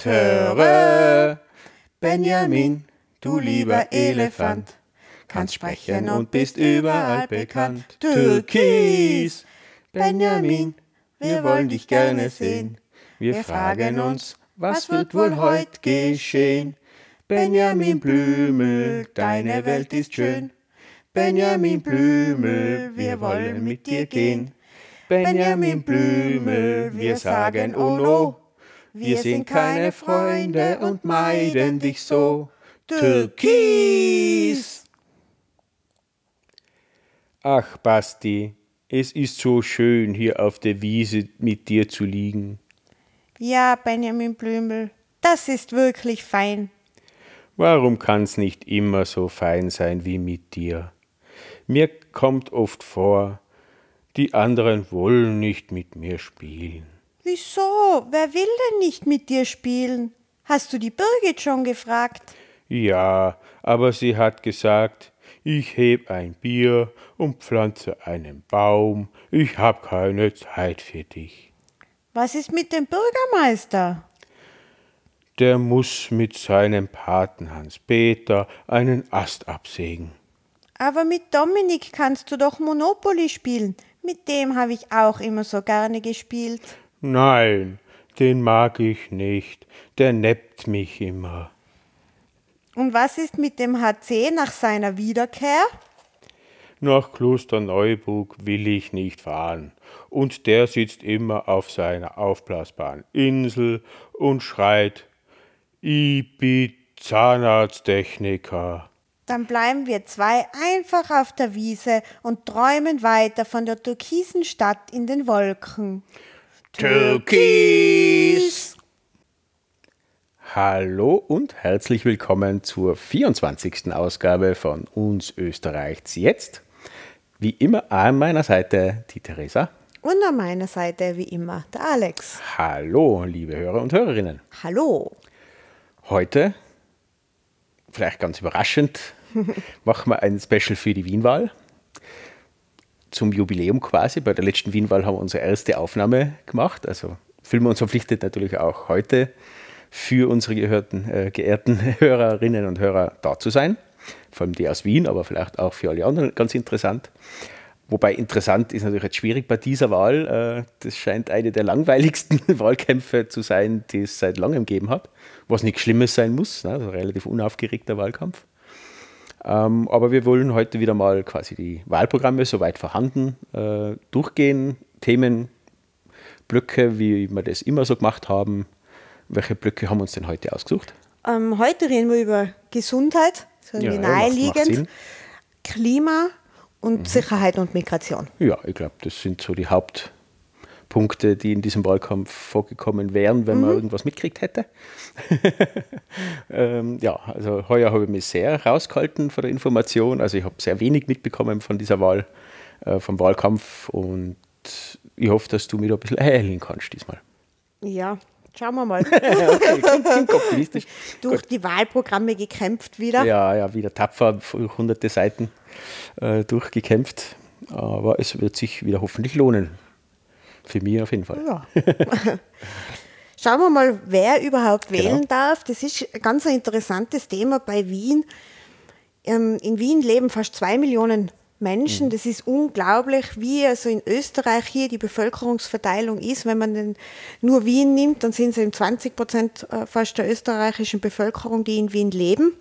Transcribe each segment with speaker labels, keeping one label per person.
Speaker 1: Töre. Benjamin, du lieber Elefant, kannst sprechen und bist überall bekannt. Türkis, Benjamin, wir wollen dich gerne sehen. Wir fragen uns, was wird wohl heut geschehen? Benjamin Blümel, deine Welt ist schön. Benjamin Blümel, wir wollen mit dir gehen. Benjamin Blümel, wir sagen oh no. Wir sind keine Freunde und meiden dich so. Türkis! Ach, Basti, es ist so schön, hier auf der Wiese mit dir zu liegen.
Speaker 2: Ja, Benjamin Blümel, das ist wirklich fein.
Speaker 1: Warum kann's nicht immer so fein sein wie mit dir? Mir kommt oft vor, die anderen wollen nicht mit mir spielen.
Speaker 2: Wieso? Wer will denn nicht mit dir spielen? Hast du die Birgit schon gefragt?
Speaker 1: Ja, aber sie hat gesagt, ich heb ein Bier und pflanze einen Baum, ich hab keine Zeit für dich.
Speaker 2: Was ist mit dem Bürgermeister?
Speaker 1: Der muss mit seinem Paten Hans-Peter einen Ast absägen.
Speaker 2: Aber mit Dominik kannst du doch Monopoly spielen. Mit dem habe ich auch immer so gerne gespielt.
Speaker 1: Nein, den mag ich nicht, der neppt mich immer.
Speaker 2: Und was ist mit dem HC nach seiner Wiederkehr?
Speaker 1: Nach Klosterneuburg will ich nicht fahren. Und der sitzt immer auf seiner aufblasbaren Insel und schreit, ich bin Zahnarzttechniker.
Speaker 2: Dann bleiben wir zwei einfach auf der Wiese und träumen weiter von der türkisen Stadt in den Wolken.
Speaker 1: Türkis! Hallo und herzlich willkommen zur 24. Ausgabe von Uns Österreichs jetzt. Wie immer an meiner Seite die Theresa.
Speaker 2: Und an meiner Seite wie immer der Alex.
Speaker 1: Hallo, liebe Hörer und Hörerinnen.
Speaker 2: Hallo.
Speaker 1: Heute, vielleicht ganz überraschend, machen wir ein Special für die Wienwahl. Zum Jubiläum quasi. Bei der letzten Wienwahl haben wir unsere erste Aufnahme gemacht. Also fühlen wir uns verpflichtet, natürlich auch heute für unsere gehörten, äh, geehrten Hörerinnen und Hörer da zu sein. Vor allem die aus Wien, aber vielleicht auch für alle anderen ganz interessant. Wobei interessant ist natürlich jetzt schwierig bei dieser Wahl. Äh, das scheint eine der langweiligsten Wahlkämpfe zu sein, die es seit langem gegeben hat. Was nichts Schlimmes sein muss. Ne? Also ein relativ unaufgeregter Wahlkampf. Ähm, aber wir wollen heute wieder mal quasi die Wahlprogramme soweit vorhanden äh, durchgehen. Themenblöcke, wie wir das immer so gemacht haben. Welche Blöcke haben wir uns denn heute ausgesucht?
Speaker 2: Ähm, heute reden wir über Gesundheit, so
Speaker 1: Ja, ja, macht- macht
Speaker 2: naheliegend. Klima und
Speaker 1: Mhm.
Speaker 2: Sicherheit und Migration.
Speaker 1: Ja, ich glaube, das sind so die Hauptpunkte, die in diesem Wahlkampf vorgekommen wären, wenn man irgendwas mitgekriegt hätte. ähm, ja, also heuer habe ich mich sehr rausgehalten von der Information. Also ich habe sehr wenig mitbekommen von dieser Wahl, äh, vom Wahlkampf und ich hoffe, dass du mich da ein bisschen erhellen kannst diesmal.
Speaker 2: Ja, schauen wir mal.
Speaker 1: okay, klingt, optimistisch.
Speaker 2: Durch die Wahlprogramme gekämpft wieder.
Speaker 1: Ja, ja, wieder tapfer, hunderte Seiten äh, durchgekämpft. Aber es wird sich wieder hoffentlich lohnen. Für mich auf jeden Fall.
Speaker 2: Ja. Schauen wir mal, wer überhaupt
Speaker 1: Genau.
Speaker 2: wählen darf. Das ist ein ganz ein interessantes Thema bei Wien. Ähm, In Wien leben fast zwei Millionen Menschen.
Speaker 1: Mhm.
Speaker 2: Das ist unglaublich, wie also in Österreich hier die Bevölkerungsverteilung ist. Wenn man nur Wien nimmt, dann sind es eben 20 Prozent äh, fast der österreichischen Bevölkerung, die in Wien leben.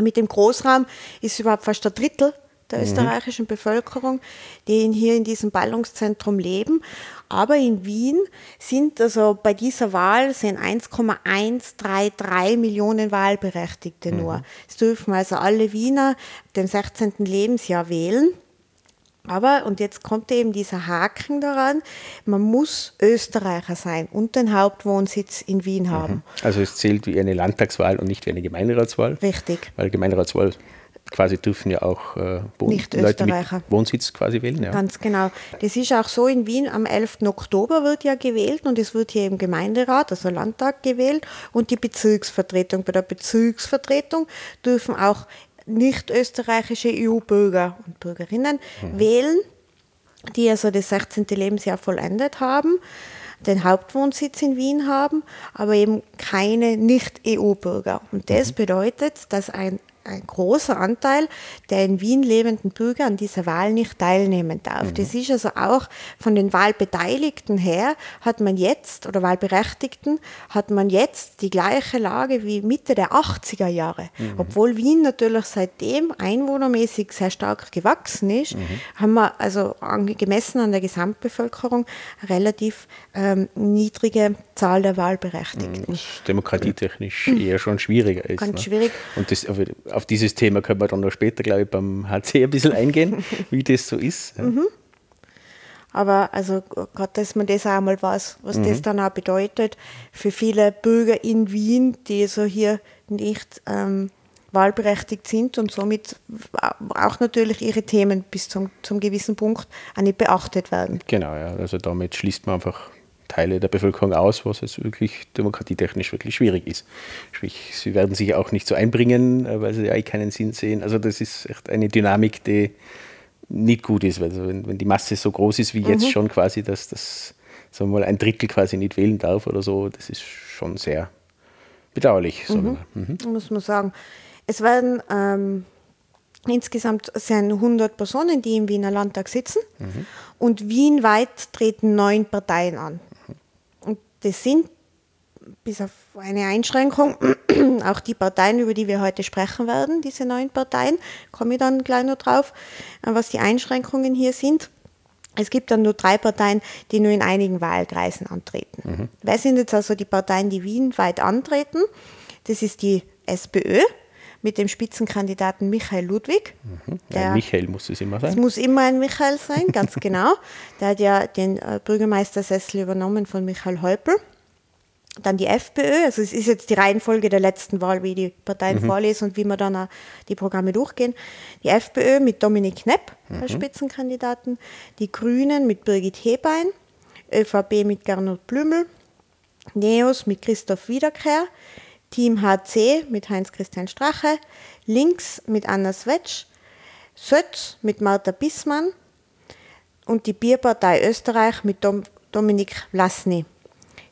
Speaker 2: Mit dem Großraum ist überhaupt fast ein Drittel der österreichischen Bevölkerung, die hier in diesem Ballungszentrum leben. Aber in Wien sind also bei dieser Wahl sind 1,133 Millionen Wahlberechtigte nur. Es dürfen also alle Wiener dem 16. Lebensjahr wählen. Aber, und jetzt kommt eben dieser Haken daran, man muss Österreicher sein und den Hauptwohnsitz in Wien haben.
Speaker 1: Also es zählt wie eine Landtagswahl und nicht wie eine Gemeinderatswahl.
Speaker 2: Richtig.
Speaker 1: Weil Gemeinderatswahl quasi dürfen ja auch äh, Leute mit Wohnsitz quasi wählen. Ja.
Speaker 2: Ganz genau. Das ist auch so in Wien am 11. Oktober wird ja gewählt und es wird hier im Gemeinderat, also Landtag gewählt und die Bezirksvertretung. Bei der Bezirksvertretung dürfen auch nicht österreichische EU-Bürger und Bürgerinnen wählen, die also das 16. Lebensjahr vollendet haben. den Hauptwohnsitz in Wien haben, aber eben keine Nicht-EU-Bürger. Und das mhm. bedeutet, dass ein ein großer Anteil der in Wien lebenden Bürger an dieser Wahl nicht teilnehmen darf. Mhm. Das ist also auch von den Wahlbeteiligten her, hat man jetzt, oder Wahlberechtigten, hat man jetzt die gleiche Lage wie Mitte der 80er Jahre. Mhm. Obwohl Wien natürlich seitdem einwohnermäßig sehr stark gewachsen ist, mhm. haben wir also gemessen an der Gesamtbevölkerung relativ ähm, niedrige Zahl der Wahlberechtigten.
Speaker 1: Was demokratietechnisch eher schon schwieriger ist.
Speaker 2: Ganz ne? schwierig.
Speaker 1: Und das, auf dieses Thema können wir dann noch später, glaube ich, beim HC ein bisschen eingehen, wie das so ist. Ja. Mhm.
Speaker 2: Aber also gerade, dass man das auch mal weiß, was mhm. das dann auch bedeutet für viele Bürger in Wien, die so hier nicht ähm, wahlberechtigt sind und somit auch natürlich ihre Themen bis zum, zum gewissen Punkt auch nicht beachtet werden.
Speaker 1: Genau, ja. Also damit schließt man einfach Teile der Bevölkerung aus, was es wirklich demokratietechnisch wirklich schwierig ist. Sprich, sie werden sich auch nicht so einbringen, äh, weil sie ja keinen Sinn sehen. Also das ist echt eine Dynamik, die nicht gut ist. Also wenn, wenn die Masse so groß ist wie jetzt mhm. schon quasi, dass das sagen wir mal, ein Drittel quasi nicht wählen darf oder so, das ist schon sehr bedauerlich.
Speaker 2: Mhm. Mhm. Muss man sagen. Es werden ähm, insgesamt sind 100 Personen, die im Wiener Landtag sitzen mhm. und wienweit treten neun Parteien an das sind bis auf eine Einschränkung auch die Parteien, über die wir heute sprechen werden, diese neuen Parteien, komme ich dann gleich noch drauf, äh, was die Einschränkungen hier sind. Es gibt dann nur drei Parteien, die nur in einigen Wahlkreisen antreten. Mhm. Wer sind jetzt also die Parteien, die wienweit antreten? Das ist die SPÖ mit dem Spitzenkandidaten Michael Ludwig.
Speaker 1: Mhm. Der, ein Michael muss es immer sein.
Speaker 2: Es muss immer ein Michael sein, ganz genau. Der hat ja den äh, Bürgermeistersessel übernommen von Michael Häupl. Dann die FPÖ, also es ist jetzt die Reihenfolge der letzten Wahl, wie die Parteien mhm. vorlesen und wie wir dann auch die Programme durchgehen. Die FPÖ mit Dominik Knepp mhm. als Spitzenkandidaten, die Grünen mit Birgit Hebein, ÖVP mit Gernot Blümel, NEOS mit Christoph Wiederkehr, Team HC mit Heinz-Christian Strache, links mit Anna Swetsch, Sötz mit Martha Bissmann und die Bierpartei Österreich mit Dom Dominik Vlasny.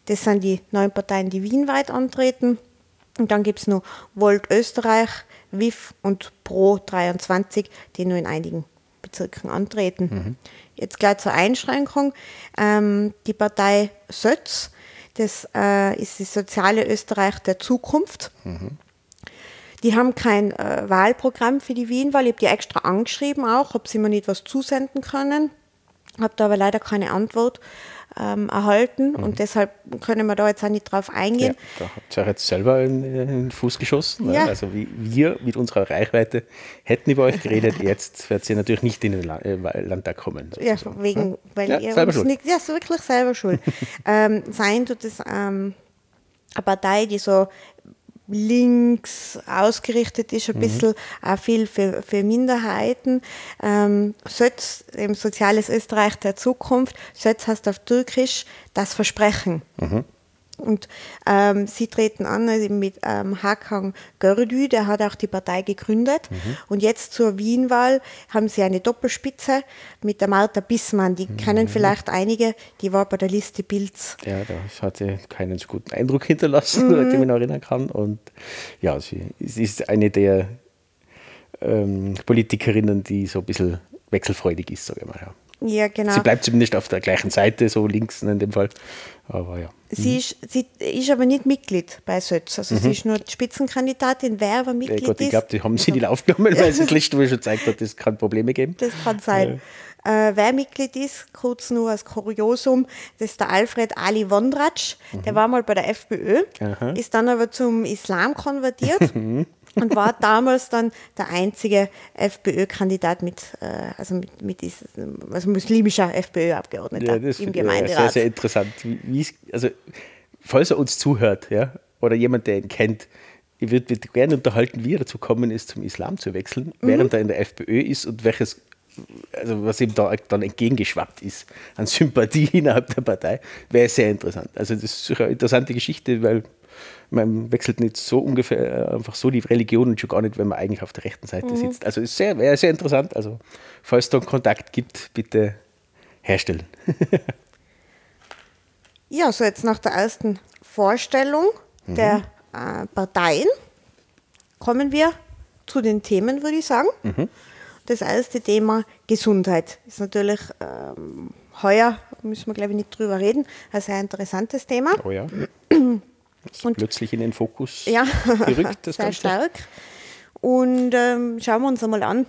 Speaker 2: Das sind die neun Parteien, die wienweit antreten. Und dann gibt es noch Volt Österreich, WIF und Pro 23, die nur in einigen Bezirken antreten. Mhm. Jetzt gleich zur Einschränkung. Ähm, die Partei Sötz das äh, ist das soziale Österreich der Zukunft. Mhm. Die haben kein äh, Wahlprogramm für die Wienwahl. Ich habe die extra angeschrieben auch, ob sie mir nicht was zusenden können. Habe da aber leider keine Antwort ähm, erhalten mhm. und deshalb können wir da jetzt auch nicht drauf eingehen.
Speaker 1: Ja, da habt ihr jetzt selber in, den Fuß geschossen. Ne? Ja. Also wie wir mit unserer Reichweite hätten über euch geredet, jetzt wird sie natürlich nicht in den äh, Landtag kommen.
Speaker 2: Sozusagen. Ja, wegen, weil ja, ihr uns nicht, ja, ist wirklich selber schuld. ähm, sein tut es ähm, eine Partei, die so links ausgerichtet ist, ein mhm. bisschen auch viel für, für Minderheiten. Ähm, Sötz, im Soziales Österreich der Zukunft, Sötz heißt auf Türkisch das Versprechen. Mhm. Und ähm, sie treten an also mit ähm, Hakan Gördü, der hat auch die Partei gegründet. Mhm. Und jetzt zur Wienwahl haben sie eine Doppelspitze mit der Martha Bissmann. Die mhm. kennen vielleicht einige, die war bei der Liste Bilds.
Speaker 1: Ja, das hat sie keinen so guten Eindruck hinterlassen, mhm. den ich mich noch erinnern kann. Und ja, sie, sie ist eine der ähm, Politikerinnen, die so ein bisschen wechselfreudig ist, sage ich mal. Ja.
Speaker 2: Ja, genau.
Speaker 1: Sie bleibt zumindest auf der gleichen Seite, so links in dem Fall. Aber ja.
Speaker 2: Sie, mhm. ist, sie ist aber nicht Mitglied bei Sötz. Also mhm. sie ist nur Spitzenkandidatin. Wer aber Mitglied ja, Gott,
Speaker 1: ich glaube, die haben sie nicht aufgenommen, weil sie das letzte Mal schon gezeigt hat, es kann Probleme geben.
Speaker 2: Das kann sein. Ja. Äh, wer Mitglied ist, kurz nur als Kuriosum, das ist der Alfred Ali Wondratsch. Mhm. Der war mal bei der FPÖ, Aha. ist dann aber zum Islam konvertiert. Und war damals dann der einzige FPÖ-Kandidat mit, äh, also mit, mit also muslimischer FPÖ-Abgeordneter
Speaker 1: ja, im Gemeinderat. Sehr, sehr interessant. Wie, also, falls er uns zuhört, ja, oder jemand, der ihn kennt, ich würde gerne unterhalten, wie er dazu gekommen ist, zum Islam zu wechseln, mhm. während er in der FPÖ ist und welches, also was ihm da dann entgegengeschwappt ist an Sympathie innerhalb der Partei, wäre sehr interessant. Also das ist eine interessante Geschichte, weil man wechselt nicht so ungefähr äh, einfach so die Religion und schon gar nicht, wenn man eigentlich auf der rechten Seite mhm. sitzt. Also ist sehr, wäre sehr interessant. Also falls es da einen Kontakt gibt, bitte herstellen.
Speaker 2: Ja, so jetzt nach der ersten Vorstellung mhm. der äh, Parteien kommen wir zu den Themen, würde ich sagen. Mhm. Das erste Thema Gesundheit ist natürlich ähm, heuer, müssen wir glaube ich nicht drüber reden, ein sehr interessantes Thema.
Speaker 1: Oh ja. Und plötzlich in den Fokus
Speaker 2: ja, gerückt, das sehr Ganze. stark. Und ähm, schauen wir uns einmal an,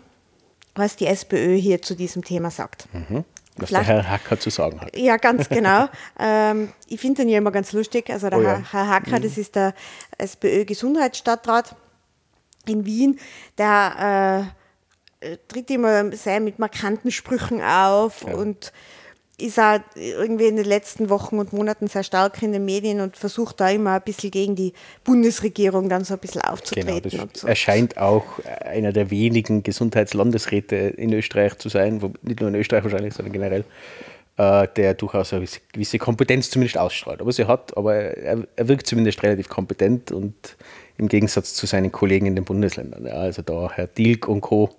Speaker 2: was die SPÖ hier zu diesem Thema sagt.
Speaker 1: Mhm. Was Vielleicht, der Herr Hacker zu sagen hat.
Speaker 2: Ja, ganz genau. ähm, ich finde den ja immer ganz lustig. Also der oh ja. Herr Hacker, mhm. das ist der SPÖ-Gesundheitsstadtrat in Wien, der äh, tritt immer sehr mit markanten Sprüchen auf ja. und ist auch irgendwie in den letzten Wochen und Monaten sehr stark in den Medien und versucht da immer ein bisschen gegen die Bundesregierung dann so ein bisschen aufzutreten. Genau,
Speaker 1: so. Er scheint auch einer der wenigen Gesundheitslandesräte in Österreich zu sein, wo, nicht nur in Österreich wahrscheinlich, sondern generell, äh, der durchaus eine gewisse Kompetenz zumindest ausstrahlt. Aber sie hat, aber er, er wirkt zumindest relativ kompetent und im Gegensatz zu seinen Kollegen in den Bundesländern. Ja, also da Herr Dilk und Co.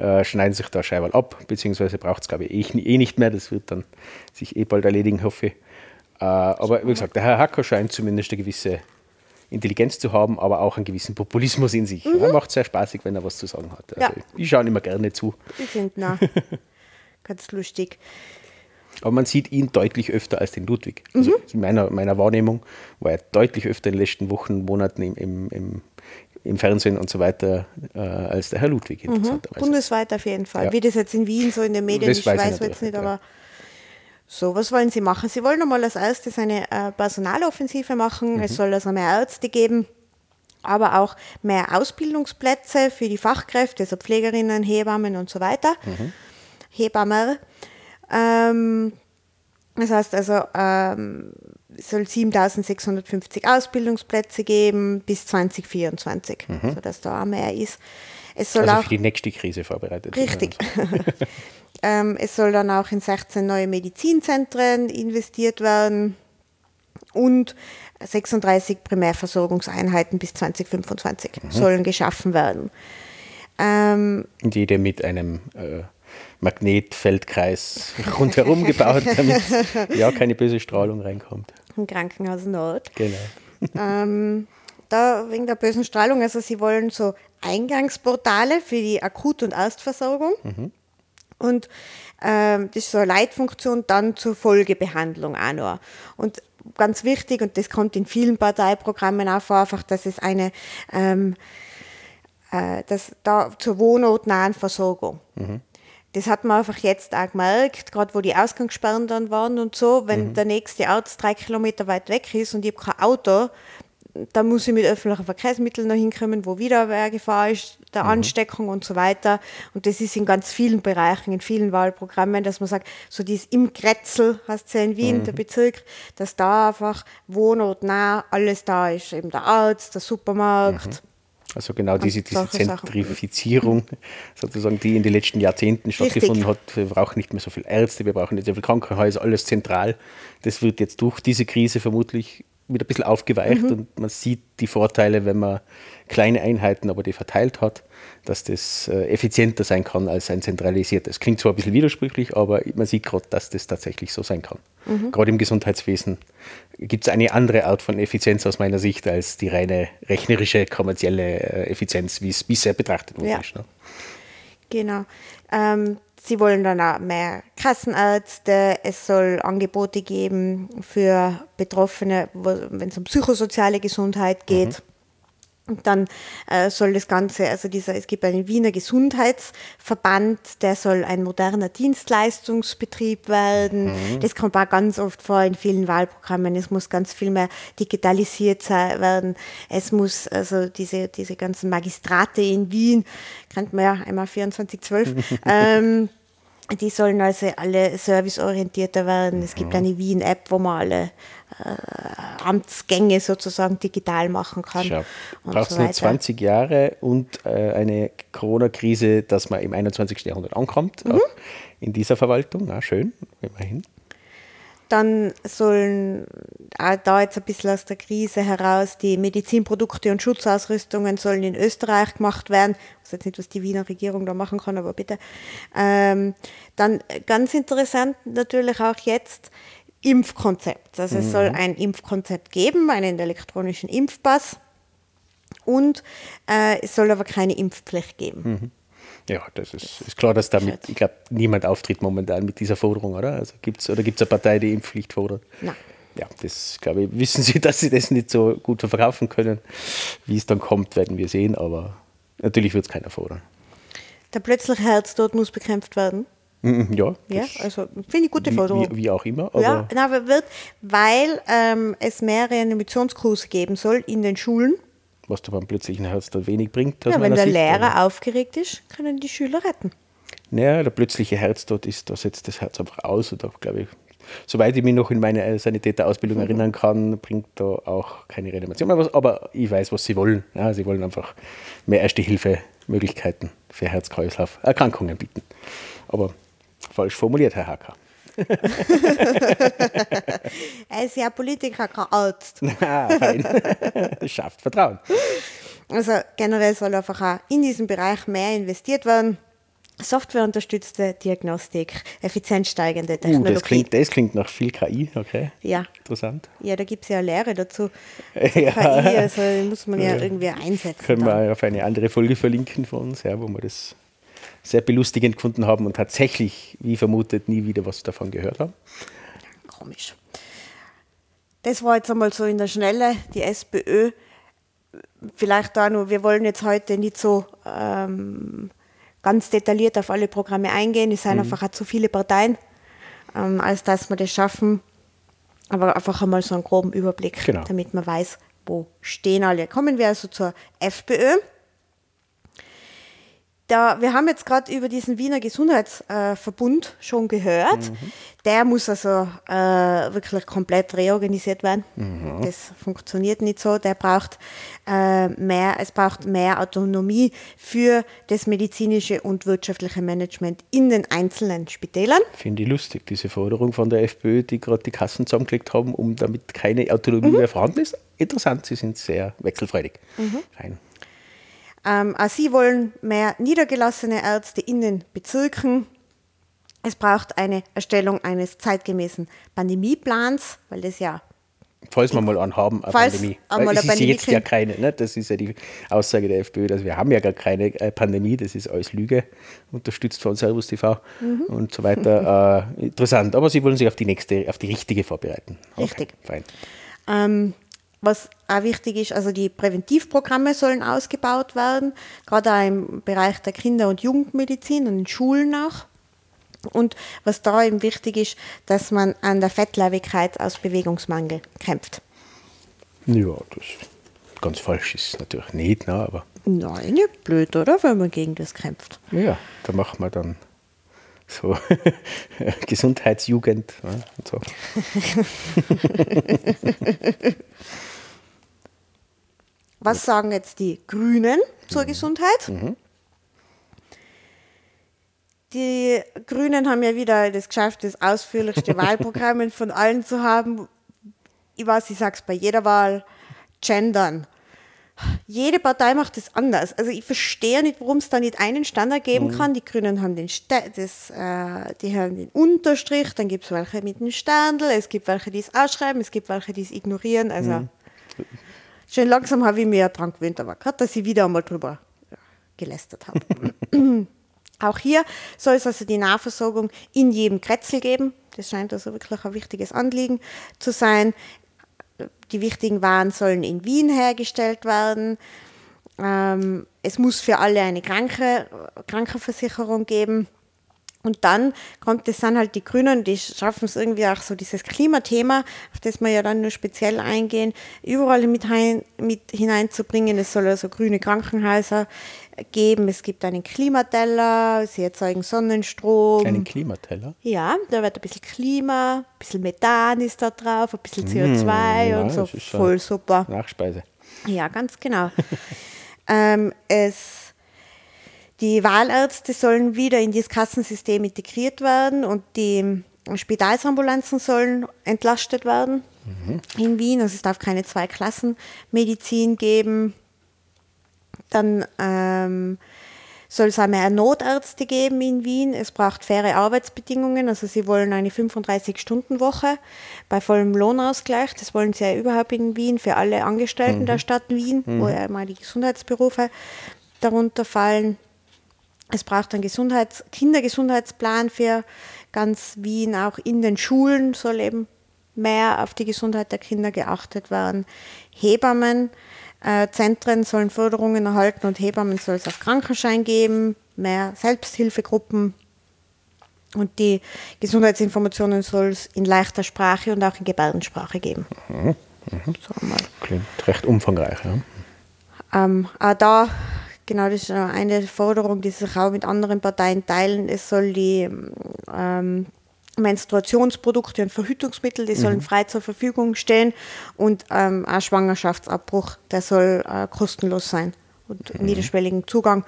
Speaker 1: Äh, schneiden sich da scheinbar ab, beziehungsweise braucht es, glaube ich, eh, eh, nicht mehr. Das wird dann sich eh bald erledigen, hoffe ich. Äh, aber wie gesagt, der Herr Hacker scheint zumindest eine gewisse Intelligenz zu haben, aber auch einen gewissen Populismus in sich. Mhm. Ja, macht sehr spaßig, wenn er was zu sagen hat. Also ja. Ich schaue immer gerne zu.
Speaker 2: Ich finde, ganz lustig.
Speaker 1: Aber man sieht ihn deutlich öfter als den Ludwig. Also mhm. in meiner, meiner Wahrnehmung war er deutlich öfter in den letzten Wochen, Monaten im, im, im, im Fernsehen und so weiter äh, als der Herr Ludwig.
Speaker 2: Mhm. Bundesweit auf jeden Fall. Ja. Wie das jetzt in Wien so in den Medien, das ich weiß, weiß jetzt nicht, aber ja. so, was wollen Sie machen? Sie wollen einmal als erstes eine äh, Personaloffensive machen. Mhm. Es soll also mehr Ärzte geben aber auch mehr Ausbildungsplätze für die Fachkräfte, also Pflegerinnen, Hebammen und so weiter. Mhm. Hebammer. Ähm, das heißt also, ähm, soll 7650 Ausbildungsplätze geben bis 2024, mhm. sodass da auch mehr ist.
Speaker 1: Es soll also auch, für die nächste Krise vorbereitet
Speaker 2: Richtig. ähm, es soll dann auch in 16 neue Medizinzentren investiert werden und 36 Primärversorgungseinheiten bis 2025 mhm. sollen geschaffen werden.
Speaker 1: Ähm, jede mit einem äh, Magnetfeldkreis rundherum gebaut, damit ja keine böse Strahlung reinkommt.
Speaker 2: Ein Krankenhausnot.
Speaker 1: Genau.
Speaker 2: Ähm, da wegen der bösen Strahlung, also sie wollen so Eingangsportale für die Akut- und Erstversorgung. Mhm. Und ähm, das ist so eine Leitfunktion dann zur Folgebehandlung auch noch. Und ganz wichtig, und das kommt in vielen Parteiprogrammen auch vor, einfach, dass es eine ähm, äh, das, da zur wohnortnahen Versorgung. Mhm das hat man einfach jetzt auch gemerkt, gerade wo die Ausgangssperren dann waren und so, wenn mhm. der nächste Arzt drei Kilometer weit weg ist und ich habe kein Auto, dann muss ich mit öffentlichen Verkehrsmitteln noch hinkommen, wo wieder eine Gefahr ist, der mhm. Ansteckung und so weiter. Und das ist in ganz vielen Bereichen, in vielen Wahlprogrammen, dass man sagt, so dieses im Kretzel, heißt es ja in Wien, mhm. der Bezirk, dass da einfach wohnortnah alles da ist. Eben der Arzt, der Supermarkt, mhm.
Speaker 1: Also genau diese, diese Zentrifizierung, sozusagen, die in den letzten Jahrzehnten stattgefunden Richtig. hat. Wir brauchen nicht mehr so viele Ärzte, wir brauchen nicht so viele Krankenhäuser, alles zentral. Das wird jetzt durch diese Krise vermutlich wieder ein bisschen aufgeweicht mhm. und man sieht die Vorteile, wenn man kleine Einheiten, aber die verteilt hat, dass das äh, effizienter sein kann als ein zentralisiertes. Klingt zwar ein bisschen widersprüchlich, aber man sieht gerade, dass das tatsächlich so sein kann. Mhm. Gerade im Gesundheitswesen gibt es eine andere Art von Effizienz aus meiner Sicht als die reine rechnerische, kommerzielle äh, Effizienz, wie es bisher betrachtet wurde. Ja. Ne?
Speaker 2: Genau. Ähm, Sie wollen dann auch mehr Kassenärzte. Es soll Angebote geben für Betroffene, wenn es um psychosoziale Gesundheit geht. Mhm. Und dann äh, soll das Ganze, also dieser, es gibt einen Wiener Gesundheitsverband, der soll ein moderner Dienstleistungsbetrieb werden. Mhm. Das kommt auch ganz oft vor in vielen Wahlprogrammen. Es muss ganz viel mehr digitalisiert werden. Es muss also diese, diese ganzen Magistrate in Wien, kennt man ja einmal 2412, ähm, die sollen also alle serviceorientierter werden. Es gibt mhm. eine Wien-App, wo man alle Amtsgänge sozusagen digital machen kann.
Speaker 1: Schau, braucht so nur 20 Jahre und äh, eine Corona-Krise, dass man im 21. Jahrhundert ankommt, mhm. in dieser Verwaltung. Na, schön, immerhin.
Speaker 2: Dann sollen da jetzt ein bisschen aus der Krise heraus die Medizinprodukte und Schutzausrüstungen sollen in Österreich gemacht werden. Ich weiß jetzt nicht, was die Wiener Regierung da machen kann, aber bitte. Ähm, dann ganz interessant natürlich auch jetzt, Impfkonzepts. Also es soll ein Impfkonzept geben, einen elektronischen Impfpass und äh, es soll aber keine Impfpflicht geben.
Speaker 1: Ja, das ist, ist klar, dass damit, ich glaube, niemand auftritt momentan mit dieser Forderung, oder? Also gibt's, oder gibt es eine Partei, die Impfpflicht fordert?
Speaker 2: Nein.
Speaker 1: Ja, das glaube ich, wissen Sie, dass Sie das nicht so gut verkaufen können. Wie es dann kommt, werden wir sehen, aber natürlich wird es keiner fordern.
Speaker 2: Der plötzliche Herztod muss bekämpft werden.
Speaker 1: Mhm, Ja,
Speaker 2: Ja, also finde ich gute Forderung.
Speaker 1: wie, wie auch immer. Aber
Speaker 2: ja, aber wird, weil ähm, es mehrere Animationskurse geben soll in den Schulen.
Speaker 1: was da beim plötzlichen Herztod wenig bringt.
Speaker 2: Ja, wenn der
Speaker 1: Sicht,
Speaker 2: Lehrer
Speaker 1: aber-
Speaker 2: aufgeregt ist, können die Schüler retten.
Speaker 1: Naja, der plötzliche Herztod ist, da setzt das Herz einfach aus. Und da glaube ich, soweit ich mich noch in meine äh, Sanitäterausbildung
Speaker 2: Mhm.
Speaker 1: erinnern kann, bringt da auch keine Reanimation mehr was. Aber ich weiß, was sie wollen. Ja, sie wollen einfach mehr Erste-Hilfe-Möglichkeiten für Herz-Kreislauf-Erkrankungen bieten. Aber falsch formuliert, Herr Hacker.
Speaker 2: Er ist ja Politiker, kein Arzt.
Speaker 1: Ah, fein. Schafft Vertrauen.
Speaker 2: Also generell soll einfach auch in diesem Bereich mehr investiert werden. Softwareunterstützte Diagnostik, effizienzsteigende
Speaker 1: Uh,
Speaker 2: Technologie.
Speaker 1: das, klingt, das klingt nach viel KI, okay.
Speaker 2: ja.
Speaker 1: Interessant.
Speaker 2: ja, da gibt es ja Lehre dazu.
Speaker 1: Ja.
Speaker 2: KI, also muss man ja irgendwie einsetzen.
Speaker 1: Können
Speaker 2: dann.
Speaker 1: wir auf eine andere Folge verlinken von uns, ja, wo wir das sehr belustigend gefunden haben und tatsächlich, wie vermutet, nie wieder was davon gehört haben.
Speaker 2: Komisch. Das war jetzt einmal so in der Schnelle, die SPÖ. Vielleicht da nur, wir wollen jetzt heute nicht so ähm, ganz detailliert auf alle Programme eingehen. Es sind einfach auch zu viele Parteien, ähm, als dass wir das schaffen. Aber einfach einmal so einen groben Überblick,
Speaker 1: Genau.
Speaker 2: damit man weiß, wo stehen alle. Kommen wir also zur FPÖ. Da, wir haben jetzt gerade über diesen Wiener Gesundheitsverbund schon gehört. Der muss also äh, wirklich komplett reorganisiert werden. Das funktioniert nicht so. Der braucht äh, mehr, es braucht mehr Autonomie für das medizinische und wirtschaftliche Management in den einzelnen Spitälern.
Speaker 1: Finde ich lustig, diese Forderung von der FPÖ, die gerade die Kassen zusammengelegt haben, um damit keine Autonomie mehr vorhanden ist. Interessant, sie sind sehr wechselfreudig. Fein.
Speaker 2: Ähm, auch sie wollen mehr niedergelassene Ärzte in den Bezirken. Es braucht eine Erstellung eines zeitgemäßen Pandemieplans, weil das ja
Speaker 1: Falls wir mal einen haben, eine
Speaker 2: Falls
Speaker 1: Pandemie. Weil es ist
Speaker 2: Pandemie
Speaker 1: jetzt ja
Speaker 2: kriegen.
Speaker 1: keine, ne? das ist ja die Aussage der FPÖ, dass wir haben ja gar keine äh, Pandemie, das ist alles Lüge, unterstützt von Servus TV
Speaker 2: Mhm.
Speaker 1: und so weiter. Äh, interessant, aber sie wollen sich auf die nächste, auf die richtige vorbereiten.
Speaker 2: Richtig.
Speaker 1: Fein.
Speaker 2: Ähm, was auch wichtig ist, also die Präventivprogramme sollen ausgebaut werden, gerade auch im Bereich der Kinder- und Jugendmedizin und in Schulen auch. Und was da eben wichtig ist, dass man an der Fettleibigkeit aus Bewegungsmangel kämpft.
Speaker 1: Ja, das ganz falsch ist es natürlich nicht, ne? aber
Speaker 2: Nein, nicht blöd, oder? Wenn man gegen das kämpft.
Speaker 1: ja, da machen wir dann so Gesundheitsjugend ne? und so.
Speaker 2: Was sagen jetzt die Grünen zur Gesundheit? Die Grünen haben ja wieder das geschafft, das ausführlichste Wahlprogramm von allen zu haben. Ich weiß, ich sage es bei jeder Wahl, gendern. Jede Partei macht das anders. Also ich verstehe nicht, warum es da nicht einen Standard geben kann. Die Grünen haben den, Ste das, äh, die haben den Unterstrich, dann gibt es welche mit dem Sterndl, es gibt welche, die es ausschreiben, es gibt welche, die es ignorieren. Also Schön langsam habe ich mich ja dran gewöhnt, aber gerade, dass ich wieder einmal drüber gelästert habe. Auch hier soll es also die Nahversorgung in jedem Kretzel geben. Das scheint also wirklich ein wichtiges Anliegen zu sein. Die wichtigen Waren sollen in Wien hergestellt werden. Ähm, es muss für alle eine Kranke, Krankenversicherung geben. Und dann kommt es dann halt die Grünen, die schaffen es irgendwie auch so dieses Klimathema, auf das wir ja dann nur speziell eingehen, überall mit, hein, mit hineinzubringen. Es soll also grüne Krankenhäuser geben. Es gibt einen Klimateller, sie erzeugen Sonnenstrom.
Speaker 1: Einen Klimateller.
Speaker 2: ja, da wird ein bisschen Klima, ein bisschen Methan ist da drauf, ein bisschen CO2
Speaker 1: ja,
Speaker 2: und so.
Speaker 1: das
Speaker 2: Voll super.
Speaker 1: Nachspeise.
Speaker 2: Ja, ganz genau. ähm, es, die Wahlärzte sollen wieder in das Kassensystem integriert werden und die Spitalsambulanzen sollen entlastet werden in Wien. Also es darf keine Zwei-Klassen-Medizin geben. Dann ähm, soll es auch mehr Notärzte geben in Wien. Es braucht faire Arbeitsbedingungen. Also sie wollen eine 35-Stunden-Woche bei vollem Lohnausgleich. Das wollen sie ja überhaupt in Wien für alle Angestellten mhm. der Stadt Wien, mhm. wo ja mal die Gesundheitsberufe darunter fallen. Es braucht einen Gesundheits Kindergesundheitsplan für ganz Wien. Auch in den Schulen soll eben mehr auf die Gesundheit der Kinder geachtet werden. Hebammen äh, Zentren sollen Förderungen erhalten und Hebammen soll es auf Krankenschein geben, mehr Selbsthilfegruppen und die Gesundheitsinformationen soll es in leichter Sprache und auch in Gebärdensprache geben. Mhm.
Speaker 1: Mhm. So Klingt recht umfangreich.
Speaker 2: Ja. Ähm, auch da, genau, das ist eine Forderung, die sich auch mit anderen Parteien teilen. Es soll die ähm, Menstruationsprodukte und Verhütungsmittel, die sollen mhm. frei zur Verfügung stehen und ähm, ein Schwangerschaftsabbruch, der soll äh, kostenlos sein und mhm. niederschwelligen Zugang.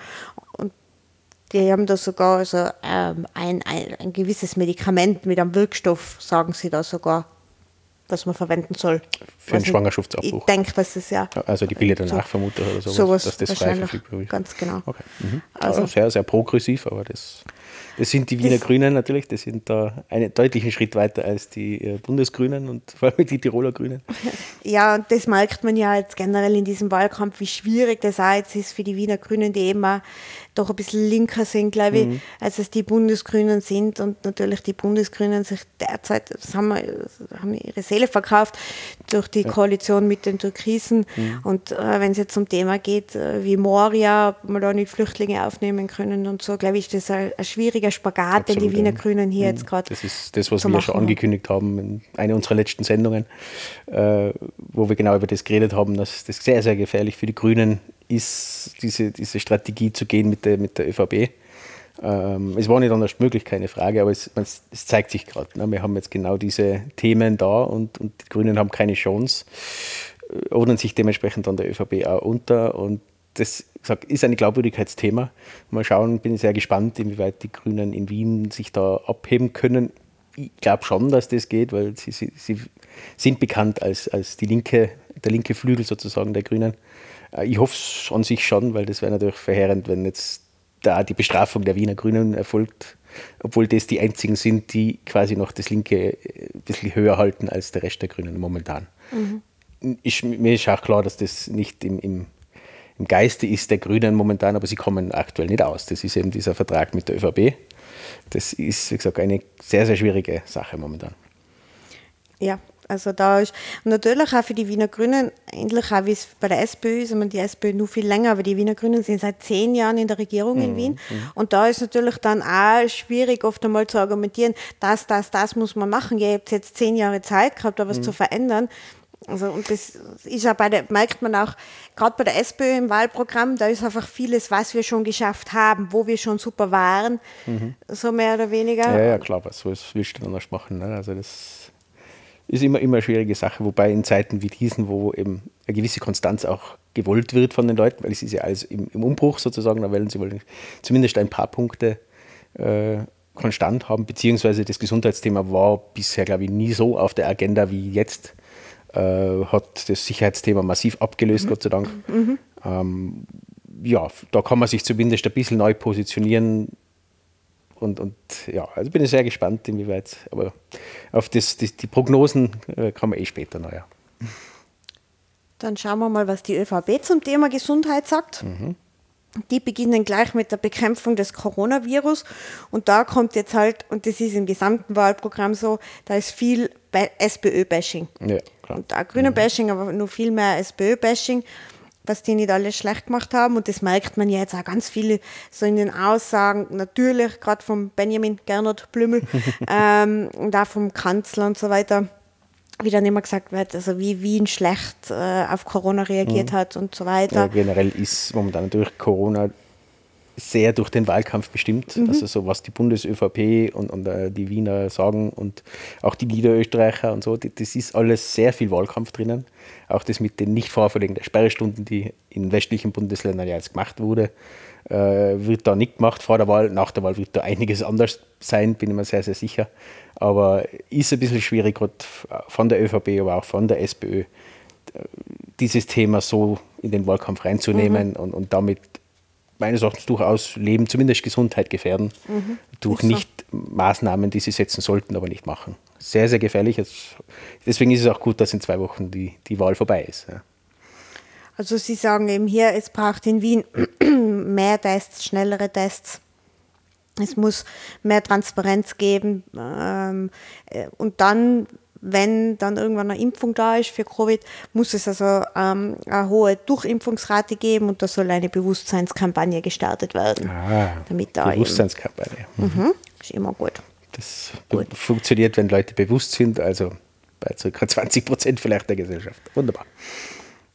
Speaker 2: Und die haben da sogar also, ähm, ein, ein, ein gewisses Medikament mit einem Wirkstoff, sagen sie da sogar, was man verwenden soll.
Speaker 1: Für einen Schwangerschaftsabbruch?
Speaker 2: Ich denke, dass es ja.
Speaker 1: Also die Pille danach so, vermute oder sowas,
Speaker 2: sowas dass das frei verfügbar ist. Ganz genau.
Speaker 1: Okay. Mhm. Also, sehr, sehr progressiv, aber das das sind die Wiener das Grünen natürlich, die sind da einen deutlichen Schritt weiter als die äh, Bundesgrünen und vor allem die Tiroler Grünen.
Speaker 2: Ja, und das merkt man ja jetzt generell in diesem Wahlkampf, wie schwierig das auch jetzt ist für die Wiener Grünen, die eben auch doch ein bisschen linker sind, glaube ich, mhm. als es die Bundesgrünen sind. Und natürlich die Bundesgrünen sich derzeit, das haben, wir, haben ihre Seele verkauft durch die ja. Koalition mit den Türkisen. Mhm. Und äh, wenn es jetzt um Thema geht, äh, wie Moria, ob wir da nicht Flüchtlinge aufnehmen können und so, glaube ich, das ist ein, ein schwieriger Spagat, Absolut, den die Wiener Grünen hier mhm. jetzt gerade.
Speaker 1: Das ist das, was wir schon angekündigt haben in einer unserer letzten Sendungen, äh, wo wir genau über das geredet haben, dass das sehr, sehr gefährlich für die Grünen ist, diese, diese Strategie zu gehen mit der, mit der ÖVP. Ähm, es war nicht anders möglich, keine Frage, aber es, es zeigt sich gerade. Ne? Wir haben jetzt genau diese Themen da und, und die Grünen haben keine Chance, äh, ordnen sich dementsprechend an der ÖVP auch unter und das gesagt, ist ein Glaubwürdigkeitsthema. Mal schauen, bin sehr gespannt, inwieweit die Grünen in Wien sich da abheben können. Ich glaube schon, dass das geht, weil sie, sie, sie sind bekannt als, als die linke, der linke Flügel sozusagen der Grünen. Äh, ich hoffe es an sich schon, weil das wäre natürlich verheerend, wenn jetzt da die Bestrafung der Wiener Grünen erfolgt, obwohl das die einzigen sind, die quasi noch das Linke äh, ein bisschen höher halten als der Rest der Grünen momentan. Mhm. Ich, mir ist auch klar, dass das nicht im, im, im Geiste ist der Grünen momentan, aber sie kommen aktuell nicht aus. Das ist eben dieser Vertrag mit der ÖVP. Das ist, wie gesagt, eine sehr, sehr schwierige Sache momentan.
Speaker 2: Ja, also da ist natürlich auch für die Wiener Grünen, ähnlich auch wie es bei der SPÖ ist, ich meine, die SPÖ nur viel länger, aber die Wiener Grünen sind seit zehn Jahren in der Regierung mhm. in Wien. Mhm. Und da ist natürlich dann auch schwierig, oft einmal zu argumentieren, das, das, das muss man machen. Ihr habt jetzt zehn Jahre Zeit gehabt, da was mhm. zu verändern. Also, und das ist ja bei der, merkt man auch, gerade bei der SPÖ im Wahlprogramm, da ist einfach vieles, was wir schon geschafft haben, wo wir schon super waren, mhm. so mehr oder weniger.
Speaker 1: Ja, ja, klar, was willst du dann noch machen? Ne? Also das ist immer, immer eine schwierige Sache, wobei in Zeiten wie diesen, wo eben eine gewisse Konstanz auch gewollt wird von den Leuten, weil es ist ja alles im, im Umbruch sozusagen, da wollen sie wollen zumindest ein paar Punkte äh, konstant haben, beziehungsweise das Gesundheitsthema war bisher, glaube ich, nie so auf der Agenda wie jetzt. Äh, hat das Sicherheitsthema massiv abgelöst, mhm. Gott sei Dank. Mhm. Ähm, ja, da kann man sich zumindest ein bisschen neu positionieren, und, und ja, also bin ich sehr gespannt, inwieweit. Aber auf das, das die Prognosen äh, kann man eh später noch, ja.
Speaker 2: Dann schauen wir mal, was die ÖVP zum Thema Gesundheit sagt. Mhm. Die beginnen gleich mit der Bekämpfung des Coronavirus. Und da kommt jetzt halt, und das ist im gesamten Wahlprogramm so, da ist viel SPÖ-Bashing. Ja, und auch Grüne-Bashing, mhm. aber nur viel mehr SPÖ-Bashing was die nicht alles schlecht gemacht haben. Und das merkt man ja jetzt auch ganz viele so in den Aussagen, natürlich, gerade vom Benjamin Gernot Blümel ähm, und auch vom Kanzler und so weiter, wie dann immer gesagt wird, also wie Wien schlecht äh, auf Corona reagiert mhm. hat und so weiter. Ja,
Speaker 1: generell ist momentan natürlich Corona sehr durch den Wahlkampf bestimmt. Mhm. Also so was die Bundes-ÖVP und, und äh, die Wiener sagen und auch die Niederösterreicher und so, die, das ist alles sehr viel Wahlkampf drinnen. Auch das mit den Nicht-Vorverlegen der Sperrstunden, die in westlichen Bundesländern ja jetzt gemacht wurde, äh, wird da nicht gemacht vor der Wahl. Nach der Wahl wird da einiges anders sein, bin ich mir sehr, sehr sicher. Aber ist ein bisschen schwierig, gerade von der ÖVP, aber auch von der SPÖ, äh, dieses Thema so in den Wahlkampf reinzunehmen mhm. und, und damit meines Erachtens durchaus Leben, zumindest Gesundheit gefährden, durch
Speaker 2: Ist so.
Speaker 1: nicht Maßnahmen, die sie setzen sollten, aber nicht machen. Sehr, sehr gefährlich. Es- Deswegen ist es auch gut, dass in zwei Wochen die, die Wahl vorbei ist. Ja.
Speaker 2: Also Sie sagen eben hier, es braucht in Wien mehr Tests, schnellere Tests. Es muss mehr Transparenz geben. Ähm, äh, und dann, wenn dann irgendwann eine Impfung da ist für Covid, muss es also ähm, eine hohe Durchimpfungsrate geben und da soll eine Bewusstseinskampagne gestartet werden. damit da
Speaker 1: Bewusstseinskampagne.
Speaker 2: mhm, ist immer gut.
Speaker 1: Das funktioniert, wenn Leute bewusst sind, also bei ca. 20 Prozent vielleicht der Gesellschaft. Wunderbar.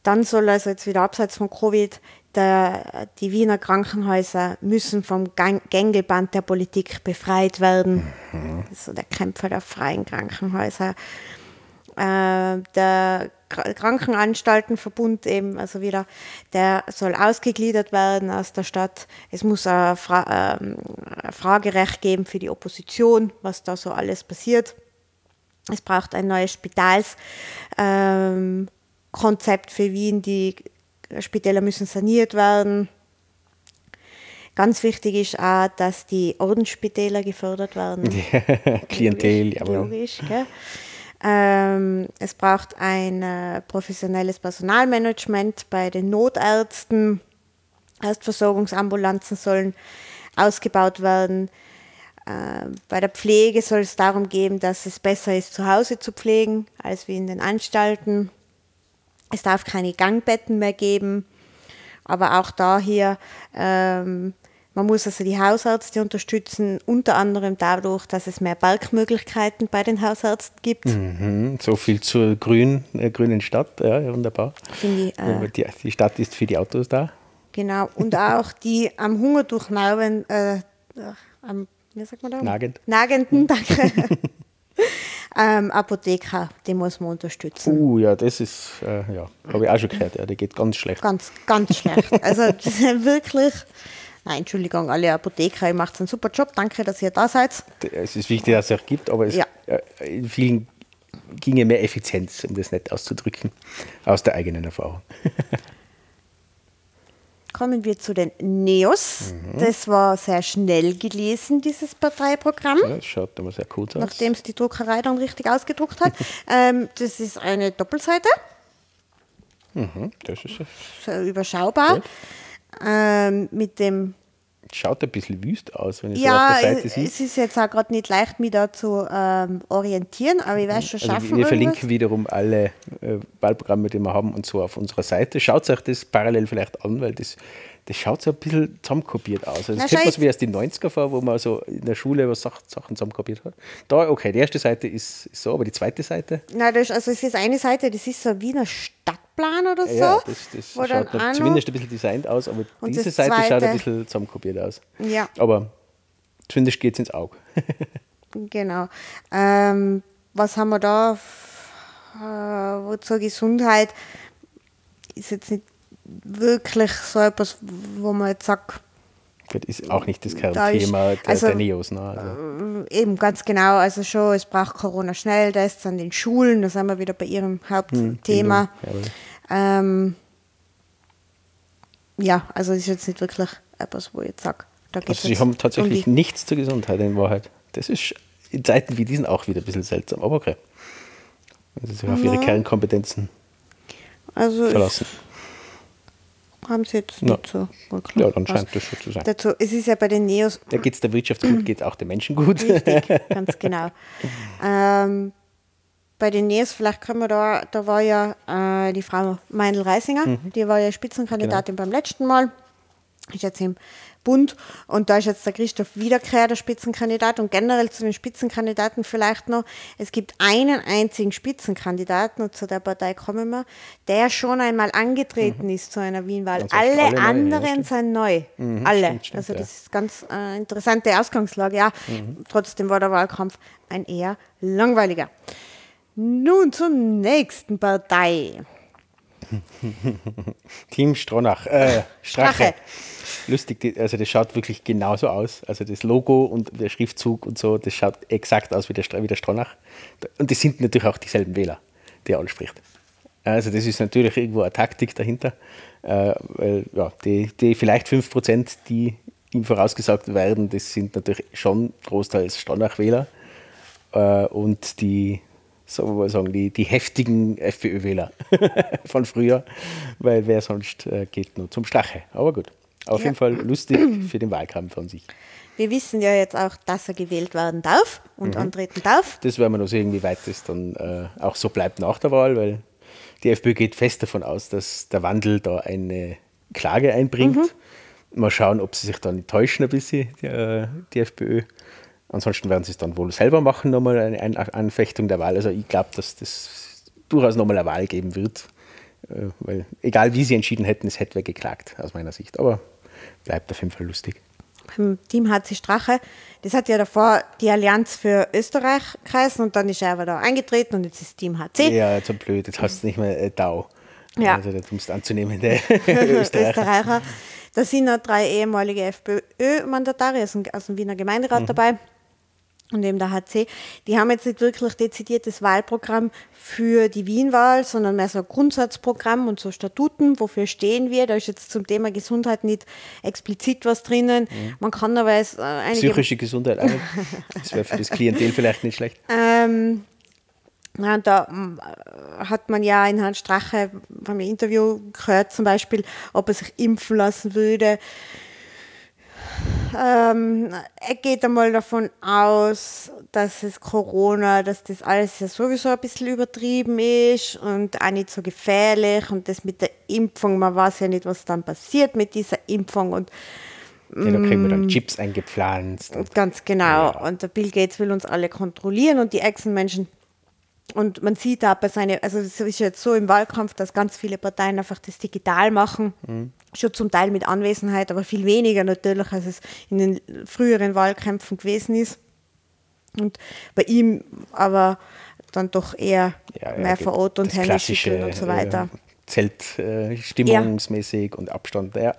Speaker 2: Dann soll also jetzt wieder abseits von Covid, der, die Wiener Krankenhäuser müssen vom Gängelband der Politik befreit werden. Also der Kämpfer der freien Krankenhäuser. Äh, der Kr- Krankenanstaltenverbund eben, also wieder, der soll ausgegliedert werden aus der Stadt. Es muss ein, Fra ähm, ein Fragerecht geben für die Opposition, was da so alles passiert. Es braucht ein neues Spitalskonzept ähm, für Wien. Die Spitäler müssen saniert werden. Ganz wichtig ist auch, dass die Ordensspitäler gefördert werden.
Speaker 1: Klientel, jawohl.
Speaker 2: Logisch, gell? Ähm, es braucht ein äh, professionelles Personalmanagement bei den Notärzten. Erstversorgungsambulanzen sollen ausgebaut werden. Äh, bei der Pflege soll es darum gehen, dass es besser ist, zu Hause zu pflegen, als wie in den Anstalten. Es darf keine Gangbetten mehr geben. Aber auch da hier, ähm, man muss also die Hausärzte unterstützen, unter anderem dadurch, dass es mehr Parkmöglichkeiten bei den Hausärzten gibt.
Speaker 1: Mhm, so viel zur grün, äh, grünen Stadt. Ja, wunderbar.
Speaker 2: Ich, äh,
Speaker 1: die, die Stadt ist für die Autos da.
Speaker 2: Genau. Und auch die am Hunger durchnauben, äh, am, wie sagt man da?
Speaker 1: Nagend.
Speaker 2: Nagenden, danke. ähm, Apotheker, die muss man unterstützen.
Speaker 1: Uh, ja, das ist, äh, ja, habe ich auch schon gehört. Ja, der geht ganz schlecht.
Speaker 2: Ganz, ganz schlecht. Also wirklich. Nein, Entschuldigung, alle Apotheker, ihr macht einen super Job. Danke, dass ihr da seid.
Speaker 1: Es ist wichtig, dass es auch gibt, aber es,
Speaker 2: Ja.
Speaker 1: äh, in vielen ginge mehr Effizienz, um das nett auszudrücken, aus der eigenen Erfahrung.
Speaker 2: Kommen wir zu den Neos.
Speaker 1: Mhm.
Speaker 2: Das war sehr schnell gelesen, dieses Parteiprogramm.
Speaker 1: Ja, das schaut immer sehr gut aus.
Speaker 2: nachdem es die Druckerei dann richtig ausgedruckt hat. ähm, das ist eine Doppelseite,
Speaker 1: Mhm, das ist,
Speaker 2: so überschaubar.
Speaker 1: Gut.
Speaker 2: Ähm, mit dem,
Speaker 1: schaut ein bisschen wüst aus, wenn ich
Speaker 2: ja,
Speaker 1: so auf der Seite sehe.
Speaker 2: es ist jetzt auch gerade nicht leicht, mich da zu ähm, orientieren, aber ich werde schon
Speaker 1: Also
Speaker 2: schaffen.
Speaker 1: wir
Speaker 2: irgendwas.
Speaker 1: verlinken wiederum alle äh, Wahlprogramme, die wir haben und so auf unserer Seite. Schaut euch das parallel vielleicht an, weil das, das schaut so ein bisschen zusammenkopiert aus. Also das
Speaker 2: schau
Speaker 1: man so wie aus den 90er vor, wo man so in der Schule was Sach Sachen zusammenkopiert hat. Da, okay, die erste Seite ist, so, aber die zweite Seite,
Speaker 2: Nein, das, ist- also es ist eine Seite, das ist so ein Wiener Stadtplan oder so.
Speaker 1: ja, das, das schaut noch zumindest ein bisschen designt aus, aber
Speaker 2: Und
Speaker 1: diese Seite schaut
Speaker 2: zweite-
Speaker 1: ein bisschen zusammenkopiert aus.
Speaker 2: Ja.
Speaker 1: Aber zumindest geht es ins Auge.
Speaker 2: Genau. Ähm, was haben wir da? Äh, zur Gesundheit ist jetzt nicht wirklich so etwas, wo man jetzt sagt,
Speaker 1: das ist auch nicht das
Speaker 2: Da
Speaker 1: Kernthema der,
Speaker 2: also-
Speaker 1: der Neos. Ne? Also,
Speaker 2: Eben, ganz genau. Also schon, es braucht Corona-Schnelltests an den Schulen, da sind wir wieder bei Ihrem Hauptthema.
Speaker 1: Bildung, jawohl.
Speaker 2: ähm, ja, also es ist jetzt nicht wirklich etwas, wo ich jetzt sage, da geht
Speaker 1: Also sie haben tatsächlich
Speaker 2: um
Speaker 1: nichts zur Gesundheit in Wahrheit. Das ist in Zeiten wie diesen auch wieder ein bisschen seltsam, aber okay. Wenn sie sich auf ihre. Kernkompetenzen
Speaker 2: Also ich,
Speaker 1: verlassen.
Speaker 2: Haben sie jetzt
Speaker 1: Ja.
Speaker 2: nicht so wirklich
Speaker 1: Ja, dann scheint das so zu sein.
Speaker 2: Dazu, es ist ja bei den Neos
Speaker 1: Da geht es der Wirtschaft gut, geht auch den Menschen gut.
Speaker 2: Richtig, ganz genau. Ähm, bei den Neos, vielleicht können wir da, da war ja äh, die Frau Meinl-Reisinger,
Speaker 1: Mhm.
Speaker 2: die war ja Spitzenkandidatin
Speaker 1: Genau.
Speaker 2: beim letzten Mal, ist jetzt im Bund und da ist jetzt der Christoph Wiederkehr der Spitzenkandidat und generell zu den Spitzenkandidaten vielleicht noch, es gibt einen einzigen Spitzenkandidaten und zu der Partei kommen wir, der schon einmal angetreten ist zu einer Wienwahl.
Speaker 1: Recht,
Speaker 2: Alle,
Speaker 1: alle
Speaker 2: anderen sind neu. Alle.
Speaker 1: stimmt, stimmt,
Speaker 2: also das ist ganz äh, interessante Ausgangslage, ja. Trotzdem war der Wahlkampf ein eher langweiliger. Nun zur nächsten Partei.
Speaker 1: Team Stronach, äh, Strache.
Speaker 2: Strache.
Speaker 1: Lustig, also das schaut wirklich genauso aus. Also das Logo und der Schriftzug und so, das schaut exakt aus wie der, wie der Stronach. Und das sind natürlich auch dieselben Wähler, die er anspricht. Also das ist natürlich irgendwo eine Taktik dahinter, äh, weil ja, die, die vielleicht 5%, die ihm vorausgesagt werden, das sind natürlich schon großteils Standardwähler äh, und die, sagen wir mal sagen, die, die heftigen FPÖ-Wähler von früher, weil wer sonst äh, geht nur zum Stache. Aber gut, auf
Speaker 2: Ja.
Speaker 1: jeden Fall lustig für den Wahlkampf an sich.
Speaker 2: Wir wissen ja jetzt auch, dass er gewählt werden darf und antreten darf.
Speaker 1: Das werden wir noch sehen, wie weit das dann äh, auch so bleibt nach der Wahl, weil die FPÖ geht fest davon aus, dass der Wandel da eine Klage einbringt. Mal schauen, ob sie sich dann nicht täuschen ein bisschen, die, äh, die FPÖ. Ansonsten werden sie es dann wohl selber machen, nochmal eine Ein Anfechtung der Wahl. Also ich glaube, dass das durchaus nochmal eine Wahl geben wird. Äh, weil egal wie sie entschieden hätten, es hätte wer geklagt, aus meiner Sicht. Aber bleibt auf jeden Fall lustig.
Speaker 2: Beim Team HC Strache, das hat ja davor die Allianz für Österreich geheißen und dann ist er aber da eingetreten und jetzt ist Team HC.
Speaker 1: Ja, jetzt so blöd, jetzt hast du nicht mehr äh, DAO.
Speaker 2: Ja.
Speaker 1: Also das musst du anzunehmen, der Österreicher.
Speaker 2: Österreicher. Da sind noch drei ehemalige FPÖ-Mandatarier aus, dem- aus dem Wiener Gemeinderat
Speaker 1: Mhm.
Speaker 2: dabei und eben der HC. Die haben jetzt nicht wirklich dezidiertes Wahlprogramm für die Wienwahl, sondern mehr so ein Grundsatzprogramm und so Statuten, wofür stehen wir. Da ist jetzt zum Thema Gesundheit nicht explizit was drinnen.
Speaker 1: Mhm.
Speaker 2: Man kann aber es äh, einige
Speaker 1: Psychische Gesundheit auch. Das wäre für das Klientel vielleicht nicht schlecht.
Speaker 2: Ähm, und da mm, äh, hat man ja in Herrn Strache beim Interview gehört, zum Beispiel, ob er sich impfen lassen würde. Ähm, er geht einmal davon aus, dass es Corona, dass das alles ja sowieso ein bisschen übertrieben ist und auch nicht so gefährlich und das mit der Impfung, man weiß ja nicht, was dann passiert mit dieser Impfung und
Speaker 1: Ja, da kriegen wir
Speaker 2: Mm.
Speaker 1: dann Chips eingepflanzt. Und
Speaker 2: Ganz genau. Und der Bill Gates will uns alle kontrollieren und die Echsenmenschen. Und man sieht da bei seine, also es ist jetzt so im Wahlkampf, dass ganz viele Parteien einfach das digital machen. Schon zum Teil mit Anwesenheit, aber viel weniger natürlich, als es in den früheren Wahlkämpfen gewesen ist. Und bei ihm aber dann doch eher
Speaker 1: ja, ja,
Speaker 2: mehr vor Ort und Hände schütteln und so weiter.
Speaker 1: Äh, Zelt äh, stimmungsmäßig und Abstand. Ja,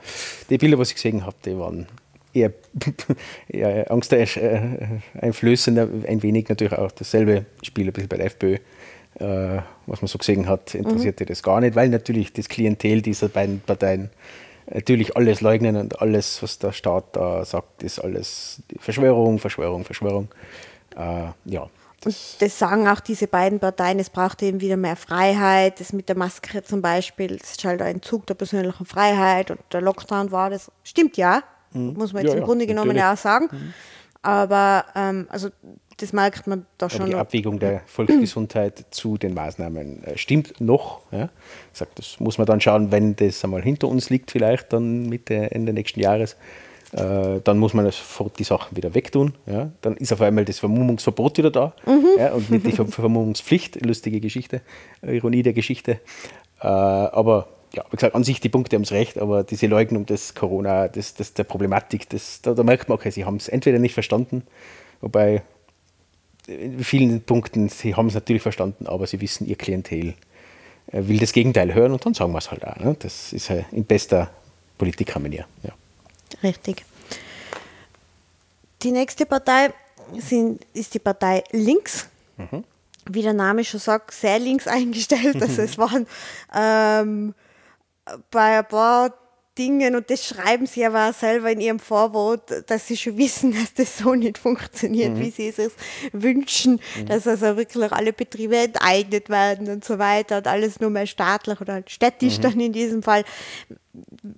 Speaker 1: die Bilder, was ich gesehen habe, die waren eher, eher angsteinflößend, ein wenig natürlich auch dasselbe Spiel ein bisschen bei der FPÖ. Äh, was man so gesehen hat, interessierte das gar nicht, weil natürlich das Klientel dieser beiden Parteien natürlich alles leugnen und alles, was der Staat da sagt, ist alles Verschwörung, Verschwörung, Verschwörung. Äh, ja, das,
Speaker 2: Das sagen auch diese beiden Parteien, es braucht eben wieder mehr Freiheit. Das mit der Maske zum Beispiel, das ist halt ein Entzug der persönlichen Freiheit und der Lockdown war das. Stimmt ja, muss man jetzt
Speaker 1: Mhm. Ja,
Speaker 2: im
Speaker 1: ja,
Speaker 2: Grunde genommen
Speaker 1: natürlich. Mhm.
Speaker 2: ja auch sagen. Aber ähm, also das merkt man da
Speaker 1: Aber
Speaker 2: schon.
Speaker 1: die
Speaker 2: noch.
Speaker 1: Abwägung der Volksgesundheit zu den Maßnahmen äh, stimmt noch. Ja. Ich sag, das muss man dann schauen, wenn das einmal hinter uns liegt, vielleicht dann Mitte, Ende nächsten Jahres. Äh, dann muss man sofort die Sachen wieder wegtun. Ja. Dann ist auf einmal das Vermummungsverbot wieder da ja, und nicht die Ver Vermummungspflicht. Lustige Geschichte, äh, Ironie der Geschichte. Äh, aber ja, wie gesagt, an sich die Punkte haben es recht, aber diese Leugnung des Corona, des, des, der Problematik, das, da, da merkt man, okay, sie haben es entweder nicht verstanden, wobei in vielen Punkten, sie haben es natürlich verstanden, aber sie wissen, ihr Klientel äh, will das Gegenteil hören und dann sagen wir es halt auch. Ne? Das ist äh, in bester Politikermanier. Ja.
Speaker 2: Richtig. Die nächste Partei sind, ist die Partei Links. Wie der Name schon sagt, sehr links eingestellt. Also es waren ähm, bei ein paar Dingen, und das schreiben sie aber auch selber in ihrem Vorwort, dass sie schon wissen, dass das so nicht funktioniert, wie sie es wünschen, dass also wirklich alle Betriebe enteignet werden und so weiter und alles nur mehr staatlich oder städtisch dann in diesem Fall,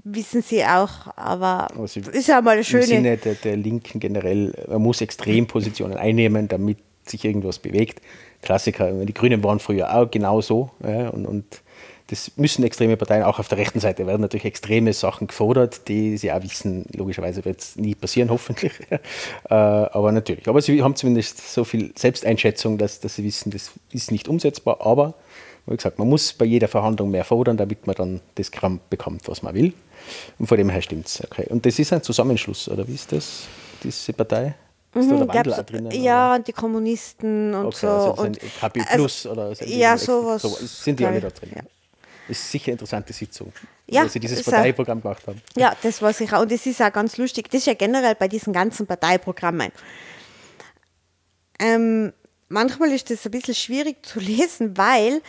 Speaker 2: wissen sie auch, aber
Speaker 1: sie-
Speaker 2: ist ja mal eine
Speaker 1: Im
Speaker 2: schöne...
Speaker 1: Sinne der, der Linken generell, man muss Extrempositionen einnehmen, damit sich irgendwas bewegt. Klassiker, die Grünen waren früher auch genauso. Ja, und, und das müssen extreme Parteien, auch auf der rechten Seite werden natürlich extreme Sachen gefordert, die sie auch wissen, logischerweise wird es nie passieren, hoffentlich. äh, aber natürlich. Aber sie haben zumindest so viel Selbsteinschätzung, dass, dass sie wissen, das ist nicht umsetzbar. Aber, wie gesagt, man muss bei jeder Verhandlung mehr fordern, damit man dann das Gramm bekommt, was man will. Und von dem her stimmt es. Okay. Und das ist ein Zusammenschluss, oder wie ist das, diese Partei? Ist da
Speaker 2: Mhm,
Speaker 1: der drinnen?
Speaker 2: ja, und die Kommunisten und
Speaker 1: Okay,
Speaker 2: so.
Speaker 1: also
Speaker 2: und,
Speaker 1: KP
Speaker 2: also,
Speaker 1: Plus oder so
Speaker 2: ja, sowas.
Speaker 1: so, sind die alle da drin?
Speaker 2: Ja.
Speaker 1: Ist sicher eine interessante Sitzung,
Speaker 2: Ja,
Speaker 1: weil sie dieses Parteiprogramm gemacht haben.
Speaker 2: Ja, das war sicher. Und es ist auch ganz lustig. Das ist ja generell bei diesen ganzen Parteiprogrammen. Ähm, manchmal ist das ein bisschen schwierig zu lesen, weil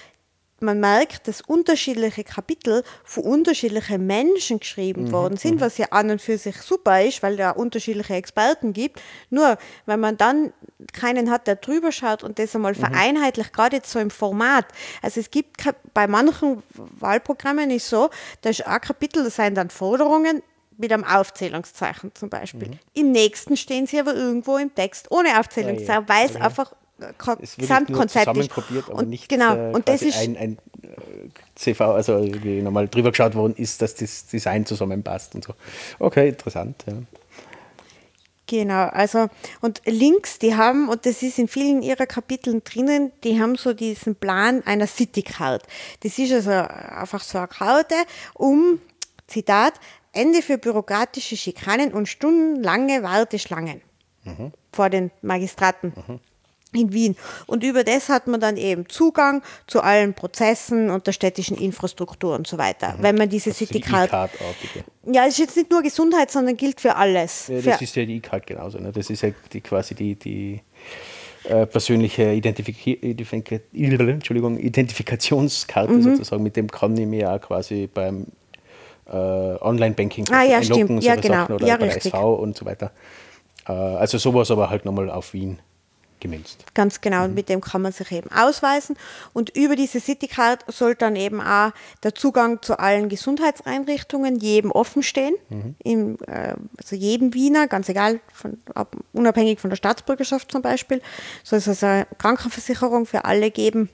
Speaker 2: man merkt, dass unterschiedliche Kapitel von unterschiedlichen Menschen geschrieben
Speaker 1: Mhm,
Speaker 2: worden sind, was ja an und für sich super ist, weil da unterschiedliche Experten gibt. Nur, wenn man dann keinen hat, der drüber schaut und das
Speaker 1: Mhm.
Speaker 2: einmal vereinheitlicht, gerade jetzt so im Format. Also es gibt bei manchen Wahlprogrammen ist so, da ist ein Kapitel, das sind dann Forderungen mit einem Aufzählungszeichen zum Beispiel. Im nächsten stehen sie aber irgendwo im Text ohne Aufzählungszeichen, weil es einfach kein
Speaker 1: Es wird
Speaker 2: Gesamtkonzept
Speaker 1: zusammenkopiert, aber
Speaker 2: Und
Speaker 1: nicht
Speaker 2: genau,
Speaker 1: äh,
Speaker 2: und das ist
Speaker 1: ein, ein äh, CV, also irgendwie nochmal drüber geschaut worden ist, dass das Design zusammenpasst und so. Okay, interessant. Ja.
Speaker 2: Genau, also und links, die haben, und das ist in vielen ihrer Kapiteln drinnen, die haben so diesen Plan einer City Card. Das ist also einfach so eine Karte, um, Zitat, Ende für bürokratische Schikanen und stundenlange Warteschlangen vor den Magistraten. In Wien. Und über das hat man dann eben Zugang zu allen Prozessen und der städtischen Infrastruktur und so weiter. Wenn man diese
Speaker 1: Das ist
Speaker 2: City
Speaker 1: die.
Speaker 2: Ja, es ist jetzt nicht nur Gesundheit, sondern gilt für alles.
Speaker 1: Ja,
Speaker 2: für,
Speaker 1: das ist ja die E-Card genauso. Ne? Das ist ja die, quasi die, die äh, persönliche Identifika Entschuldigung, Identifikationskarte
Speaker 2: Mhm.
Speaker 1: sozusagen. Mit dem kann ich mir auch quasi beim äh, Online-Banking
Speaker 2: Ah, ja,
Speaker 1: einloggen,
Speaker 2: stimmt. Ja, genau.
Speaker 1: Sachen, oder
Speaker 2: Ja,
Speaker 1: bei der
Speaker 2: richtig.
Speaker 1: SV und so weiter. Äh, also sowas aber halt nochmal auf Wien gemünzt.
Speaker 2: Ganz genau, und mit dem kann man sich eben ausweisen. Und über diese Citycard soll dann eben auch der Zugang zu allen Gesundheitseinrichtungen jedem offen stehen. Im, äh, also jedem Wiener, ganz egal, von, ab, unabhängig von der Staatsbürgerschaft zum Beispiel. Soll es also eine Krankenversicherung für alle geben.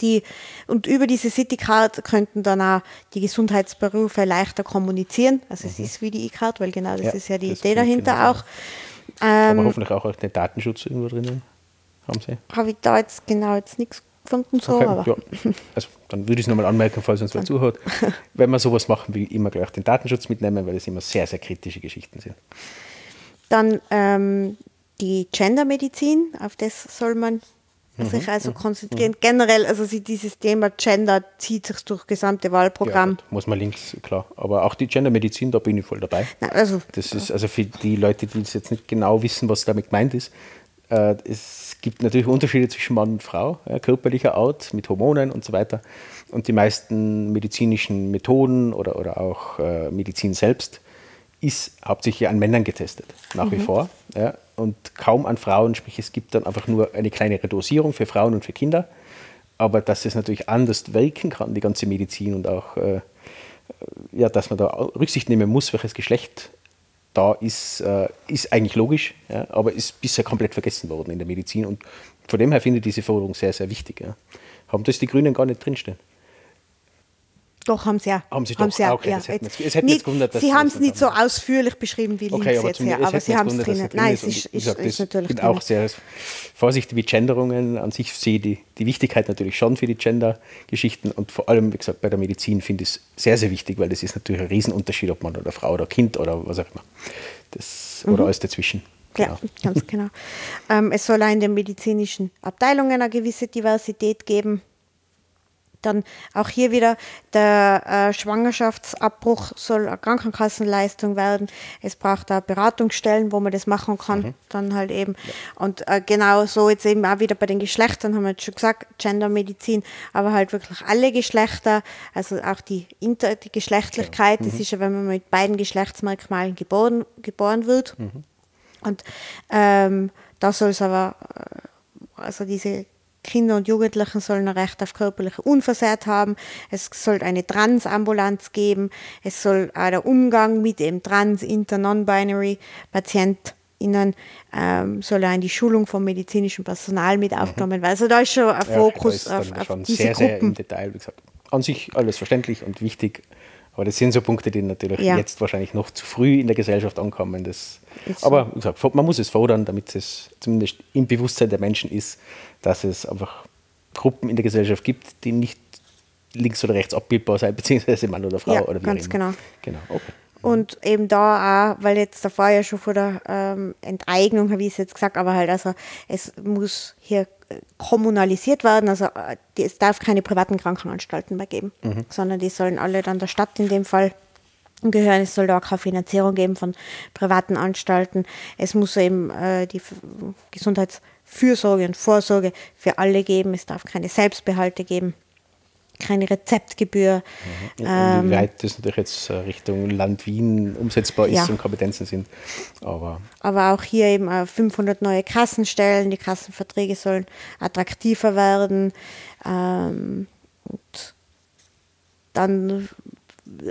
Speaker 2: Die, und über diese Citycard könnten dann auch die Gesundheitsberufe leichter kommunizieren. Also es ist wie die E-Card, weil genau das
Speaker 1: Ja,
Speaker 2: ist ja die Idee dahinter
Speaker 1: genau
Speaker 2: auch. Ähm,
Speaker 1: aber hoffentlich auch den Datenschutz irgendwo drinnen. Haben Sie?
Speaker 2: Habe ich da jetzt genau jetzt nichts gefunden, so,
Speaker 1: Okay, ja. Also dann würde ich es nochmal anmerken, falls uns wer zuhört. Wenn man sowas machen will, immer gleich den Datenschutz mitnehmen, weil das immer sehr, sehr kritische Geschichten sind.
Speaker 2: dann ähm, die Gendermedizin, auf das soll man. Sich also konzentrieren. Generell, also sie, dieses Thema Gender zieht sich durch das gesamte
Speaker 1: Ja,
Speaker 2: Wahlprogramm.
Speaker 1: gut, muss man links, klar. Aber auch die Gendermedizin, da bin ich voll dabei.
Speaker 2: Na, also
Speaker 1: Das ist also für die Leute, die das jetzt nicht genau wissen, was damit gemeint ist. Äh, es gibt natürlich Unterschiede zwischen Mann und Frau, ja, körperlicher Art mit Hormonen und so weiter. Und die meisten medizinischen Methoden oder, oder auch äh, Medizin selbst ist hauptsächlich an Männern getestet, nach wie vor. Ja, und kaum an Frauen, sprich es gibt dann einfach nur eine kleinere Dosierung für Frauen und für Kinder. Aber dass es natürlich anders wirken kann, die ganze Medizin und auch äh, ja, dass man da Rücksicht nehmen muss, welches Geschlecht da ist, äh, ist eigentlich logisch, ja, aber ist bisher komplett vergessen worden in der Medizin. Und von dem her finde ich diese Forderung sehr, sehr wichtig. Ja. Haben das die Grünen gar nicht drinstehen?
Speaker 2: Doch haben sie ja.
Speaker 1: Haben sie doch?
Speaker 2: ja,
Speaker 1: Ah, okay,
Speaker 2: ja.
Speaker 1: das hätte mich jetzt- es hätte
Speaker 2: Nicht-
Speaker 1: gewundert, dass
Speaker 2: sie
Speaker 1: sie
Speaker 2: haben es
Speaker 1: nicht
Speaker 2: so
Speaker 1: haben.
Speaker 2: ausführlich beschrieben wie links
Speaker 1: Okay, aber
Speaker 2: jetzt, ja, aber sie haben es drinnen.
Speaker 1: drin
Speaker 2: Nein, es ist, ist,
Speaker 1: gesagt,
Speaker 2: ist natürlich
Speaker 1: Ich bin auch sehr vorsichtig mit Genderungen. An sich sehe ich die, die Wichtigkeit natürlich schon für die Gender-Geschichten und vor allem, wie gesagt, bei der Medizin finde ich es sehr, sehr wichtig, weil das ist natürlich ein Riesenunterschied, ob man oder Frau oder Kind oder was auch immer. Das, oder alles dazwischen. Genau.
Speaker 2: Ja, ganz genau. ähm, es soll auch in den medizinischen Abteilungen eine gewisse Diversität geben. Dann auch hier wieder der äh, Schwangerschaftsabbruch soll eine Krankenkassenleistung werden. Es braucht da Beratungsstellen, wo man das machen kann. Dann halt eben. Und äh, genau so jetzt eben auch wieder bei den Geschlechtern haben wir jetzt schon gesagt, Gendermedizin, aber halt wirklich alle Geschlechter, also auch die, Inter die Geschlechtlichkeit, das ist ja, wenn man mit beiden Geschlechtsmerkmalen geboren, geboren wird. Und ähm, da soll es aber, äh, also diese Kinder und Jugendlichen sollen ein Recht auf körperliche Unversehrt haben. Es soll eine Transambulanz geben. Es soll auch der Umgang mit dem Trans, Inter, Non-Binary PatientInnen ähm, soll auch in die Schulung vom medizinischen Personal mit aufgenommen werden. Also da ist schon ein
Speaker 1: Ja,
Speaker 2: Fokus
Speaker 1: da
Speaker 2: auf, auf
Speaker 1: schon
Speaker 2: diese
Speaker 1: sehr, sehr
Speaker 2: Gruppen.
Speaker 1: im Detail, wie gesagt. An sich alles verständlich und wichtig, aber das sind so Punkte, die natürlich
Speaker 2: Ja.
Speaker 1: jetzt wahrscheinlich noch zu früh in der Gesellschaft ankommen. Das,
Speaker 2: so.
Speaker 1: aber wie gesagt, man muss es fordern, damit es zumindest im Bewusstsein der Menschen ist, dass es einfach Gruppen in der Gesellschaft gibt, die nicht links oder rechts abbildbar sein, beziehungsweise Mann oder Frau
Speaker 2: Ja,
Speaker 1: oder wie
Speaker 2: ganz genau.
Speaker 1: Genau, okay.
Speaker 2: Und eben da auch, weil jetzt davor ja schon vor der ähm, Enteignung, habe ich es jetzt gesagt, aber halt, also es muss hier kommunalisiert werden, also es darf keine privaten Krankenanstalten mehr geben, sondern die sollen alle dann der Stadt in dem Fall gehören. Es soll da auch keine Finanzierung geben von privaten Anstalten. Es muss eben äh, die Gesundheitsfürsorge und Vorsorge für alle geben. Es darf keine Selbstbehalte geben. Keine Rezeptgebühr.
Speaker 1: Mhm. Inwieweit das natürlich jetzt Richtung Land Wien umsetzbar ist
Speaker 2: Ja.
Speaker 1: und Kompetenzen sind. Aber
Speaker 2: Aber auch hier eben äh, 500 neue Kassenstellen. Die Kassenverträge sollen attraktiver werden. Ähm, und dann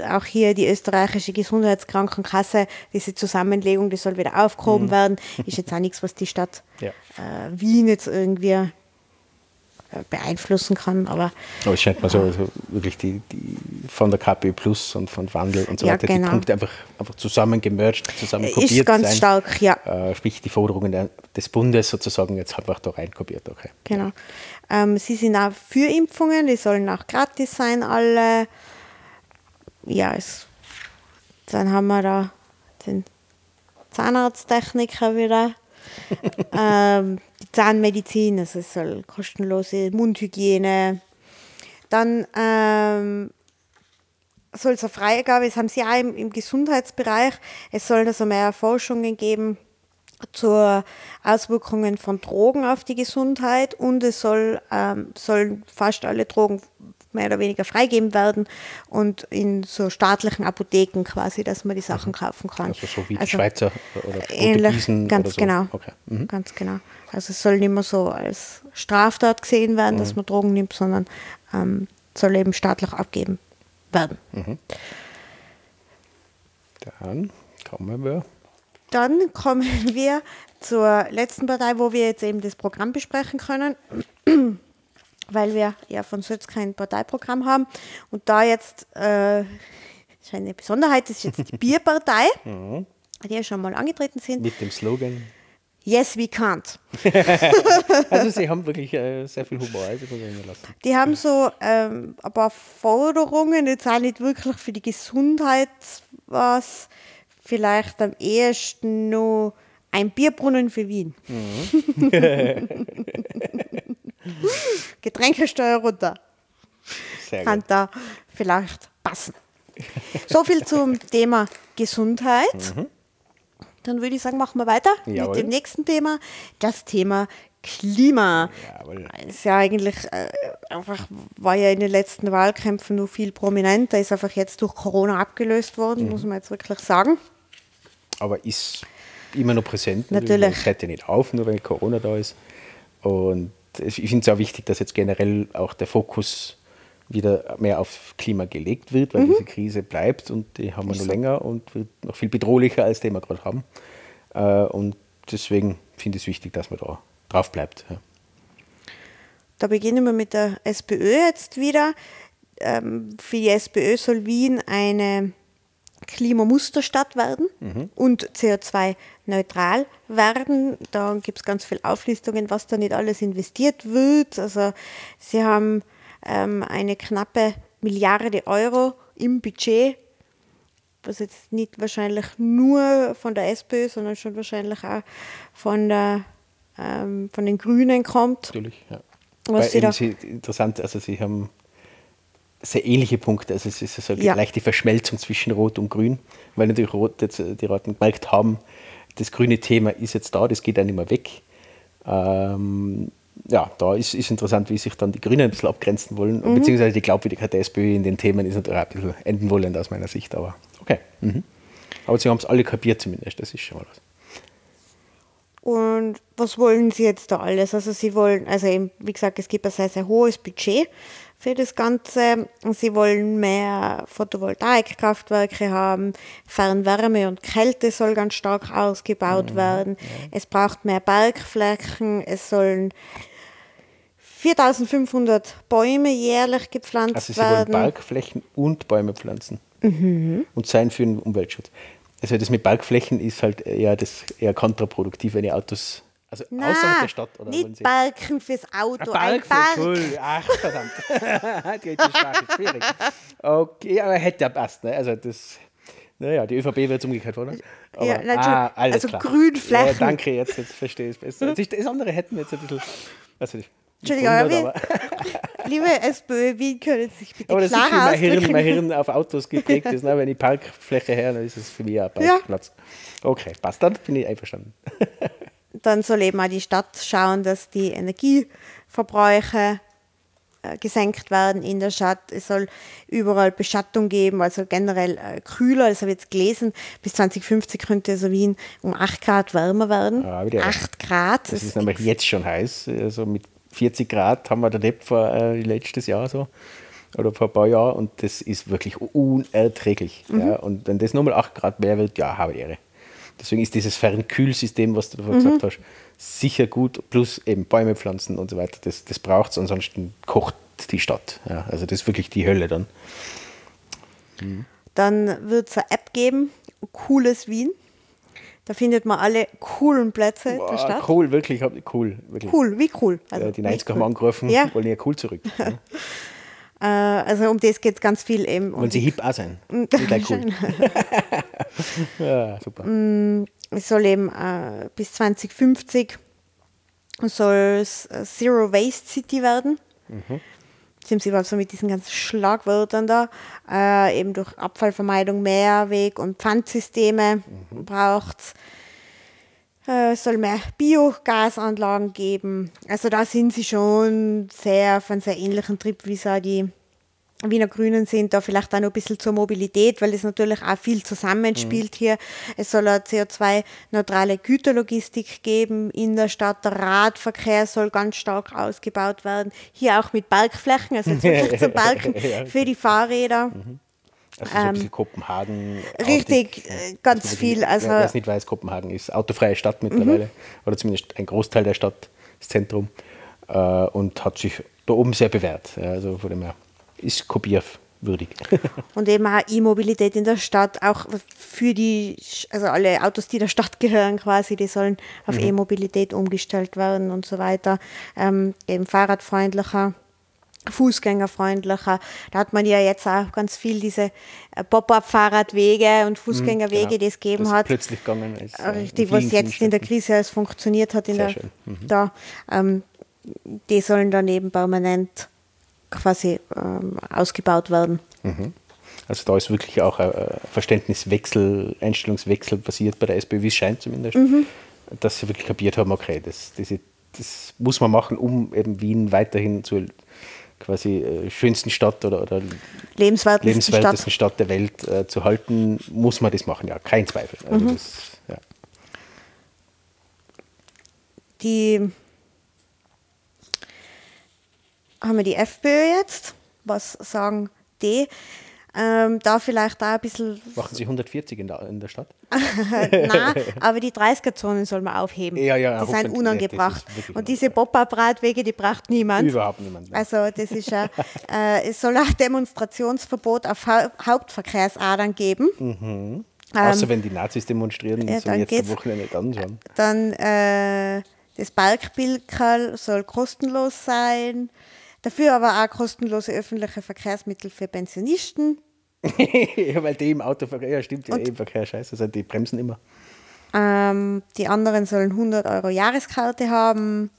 Speaker 2: auch hier die österreichische Gesundheitskrankenkasse, diese Zusammenlegung, die soll wieder aufgehoben werden. Ist jetzt auch nichts, was die Stadt
Speaker 1: Ja.
Speaker 2: äh, Wien jetzt irgendwie äh, beeinflussen kann. Aber
Speaker 1: Aber es scheint mir so, so wirklich die, die von der KPÖ Plus und von Wandel und so
Speaker 2: Ja,
Speaker 1: weiter,
Speaker 2: genau.
Speaker 1: die Punkte einfach, einfach zusammen gemerged, zusammen kopiert
Speaker 2: ist ganz
Speaker 1: sein.
Speaker 2: stark, ja.
Speaker 1: Äh, sprich, die Forderungen der, des Bundes sozusagen jetzt einfach da rein kopiert. Okay.
Speaker 2: Genau. Ähm, sie sind auch für Impfungen, die sollen auch gratis sein, alle. Ja, es, dann haben wir da den Zahnarzttechniker wieder. ähm, Zahnmedizin, also es soll kostenlose Mundhygiene. Dann ähm, soll es eine Freigabe, das haben sie auch im, im Gesundheitsbereich, es sollen also mehr Forschungen geben zur Auswirkungen von Drogen auf die Gesundheit und es soll, ähm, sollen fast alle Drogen mehr oder weniger freigeben werden und in so staatlichen Apotheken quasi, dass man die Sachen kaufen kann.
Speaker 1: Also so wie die
Speaker 2: Also
Speaker 1: Schweizer oder
Speaker 2: ähnlich,
Speaker 1: Portugiesen
Speaker 2: ganz
Speaker 1: oder so.
Speaker 2: genau.
Speaker 1: Okay. Mhm.
Speaker 2: Ganz genau. Also es soll nicht mehr so als Straftat gesehen werden,
Speaker 1: Mhm.
Speaker 2: dass man Drogen nimmt, sondern ähm, soll eben staatlich abgeben werden.
Speaker 1: Dann kommen wir.
Speaker 2: Dann kommen wir zur letzten Partei, wo wir jetzt eben das Programm besprechen können, weil wir ja von Sötz kein Parteiprogramm haben. Und da jetzt äh, eine Besonderheit, ist jetzt die Bierpartei, die ja schon mal angetreten sind.
Speaker 1: Mit dem Slogan.
Speaker 2: Yes, we can't.
Speaker 1: Also sie haben wirklich äh, sehr viel Humor, also muss ich mir lassen.
Speaker 2: Die haben so ähm, ein paar Forderungen, jetzt auch nicht wirklich für die Gesundheit was. Vielleicht am ehesten nur ein Bierbrunnen für Wien. Getränkesteuer runter.
Speaker 1: Sehr
Speaker 2: Kann
Speaker 1: gut.
Speaker 2: da vielleicht passen. So viel zum Thema Gesundheit. Dann würde ich sagen, machen wir weiter
Speaker 1: Jawohl.
Speaker 2: mit dem nächsten Thema. Das Thema Klima.
Speaker 1: Jawohl.
Speaker 2: Ist ja eigentlich äh, einfach, war ja in den letzten Wahlkämpfen noch viel prominenter, ist einfach jetzt durch Corona abgelöst worden,
Speaker 1: Mhm.
Speaker 2: muss man jetzt wirklich sagen.
Speaker 1: aber ist immer noch präsent.
Speaker 2: Natürlich.
Speaker 1: Hört ja nicht auf, nur weil Corona da ist. Und ich finde es auch wichtig, dass jetzt generell auch der Fokus wieder mehr auf Klima gelegt wird, weil diese Krise bleibt und die haben wir
Speaker 2: Mhm.
Speaker 1: Noch
Speaker 2: so.
Speaker 1: länger und wird noch viel bedrohlicher, als die wir gerade haben. Äh, Und deswegen finde ich es wichtig, dass man da drauf bleibt. Ja.
Speaker 2: Da beginnen wir mit der SPÖ jetzt wieder. Ähm, für die SPÖ soll Wien eine Klimamusterstadt werden und CO2-neutral werden. Da gibt es ganz viele Auflistungen, was da nicht alles investiert wird. Also sie haben ähm, eine knappe Milliarde Euro im Budget, was jetzt nicht wahrscheinlich nur von der SPÖ, sondern schon wahrscheinlich auch von, der, ähm, von den Grünen kommt.
Speaker 1: Natürlich, ja.
Speaker 2: Was Sie da-
Speaker 1: sie, interessant, also sie haben sehr ähnliche Punkte. Also es ist so eine
Speaker 2: Ja.
Speaker 1: leichte Verschmelzung zwischen Rot und Grün, weil natürlich Rot jetzt, äh, die Roten gemerkt haben, das grüne Thema ist jetzt da, das geht dann nicht mehr weg. Ähm, ja, da ist, ist interessant, wie sich dann die Grünen ein bisschen abgrenzen wollen,
Speaker 2: Mhm.
Speaker 1: beziehungsweise die Glaubwürdigkeit der SPÖ in den Themen ist natürlich ein bisschen enden wollend aus meiner Sicht, aber okay. Mhm. Aber sie haben es alle kapiert zumindest, das ist schon mal was.
Speaker 2: Und was wollen Sie jetzt da alles? Also Sie wollen, also eben, wie gesagt, es gibt ein sehr, sehr hohes Budget für das Ganze. Sie wollen mehr Photovoltaikkraftwerke haben, Fernwärme und Kälte soll ganz stark ausgebaut werden. Es braucht mehr Bergflächen, es sollen 4500 Bäume jährlich gepflanzt
Speaker 1: Also sie wollen
Speaker 2: werden.
Speaker 1: Parkflächen und Bäume pflanzen
Speaker 2: Mhm.
Speaker 1: und sein für den Umweltschutz. Also das mit Parkflächen ist halt eher das eher kontraproduktiv, wenn die Autos also
Speaker 2: Nein,
Speaker 1: außerhalb der Stadt oder
Speaker 2: nicht Balken fürs Auto, ein
Speaker 1: Park,
Speaker 2: Park.
Speaker 1: Entschuldigung, ach verdammt. die deutsche Sprache ist schwierig. Okay, aber hätte ja passt, ne? Also das naja, die ÖVP wird jetzt umgekehrt, oder? Aber,
Speaker 2: Ja, nein,
Speaker 1: ah, alles
Speaker 2: also
Speaker 1: klar.
Speaker 2: Grünflächen.
Speaker 1: Ja, danke, jetzt, jetzt verstehe ich es besser. Das andere hätten jetzt ein bisschen. Also, nicht
Speaker 2: Entschuldigung, aber, liebe SPÖ, Wien können Sie sich bitte
Speaker 1: Aber das ist, wie
Speaker 2: klarer
Speaker 1: mein Hirn, mein Hirn auf Autos geprägt ist. Ne? Wenn ich Parkfläche her, dann ist es für mich ein Parkplatz. Okay, passt. Dann bin ich einverstanden.
Speaker 2: Dann soll eben auch die Stadt schauen, dass die Energieverbräuche äh, gesenkt werden in der Stadt. Es soll überall Beschattung geben, also generell äh, kühler. Das habe ich jetzt gelesen. Bis 2050 könnte also Wien um 8 Grad wärmer werden.
Speaker 1: Ah, wieder.
Speaker 2: 8 Grad.
Speaker 1: Das ist nämlich jetzt schon heiß. Also mit 40 Grad haben wir da nicht vor äh, letztes Jahr so oder vor ein paar Jahren und das ist wirklich unerträglich. Ja. Und wenn das nochmal 8 Grad mehr wird, ja, habe Ehre. Deswegen ist dieses Fernkühlsystem, was du davor gesagt hast, sicher gut, plus eben Bäume pflanzen und so weiter. Das, das braucht es, ansonsten kocht die Stadt. Ja, also das ist wirklich die Hölle dann.
Speaker 2: Dann wird es eine App geben, Cooles Wien. Da findet man alle coolen Plätze der
Speaker 1: Boah,
Speaker 2: Stadt.
Speaker 1: cool, wirklich, cool. Wirklich.
Speaker 2: Cool, wie cool.
Speaker 1: Äh, die
Speaker 2: wie
Speaker 1: 90er haben
Speaker 2: cool.
Speaker 1: angerufen,
Speaker 2: Ja,
Speaker 1: wollen ja cool zurück.
Speaker 2: Äh, also um das geht es ganz viel eben.
Speaker 1: Wollen sie hip auch sein? Die gleich cool. ja, super.
Speaker 2: es soll eben äh, bis 2050 soll es äh, Zero Waste City werden. Sie haben sich also mit diesen ganzen Schlagwörtern da, äh, eben durch Abfallvermeidung, Mehrweg- und Pfandsysteme braucht es. Äh, es soll mehr Biogasanlagen geben. Also da sind sie schon sehr auf einem sehr ähnlichen Trip, wie es auch die Wiener Grünen sind, da vielleicht auch noch ein bisschen zur Mobilität, weil es natürlich auch viel zusammenspielt hier. Es soll eine CO2-neutrale Güterlogistik geben in der Stadt. Der Radverkehr soll ganz stark ausgebaut werden. Hier auch mit Parkflächen, also wirklich zum Parken für die Fahrräder.
Speaker 1: Also so ein bisschen Kopenhagen.
Speaker 2: Ähm, richtig,
Speaker 1: artig.
Speaker 2: äh, ganz viel,
Speaker 1: Wer,
Speaker 2: also-
Speaker 1: wer es nicht weiß, Kopenhagen ist autofreie Stadt mittlerweile. Oder zumindest ein Großteil der Stadt, das Zentrum. Äh, und hat sich da oben sehr bewährt. Ja, also von dem her ist kopierwürdig.
Speaker 2: Und eben auch E-Mobilität in der Stadt, auch für die, also alle Autos, die der Stadt gehören quasi, die sollen auf E-Mobilität umgestellt werden und so weiter. Ähm, eben fahrradfreundlicher, fußgängerfreundlicher. Da hat man ja jetzt auch ganz viel diese äh, Pop-up-Fahrradwege und Fußgängerwege,
Speaker 1: Genau.
Speaker 2: die es gegeben
Speaker 1: Das
Speaker 2: hat.
Speaker 1: plötzlich gegangen ist. äh,
Speaker 2: Richtig, was
Speaker 1: vielen,
Speaker 2: jetzt in der. Krise alles funktioniert hat, in
Speaker 1: Sehr
Speaker 2: der,
Speaker 1: schön. Mhm.
Speaker 2: da, ähm, die sollen dann eben permanent quasi ähm, ausgebaut werden.
Speaker 1: Also da ist wirklich auch ein äh, Verständniswechsel, Einstellungswechsel passiert bei der SPÖ, wie es scheint zumindest, dass sie wirklich kapiert haben, okay, das, das, das muss man machen, um eben Wien weiterhin zur quasi äh, schönsten Stadt oder, oder
Speaker 2: Lebenswertesten
Speaker 1: lebenswertesten
Speaker 2: Stadt.
Speaker 1: Stadt der Welt äh, zu halten, muss man das machen, ja, kein Zweifel. Also das, ja.
Speaker 2: Die haben wir die FPÖ jetzt. Was sagen die? Ähm, da vielleicht auch ein bisschen,
Speaker 1: Machen sie 140 in der, in der Stadt?
Speaker 2: nein, aber die 30er-Zonen soll man aufheben.
Speaker 1: Ja, ja,
Speaker 2: die sind unangebracht.
Speaker 1: Wirklich
Speaker 2: Und diese Pop-Up-Radwege, die braucht niemand.
Speaker 1: Überhaupt niemand. mehr.
Speaker 2: Also das ist ja, äh, es soll auch Demonstrationsverbot auf Hau Hauptverkehrsadern geben.
Speaker 1: Außer wenn die Nazis demonstrieren,
Speaker 2: ähm, ja,
Speaker 1: so
Speaker 2: dann
Speaker 1: jetzt am. Wochenende nicht anschauen.
Speaker 2: Dann äh, das Balkbilkerl soll kostenlos sein. Dafür aber auch kostenlose öffentliche Verkehrsmittel für Pensionisten.
Speaker 1: ja, weil die im Autoverkehr, ja stimmt, ja, im Verkehr scheiße sind, die bremsen immer.
Speaker 2: Ähm, die anderen sollen 100 Euro Jahreskarte haben.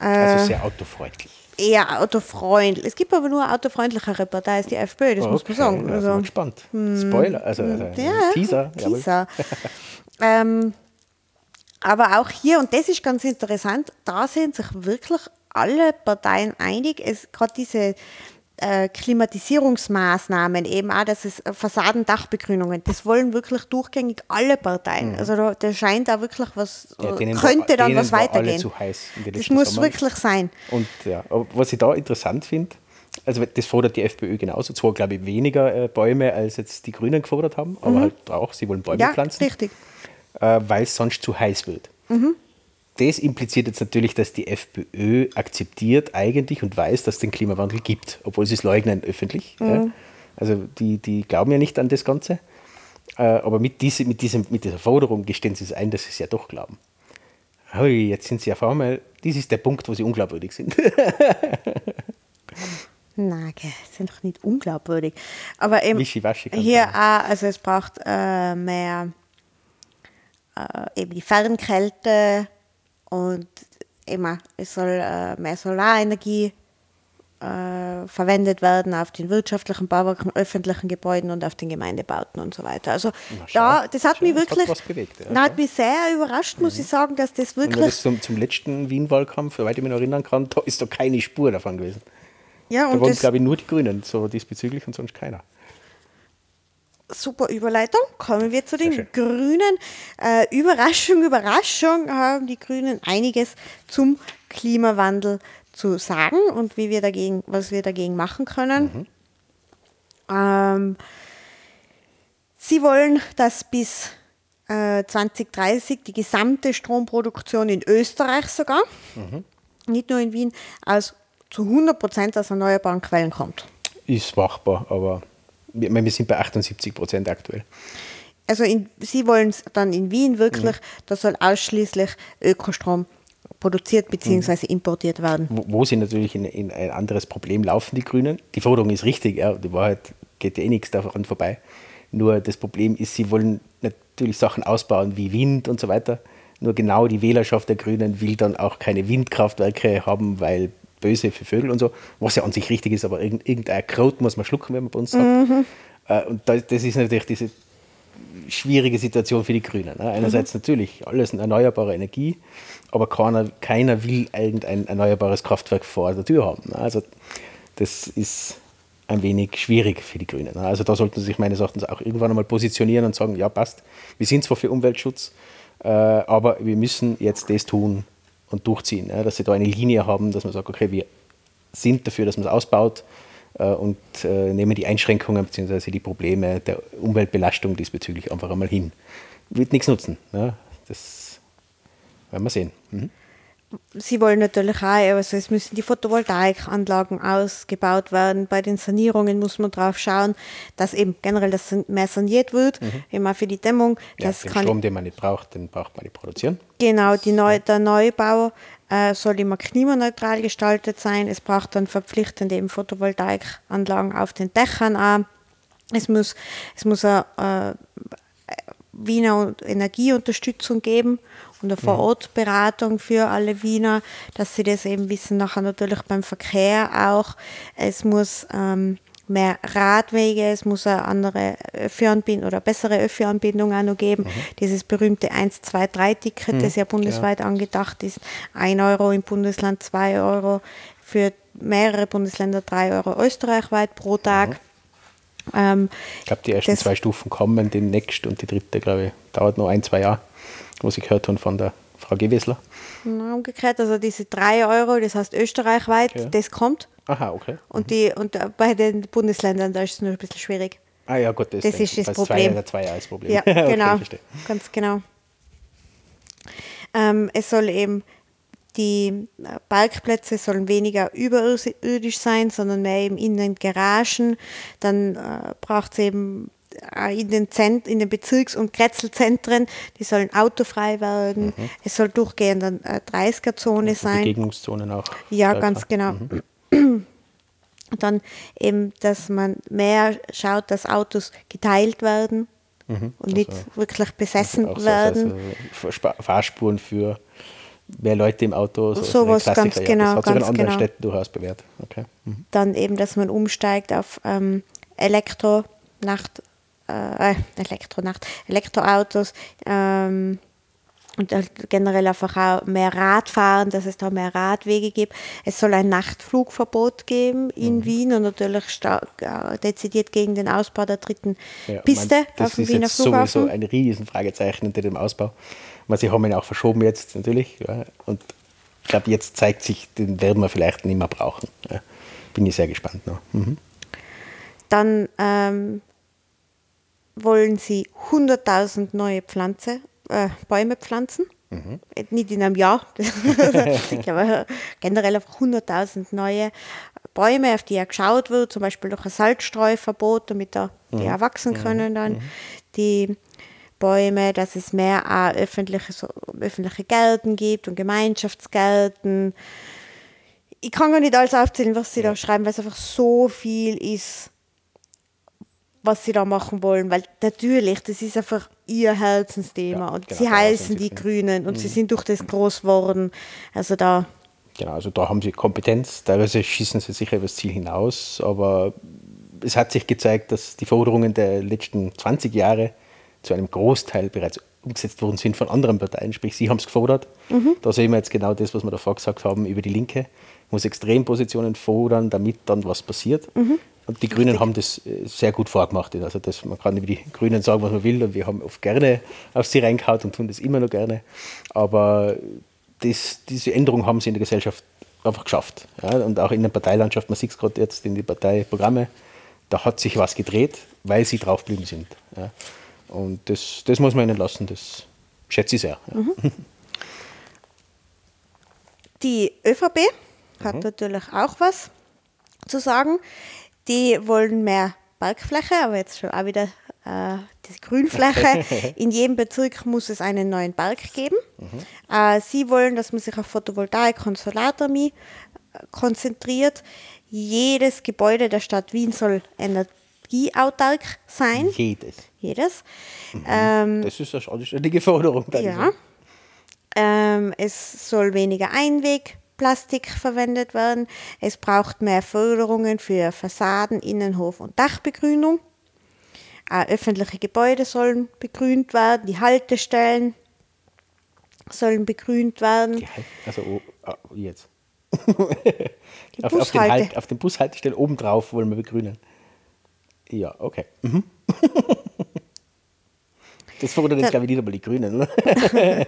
Speaker 2: Äh.
Speaker 1: Also sehr autofreundlich.
Speaker 2: Eher autofreundlich. Es gibt aber nur autofreundlichere Partei als die FPÖ, das muss man sagen.
Speaker 1: Also,
Speaker 2: Also,
Speaker 1: gespannt. Spoiler, also, also
Speaker 2: Ja,
Speaker 1: Teaser.
Speaker 2: Teaser. ähm, aber auch hier, und das ist ganz interessant, da sind sich wirklich alle Parteien einig, es gerade diese äh, Klimatisierungsmaßnahmen, eben auch, dass es Fassadendachbegrünungen, das wollen wirklich durchgängig alle Parteien. Also da, da scheint da wirklich was,
Speaker 1: Mhm. Ja,
Speaker 2: äh, könnte
Speaker 1: war,
Speaker 2: dann was
Speaker 1: war alle
Speaker 2: weitergehen.
Speaker 1: zu heiß
Speaker 2: Das muss
Speaker 1: Sommern.
Speaker 2: wirklich sein.
Speaker 1: Und ja, aber was ich da interessant finde, also das fordert die FPÖ genauso, zwar glaube ich weniger äh, Bäume, als jetzt die Grünen gefordert haben, aber halt auch, sie wollen Bäume
Speaker 2: Mhm. Ja,
Speaker 1: pflanzen,
Speaker 2: richtig.
Speaker 1: äh, weil es sonst zu heiß wird. Das impliziert jetzt natürlich, dass die FPÖ akzeptiert eigentlich und weiß, dass es den Klimawandel gibt, obwohl sie es leugnen öffentlich. Ja. Also die, die glauben ja nicht an das Ganze. Äh, aber mit, diese, mit, diesem, mit dieser Forderung gestehen sie es ein, dass sie es ja doch glauben. Hui, jetzt sind sie auf einmal, dies ist der Punkt, wo sie unglaubwürdig sind.
Speaker 2: Nein, gell, sind doch nicht unglaubwürdig. Aber eben hier auch, also es braucht äh, mehr äh, eben die Fernkälte und immer, es soll äh, mehr Solarenergie äh, verwendet werden auf den wirtschaftlichen Bauwerken, öffentlichen Gebäuden und auf den Gemeindebauten und so weiter. Also da, das hat
Speaker 1: schau,
Speaker 2: mich
Speaker 1: hat
Speaker 2: wirklich,
Speaker 1: was bewegt, ja,
Speaker 2: na, hat mich sehr überrascht, muss ich sagen, dass das
Speaker 1: Und
Speaker 2: wirklich,
Speaker 1: das zum, zum letzten Wien-Wahlkampf, soweit ich mich noch erinnern kann, da ist da keine Spur davon gewesen.
Speaker 2: ja,
Speaker 1: Da
Speaker 2: und
Speaker 1: waren, glaube ich, nur die Grünen so diesbezüglich und sonst keiner.
Speaker 2: Super Überleitung. Kommen wir zu den. Grünen. Äh, Überraschung, Überraschung haben die Grünen einiges zum Klimawandel zu sagen und wie wir dagegen, was wir dagegen machen können. Ähm, sie wollen, dass bis äh, 2030 die gesamte Stromproduktion in Österreich sogar, nicht nur in Wien, aus zu 100 Prozent aus erneuerbaren Quellen kommt.
Speaker 1: Ist machbar, aber wir, wir sind bei 78 Prozent aktuell.
Speaker 2: Also in, sie wollen es dann in Wien wirklich, da soll ausschließlich Ökostrom produziert bzw. importiert werden.
Speaker 1: Wo, wo sie natürlich in, in ein anderes Problem laufen, die Grünen. Die Forderung ist richtig, ja, die Wahrheit geht eh nichts daran vorbei. Nur das Problem ist, sie wollen natürlich Sachen ausbauen wie Wind und so weiter. Nur genau die Wählerschaft der Grünen will dann auch keine Windkraftwerke haben, weil böse für Vögel und so, was ja an sich richtig ist, aber irgend- irgendein Kraut muss man schlucken, wenn man bei uns hat. Äh, Und da- das ist natürlich diese schwierige Situation für die Grünen. Ne? Einerseits natürlich alles eine erneuerbare Energie, aber keiner, keiner will irgendein erneuerbares Kraftwerk vor der Tür haben. Ne? Also das ist ein wenig schwierig für die Grünen. Ne? Also da sollten sie sich meines Erachtens auch irgendwann einmal positionieren und sagen, ja passt, wir sind zwar für Umweltschutz, äh, aber wir müssen jetzt das tun und durchziehen. Ne? Dass sie da eine Linie haben, dass man sagt, okay, wir sind dafür, dass man es ausbaut äh, und äh, nehmen die Einschränkungen bzw. die Probleme der Umweltbelastung diesbezüglich einfach einmal hin. Wird nichts nutzen. Ne? Das werden wir sehen. Mhm.
Speaker 2: Sie wollen natürlich auch, also es müssen die Photovoltaikanlagen ausgebaut werden. Bei den Sanierungen muss man darauf schauen, dass eben generell das mehr saniert wird, immer für die Dämmung.
Speaker 1: Ja,
Speaker 2: Das
Speaker 1: den
Speaker 2: kann
Speaker 1: Strom, den man nicht braucht, den braucht man nicht produzieren.
Speaker 2: Genau, Neu der Neubau äh, soll immer klimaneutral gestaltet sein. Es braucht dann verpflichtend eben Photovoltaikanlagen auf den Dächern auch. Es muss, es muss eine äh, Wiener Energieunterstützung geben und eine Vorortberatung für alle Wiener, dass sie das eben wissen. Nachher natürlich beim Verkehr auch. Es muss ähm, mehr Radwege, es muss eine andere Öffi-Anbindung oder bessere Öffi-Anbindung auch noch geben. Dieses berühmte 1-2-3-Ticket, das ja bundesweit angedacht ist. 1 Euro im Bundesland, 2 Euro für mehrere Bundesländer, 3 Euro österreichweit pro Tag. Ähm,
Speaker 1: Ich glaube, die ersten zwei Stufen kommen demnächst und die dritte, glaube ich, dauert noch ein, zwei Jahre, was ich gehört habe von der Frau Gewessler.
Speaker 2: na, umgekehrt, also diese 3 Euro, das heißt österreichweit,
Speaker 1: Ja.
Speaker 2: das kommt.
Speaker 1: Aha, okay.
Speaker 2: Und, die, und äh, bei den Bundesländern, da ist es nur ein bisschen schwierig.
Speaker 1: Ah ja, gut, das,
Speaker 2: Das ist das Problem.
Speaker 1: Zwei, zwei Jahre ist das Problem.
Speaker 2: Ja,
Speaker 1: Okay,
Speaker 2: genau. Ganz genau. Ähm, es soll eben, die äh, Parkplätze sollen weniger überirdisch sein, sondern mehr eben in den Garagen. Dann äh, braucht es eben in den, Zent in den Bezirks- und Kretzelzentren, die sollen autofrei werden. Es soll durchgehend eine äh, 30er-Zone sein.
Speaker 1: Begegnungszonen auch.
Speaker 2: Ja, ganz genau. Und dann eben, dass man mehr schaut, dass Autos geteilt werden und nicht wirklich besessen
Speaker 1: Auch so,
Speaker 2: werden.
Speaker 1: Also, Spa- Fahrspuren für mehr Leute im Auto. So,
Speaker 2: Sowas
Speaker 1: ein
Speaker 2: ganz
Speaker 1: Klassiker,
Speaker 2: genau,
Speaker 1: Ja. Das hat sich in anderen
Speaker 2: genau.
Speaker 1: Städten durchaus bewährt. Okay. Mhm.
Speaker 2: Dann eben, dass man umsteigt auf ähm, Elektronacht, äh, äh, Elektronacht, Elektroautos ähm, und halt generell einfach auch mehr Radfahren, dass es da mehr Radwege gibt. Es soll ein Nachtflugverbot geben in
Speaker 1: Mhm.
Speaker 2: Wien und natürlich äh, dezidiert gegen den Ausbau der dritten
Speaker 1: Ja,
Speaker 2: Piste
Speaker 1: man, das
Speaker 2: auf dem
Speaker 1: ist
Speaker 2: Wiener Flughafen.
Speaker 1: sowieso ein riesen Fragezeichen hinter dem Ausbau. Weil sie haben ihn auch verschoben jetzt natürlich. Ja. Und ich glaube, jetzt zeigt sich, den werden wir vielleicht nicht mehr brauchen. Ja. Bin ich sehr gespannt noch. Mhm.
Speaker 2: Dann ähm, wollen sie 100.000 neue Pflanze, äh, Bäume pflanzen. Äh, Nicht in einem Jahr. ich glaube, generell einfach 100.000 neue Bäume, auf die ja geschaut wird, zum Beispiel durch ein Salzstreuverbot, damit da die auch wachsen können dann. Die Bäume, dass es mehr auch öffentliche, so, öffentliche Gärten gibt und Gemeinschaftsgärten. Ich kann gar nicht alles aufzählen, was sie da schreiben, weil es einfach so viel ist was sie da machen wollen, weil natürlich, das ist einfach ihr Herzensthema
Speaker 1: Ja,
Speaker 2: und
Speaker 1: genau,
Speaker 2: sie heißen die. Grünen und sie sind durch das groß geworden. Also da,
Speaker 1: Genau, also da haben sie Kompetenz. Teilweise schießen sie sicher über das Ziel hinaus, aber es hat sich gezeigt, dass die Forderungen der letzten 20 Jahre zu einem Großteil bereits umgesetzt worden sind von anderen Parteien. Sprich, sie haben es gefordert. Mhm. Da sehen wir jetzt genau das, was wir davor gesagt haben über die Linke. Muss Extrempositionen fordern, damit dann was passiert. Mhm. Und die Grünen haben das äh, sehr gut vorgemacht. Also das, man kann über die Grünen sagen, was man will, und wir haben oft gerne auf sie reingehauen und tun das immer noch gerne. Aber das, diese Änderung haben sie in der Gesellschaft einfach geschafft. Ja, und auch in der Parteilandschaft, man sieht es gerade jetzt in die Parteiprogramme, da hat sich was gedreht, weil sie draufgeblieben sind. Ja. Und das, das muss man ihnen lassen, das schätze ich sehr. Ja. Mhm.
Speaker 2: Die ÖVP hat mhm. natürlich auch was zu sagen. Die wollen mehr Parkfläche, aber jetzt schon auch wieder äh, die Grünfläche. In jedem Bezirk muss es einen neuen Park geben. Mhm. Äh, sie wollen, dass man sich auf Photovoltaik und Solarthermie äh, konzentriert. Jedes Gebäude der Stadt Wien soll energieautark sein.
Speaker 1: Jedes.
Speaker 2: Jedes.
Speaker 1: Mhm. Ähm, das ist eine anständige Forderung.
Speaker 2: Ja. Ähm, es soll weniger Einweg Plastik verwendet werden. Es braucht mehr Förderungen für Fassaden, Innenhof und Dachbegrünung. Äh, öffentliche Gebäude sollen begrünt werden, die Haltestellen sollen begrünt werden.
Speaker 1: Also oh, oh, jetzt. auf, auf, den halt, auf den Bushaltestellen obendrauf wollen wir begrünen. Ja, okay. Mhm. das fordern jetzt, glaube ich, wieder mal die Grünen, oder?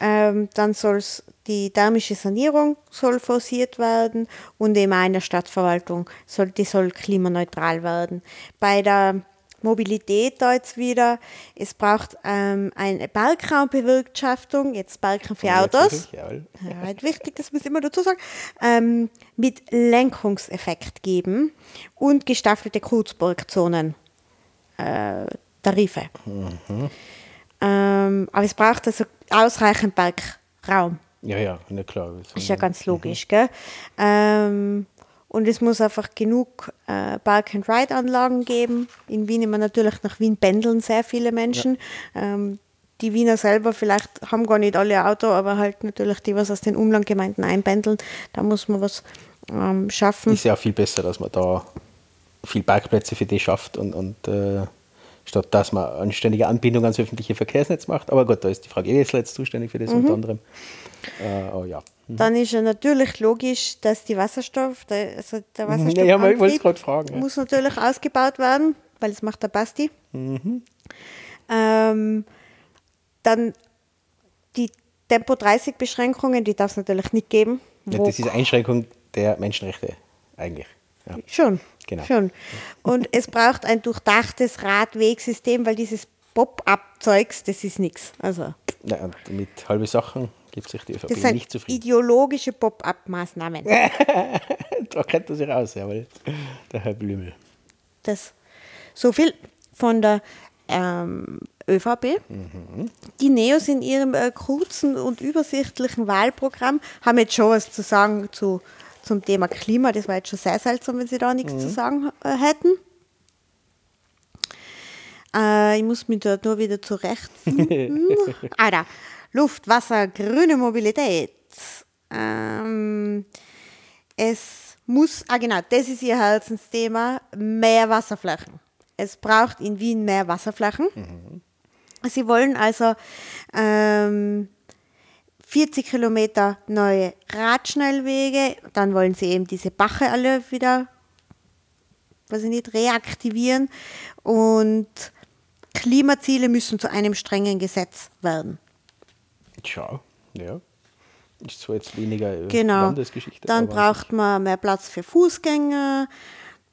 Speaker 2: ähm, dann soll die thermische Sanierung soll forciert werden und eben eine Stadtverwaltung soll, die soll klimaneutral werden. Bei der Mobilität da jetzt wieder, es braucht ähm, eine Parkraumbewirtschaftung, jetzt Parken für Autos. Ja, halt wichtig, das muss ich immer dazu sagen, ähm, mit Lenkungseffekt geben und gestaffelte Kurzburgzonen, äh, Tarife. Mhm. Ähm, aber es braucht also ausreichend Bergraum.
Speaker 1: Ja, ja, na klar.
Speaker 2: Ist ja ganz logisch, mhm. gell? Ähm, und es muss einfach genug äh, Park-and-Ride-Anlagen geben. In Wien immer natürlich nach Wien pendeln sehr viele Menschen. Ja. Ähm, die Wiener selber vielleicht haben gar nicht alle Auto, aber halt natürlich die, was aus den Umlandgemeinden einpendeln. Da muss man was ähm, schaffen.
Speaker 1: Ist ja auch viel besser, dass man da viel Parkplätze für die schafft und, und äh statt dass man eine ständige Anbindung ans öffentliche Verkehrsnetz macht. Aber gut, da ist die Frage Esel jetzt zuständig für das mhm. unter anderem. Äh, oh, ja.
Speaker 2: Mhm. Dann ist ja natürlich logisch, dass die Wasserstoff, der, also der Wasserstoff
Speaker 1: ja, ja, fragen.
Speaker 2: Muss ja. natürlich ausgebaut werden, weil es macht der Basti. Mhm. Ähm, dann die Tempo 30 Beschränkungen, die darf es natürlich nicht geben.
Speaker 1: Ja, das ist Einschränkung der Menschenrechte eigentlich.
Speaker 2: Ja. Schon. Genau. Schon. Und es braucht ein durchdachtes Radwegsystem, weil dieses Pop-up-Zeugs, das ist nichts. Also.
Speaker 1: Ja, mit halben Sachen gibt sich die ÖVP
Speaker 2: das sind
Speaker 1: nicht zufrieden.
Speaker 2: ideologische Pop-up-Maßnahmen.
Speaker 1: da kennt er sich aus, jawohl. Der Herr Blümel.
Speaker 2: Das, so viel von der ähm, ÖVP. Mhm. Die Neos in ihrem äh, kurzen und übersichtlichen Wahlprogramm haben jetzt schon was zu sagen zu zum Thema Klima. Das war jetzt schon sehr seltsam, wenn Sie da nichts mhm. zu sagen äh, hätten. Äh, ich muss mich dort nur wieder zurechtfinden. da. Luft, Wasser, grüne Mobilität. Ähm, es muss, ah genau, das ist Ihr Herzensthema, mehr Wasserflächen. Es braucht in Wien mehr Wasserflächen. Mhm. Sie wollen also ähm, 40 Kilometer neue Radschnellwege. Dann wollen sie eben diese Bache alle wieder, weiß ich nicht, reaktivieren. Und Klimaziele müssen zu einem strengen Gesetz werden.
Speaker 1: Tja, ja. Ist zwar jetzt weniger
Speaker 2: äh, genau. Landesgeschichte. Dann braucht man mehr Platz für Fußgänger.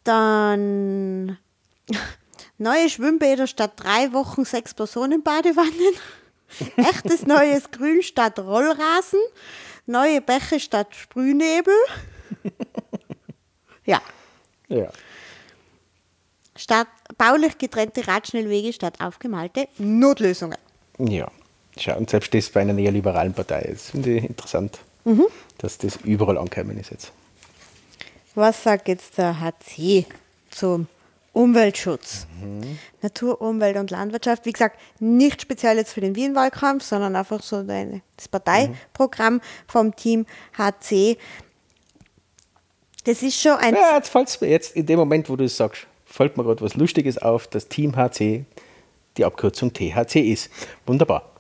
Speaker 2: Dann neue Schwimmbäder statt drei Wochen sechs Personen Badewannen. Echtes neues Grün statt Rollrasen. Neue Bäche statt Sprühnebel. ja.
Speaker 1: Ja.
Speaker 2: Statt baulich getrennte Radschnellwege statt aufgemalte Notlösungen.
Speaker 1: Ja. Schau, und selbst das bei einer neoliberalen Partei. Das finde ich interessant, mhm. dass das überall angekommen ist jetzt.
Speaker 2: Was sagt jetzt der HC zum Umweltschutz. Natur, Umwelt und Landwirtschaft. Wie gesagt, nicht speziell jetzt für den Wien-Wahlkampf, sondern einfach so das Parteiprogramm vom Team HC. Das ist schon ein.
Speaker 1: Ja, jetzt fällt mir jetzt in dem Moment, wo du es sagst, fällt mir gerade was Lustiges auf, dass Team HC die Abkürzung THC ist. Wunderbar.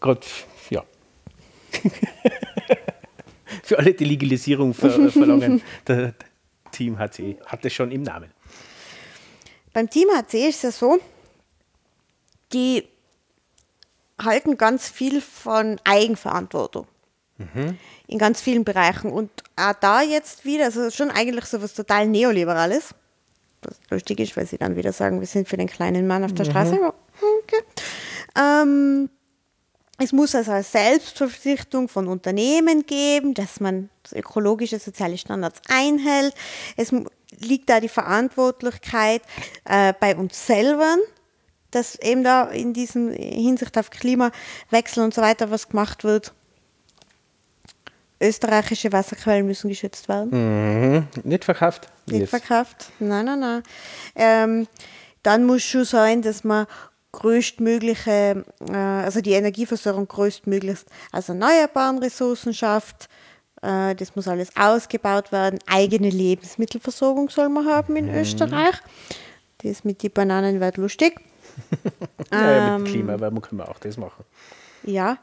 Speaker 1: Gerade, ja. Für alle, die Legalisierung ver verlangen, der Team HC hat es schon im Namen.
Speaker 2: Beim Team HC ist es ja so, die halten ganz viel von Eigenverantwortung. In ganz vielen Bereichen. Und auch da jetzt wieder, also schon eigentlich so was total Neoliberales. Was lustig ist, weil sie dann wieder sagen, wir sind für den kleinen Mann auf der Straße. Aber, Okay. Ähm, es muss also eine Selbstverpflichtung von Unternehmen geben, dass man ökologische, soziale Standards einhält. Es liegt da die Verantwortlichkeit äh, bei uns selber, dass eben da in diesem Hinsicht auf Klimawechsel und so weiter was gemacht wird. Österreichische Wasserquellen müssen geschützt werden.
Speaker 1: Mhm. Nicht verkauft?
Speaker 2: Nicht
Speaker 1: Yes.
Speaker 2: verkauft. Nein, nein, nein. Ähm, dann muss schon sein, dass man größtmögliche, äh, also die Energieversorgung größtmöglichst aus erneuerbaren Ressourcen schafft. Äh, das muss alles ausgebaut werden. Eigene Lebensmittelversorgung soll man haben in Österreich. Das mit den Bananen wird lustig.
Speaker 1: Ja,
Speaker 2: Ähm.
Speaker 1: mit Klimaerwärmung können wir auch das machen.
Speaker 2: Ja.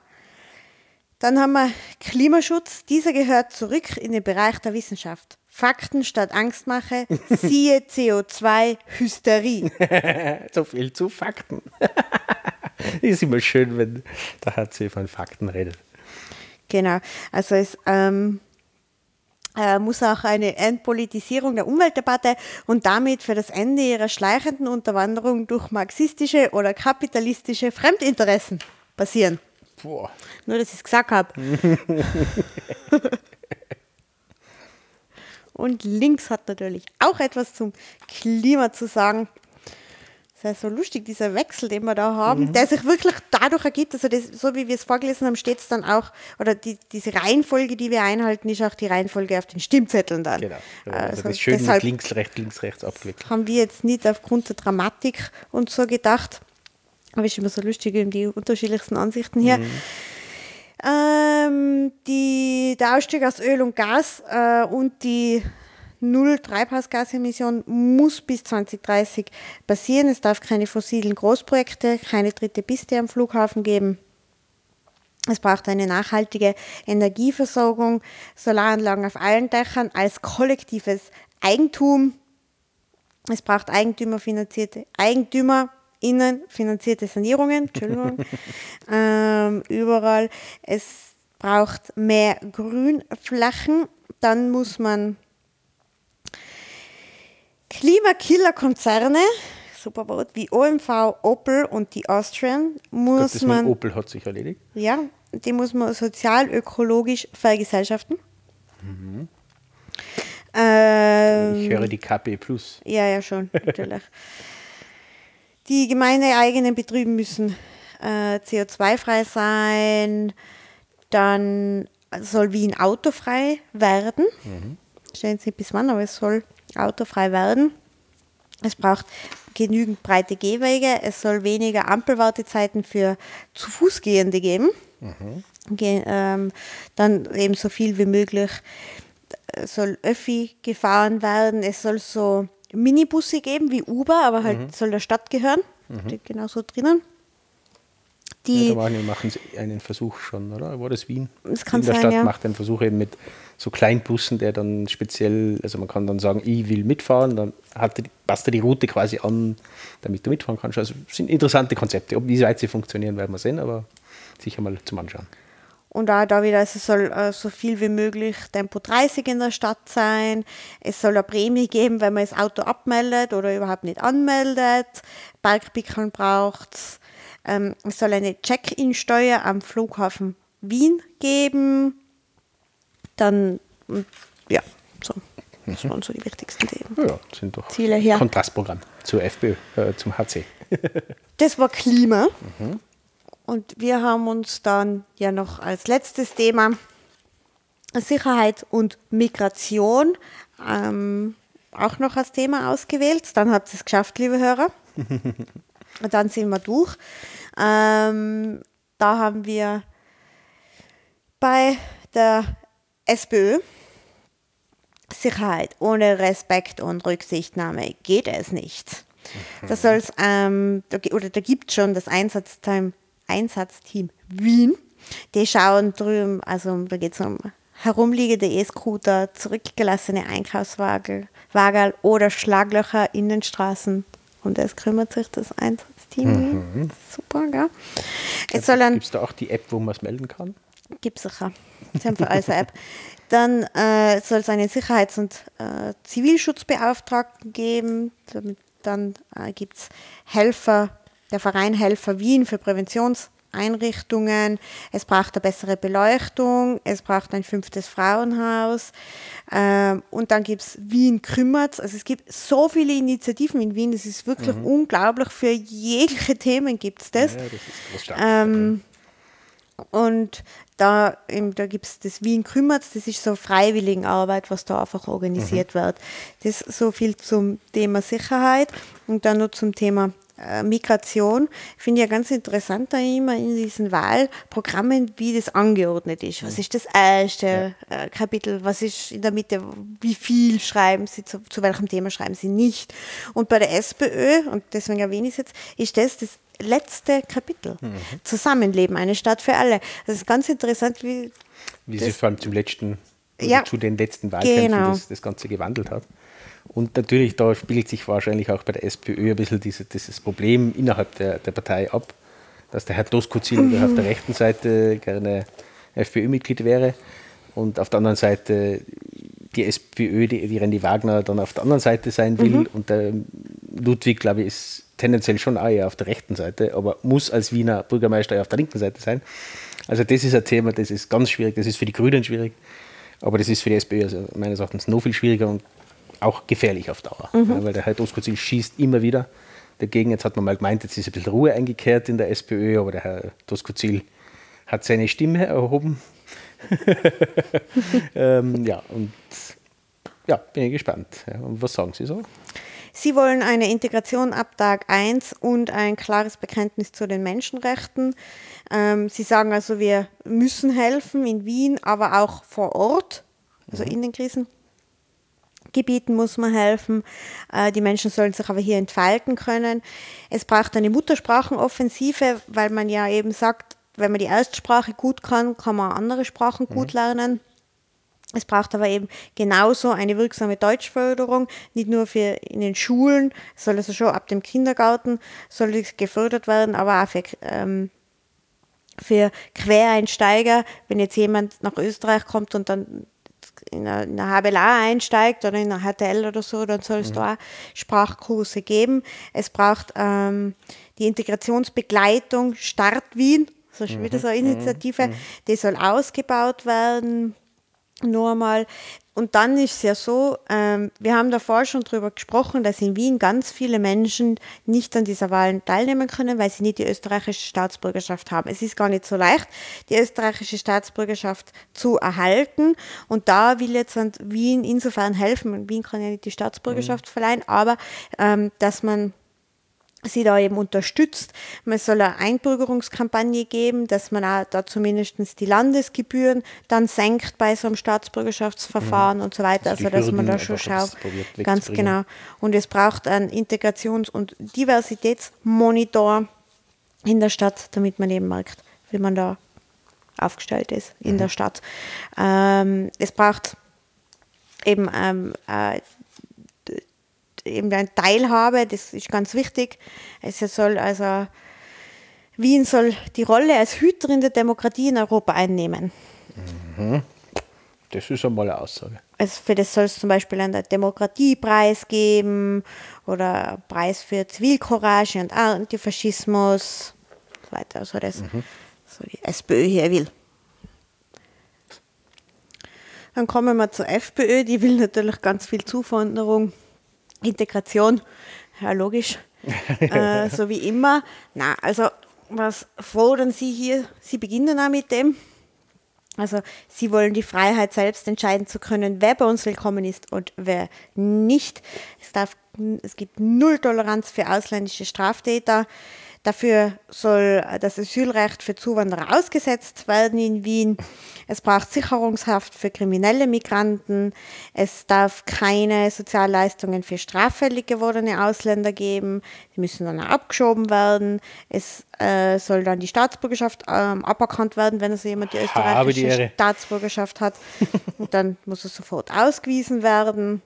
Speaker 2: Dann haben wir Klimaschutz. Dieser gehört zurück in den Bereich der Fakten statt Angstmache. Siehe CO2-Hysterie.
Speaker 1: So viel zu Fakten. ist immer schön, wenn der HC von Fakten redet.
Speaker 2: Genau. Also es ähm, äh, muss auch eine Entpolitisierung der Umweltdebatte und damit für das Ende ihrer schleichenden Unterwanderung durch marxistische oder kapitalistische Fremdinteressen passieren.
Speaker 1: Boah.
Speaker 2: Nur, dass ich es gesagt habe. Und links hat natürlich auch etwas zum Klima zu sagen. Das ist ja so lustig, dieser Wechsel, den wir da haben, der sich wirklich dadurch ergibt, also das, so wie wir es vorgelesen haben, steht es dann auch, oder die, diese Reihenfolge, die wir einhalten, ist auch die Reihenfolge auf den Stimmzetteln dann.
Speaker 1: Genau. Also,
Speaker 2: Also
Speaker 1: das schön
Speaker 2: deshalb
Speaker 1: mit links, rechts, links, rechts abgewickelt.
Speaker 2: haben wir jetzt nicht aufgrund der Dramatik und so gedacht. Aber ist immer so lustig, eben die unterschiedlichsten Ansichten hier. Ähm, die, der Ausstieg aus Öl und Gas äh, und die Null Treibhausgasemission muss bis 2030 passieren. Es darf keine fossilen Großprojekte, keine dritte Piste am Flughafen geben. Es braucht eine nachhaltige Energieversorgung, Solaranlagen auf allen Dächern als kollektives Eigentum. Es braucht eigentümerfinanzierte EigentümerInnen finanzierte Sanierungen, Entschuldigung, ähm, überall. Es braucht mehr Grünflächen. Dann muss man Klimakiller-Konzerne, super Wort, wie OMV, Opel und die Austrian, muss
Speaker 1: Willen,
Speaker 2: man,
Speaker 1: Opel hat sich erledigt.
Speaker 2: ja, die muss man sozial-ökologisch vergesellschaften. Ähm,
Speaker 1: Ich höre die KP Plus.
Speaker 2: ja, ja, schon, natürlich. Die gemeindeeigenen Betriebe müssen äh, CO2-frei sein. Dann soll Wien autofrei werden. Stehen jetzt nicht bis wann, aber es soll autofrei werden. Es braucht genügend breite Gehwege. Es soll weniger Ampelwartezeiten für zu Fußgehende geben. Ge ähm, dann eben so viel wie möglich äh, soll Öffi gefahren werden. Es soll so Minibusse geben wie Uber, aber halt soll der Stadt gehören. Steht genauso drinnen. Die,
Speaker 1: Ja, da machen, machen einen Versuch schon, oder? War das Wien?
Speaker 2: Das kann
Speaker 1: In der
Speaker 2: sein,
Speaker 1: Stadt
Speaker 2: ja.
Speaker 1: macht einen Versuch eben mit so Kleinbussen, der dann speziell, also man kann dann sagen, ich will mitfahren, dann hat passt er die Route quasi an, damit du mitfahren kannst. Also sind interessante Konzepte. Ob wie weit sie funktionieren, werden wir sehen, aber sicher mal zum Anschauen.
Speaker 2: Und auch da wieder, also es soll äh, so viel wie möglich Tempo 30 in der Stadt sein. Es soll eine Prämie geben, wenn man das Auto abmeldet oder überhaupt nicht anmeldet. Parkpickeln braucht es. Ähm, es soll eine Check-in-Steuer am Flughafen Wien geben. Dann, mm, ja, so. Das waren so die wichtigsten Themen.
Speaker 1: Ja, sind doch
Speaker 2: Ziele her.
Speaker 1: Kontrastprogramm zur FPÖ, äh, zum HC.
Speaker 2: Das war Klima. Und wir haben uns dann ja noch als letztes Thema Sicherheit und Migration ähm, auch noch als Thema ausgewählt. Dann habt ihr es geschafft, liebe Hörer. Und dann sind wir durch. Ähm, da haben wir bei der SPÖ Sicherheit ohne Respekt und Rücksichtnahme geht es nicht. Da soll's, ähm, oder da gibt es schon das Einsatzteam, Einsatzteam Wien. Die schauen drüben, also da geht es um herumliegende E-Scooter, zurückgelassene Einkaufswagen oder Schlaglöcher in den Straßen. Und es kümmert sich das Einsatzteam. Mhm. Super, gell?
Speaker 1: Gibt es da auch die App, wo man es melden kann?
Speaker 2: Gibt es sicher. Sie haben für alles eine App. Dann äh, soll es einen Sicherheits- und äh, Zivilschutzbeauftragten geben. Dann äh, gibt es Helfer, der Verein Helfer Wien für Präventionseinrichtungen. Es braucht eine bessere Beleuchtung. Es braucht ein fünftes Frauenhaus. Ähm, und dann gibt es Wien kümmert. Also es gibt so viele Initiativen in Wien. Das ist wirklich mhm. unglaublich. Für jegliche Themen gibt es das. Ja, das ist ähm, und da, da gibt es das Wien kümmert, das ist so Freiwilligenarbeit, was da einfach organisiert mhm. wird. Das ist so viel zum Thema Sicherheit und dann noch zum Thema äh, Migration. Finde ich ja ganz interessant da immer in diesen Wahlprogrammen, wie das angeordnet ist. Was mhm. ist das erste ja. äh, Kapitel? Was ist in der Mitte? Wie viel schreiben Sie? Zu, zu welchem Thema schreiben Sie nicht? Und bei der SPÖ, und deswegen erwähne ich es jetzt, ist das das letzte Kapitel. Mhm. Zusammenleben, eine Stadt für alle. Das ist ganz interessant, wie.
Speaker 1: Wie sich vor allem zum letzten, ja, zu den letzten Wahlkämpfen genau. das, das Ganze gewandelt hat. Und natürlich, da spiegelt sich wahrscheinlich auch bei der SPÖ ein bisschen diese, dieses Problem innerhalb der, der Partei ab, dass der Herr Doskozil mhm. auf der rechten Seite gerne FPÖ-Mitglied wäre und auf der anderen Seite die SPÖ, die, die Randy Wagner dann auf der anderen Seite sein will mhm. und der Ludwig, glaube ich, ist tendenziell schon auch eher auf der rechten Seite, aber muss als Wiener Bürgermeister eher auf der linken Seite sein. Also das ist ein Thema, das ist ganz schwierig, das ist für die Grünen schwierig, aber das ist für die SPÖ also meines Erachtens noch viel schwieriger und auch gefährlich auf Dauer, mhm. ja, weil der Herr Doskozil schießt immer wieder dagegen. Jetzt hat man mal gemeint, jetzt ist ein bisschen Ruhe eingekehrt in der SPÖ, aber der Herr Doskozil hat seine Stimme erhoben. ähm, ja, und ja, bin ich gespannt. Ja, und was sagen Sie so?
Speaker 2: Sie wollen eine Integration ab Tag 1 und ein klares Bekenntnis zu den Menschenrechten. Ähm, Sie sagen also, wir müssen helfen in Wien, aber auch vor Ort, also mhm. in den Krisengebieten muss man helfen. Äh, die Menschen sollen sich aber hier entfalten können. Es braucht eine Muttersprachenoffensive, weil man ja eben sagt, wenn man die Erstsprache gut kann, kann man andere Sprachen mhm. gut lernen. Es braucht aber eben genauso eine wirksame Deutschförderung, nicht nur für in den Schulen, soll also schon ab dem Kindergarten soll es gefördert werden, aber auch für, ähm, für Quereinsteiger, wenn jetzt jemand nach Österreich kommt und dann in eine, HBLA einsteigt oder in eine HTL oder so, dann soll es mhm. da Sprachkurse geben. Es braucht ähm, die Integrationsbegleitung Start Wien, das ist schon wieder so eine mhm. Initiative, mhm. die soll ausgebaut werden nur mal. Und dann ist es ja so, ähm, wir haben davor schon darüber gesprochen, dass in Wien ganz viele Menschen nicht an dieser Wahlen teilnehmen können, weil sie nicht die österreichische Staatsbürgerschaft haben. Es ist gar nicht so leicht, die österreichische Staatsbürgerschaft zu erhalten. Und da will jetzt Wien insofern helfen. Wien kann ja nicht die Staatsbürgerschaft mhm. verleihen, aber ähm, dass man sie da eben unterstützt. Man soll eine Einbürgerungskampagne geben, dass man auch da zumindest die Landesgebühren dann senkt bei so einem Staatsbürgerschaftsverfahren mhm. und so weiter. Also, also dass man da schon schaut. Ganz genau. Und es braucht einen Integrations- und Diversitätsmonitor in der Stadt, damit man eben merkt, wie man da aufgestellt ist in mhm. der Stadt. Ähm, es braucht eben ähm, äh, eben Teilhabe, das ist ganz wichtig. Es soll also, Wien soll die Rolle als Hüterin der Demokratie in Europa einnehmen.
Speaker 1: Mhm. Das ist einmal eine Aussage.
Speaker 2: Also für das soll es zum Beispiel einen Demokratiepreis geben oder Preis für Zivilcourage und Antifaschismus und so weiter. Also das mhm. so die SPÖ hier will. Dann kommen wir zur FPÖ, die will natürlich ganz viel Zuwanderung. Integration, ja logisch, äh, so wie immer. Na, also was fordern Sie hier? Sie beginnen auch mit dem. Also sie wollen die Freiheit, selbst entscheiden zu können, wer bei uns willkommen ist und wer nicht. Es, darf, es gibt null Toleranz für ausländische Straftäter. Dafür soll das Asylrecht für Zuwanderer ausgesetzt werden in Wien. Es braucht Sicherungshaft für kriminelle Migranten. Es darf keine Sozialleistungen für straffällig gewordene Ausländer geben. Die müssen dann abgeschoben werden. Es äh, soll dann die Staatsbürgerschaft ähm, aberkannt werden, wenn also jemand die österreichische die Staatsbürgerschaft hat. Und dann muss es sofort ausgewiesen werden.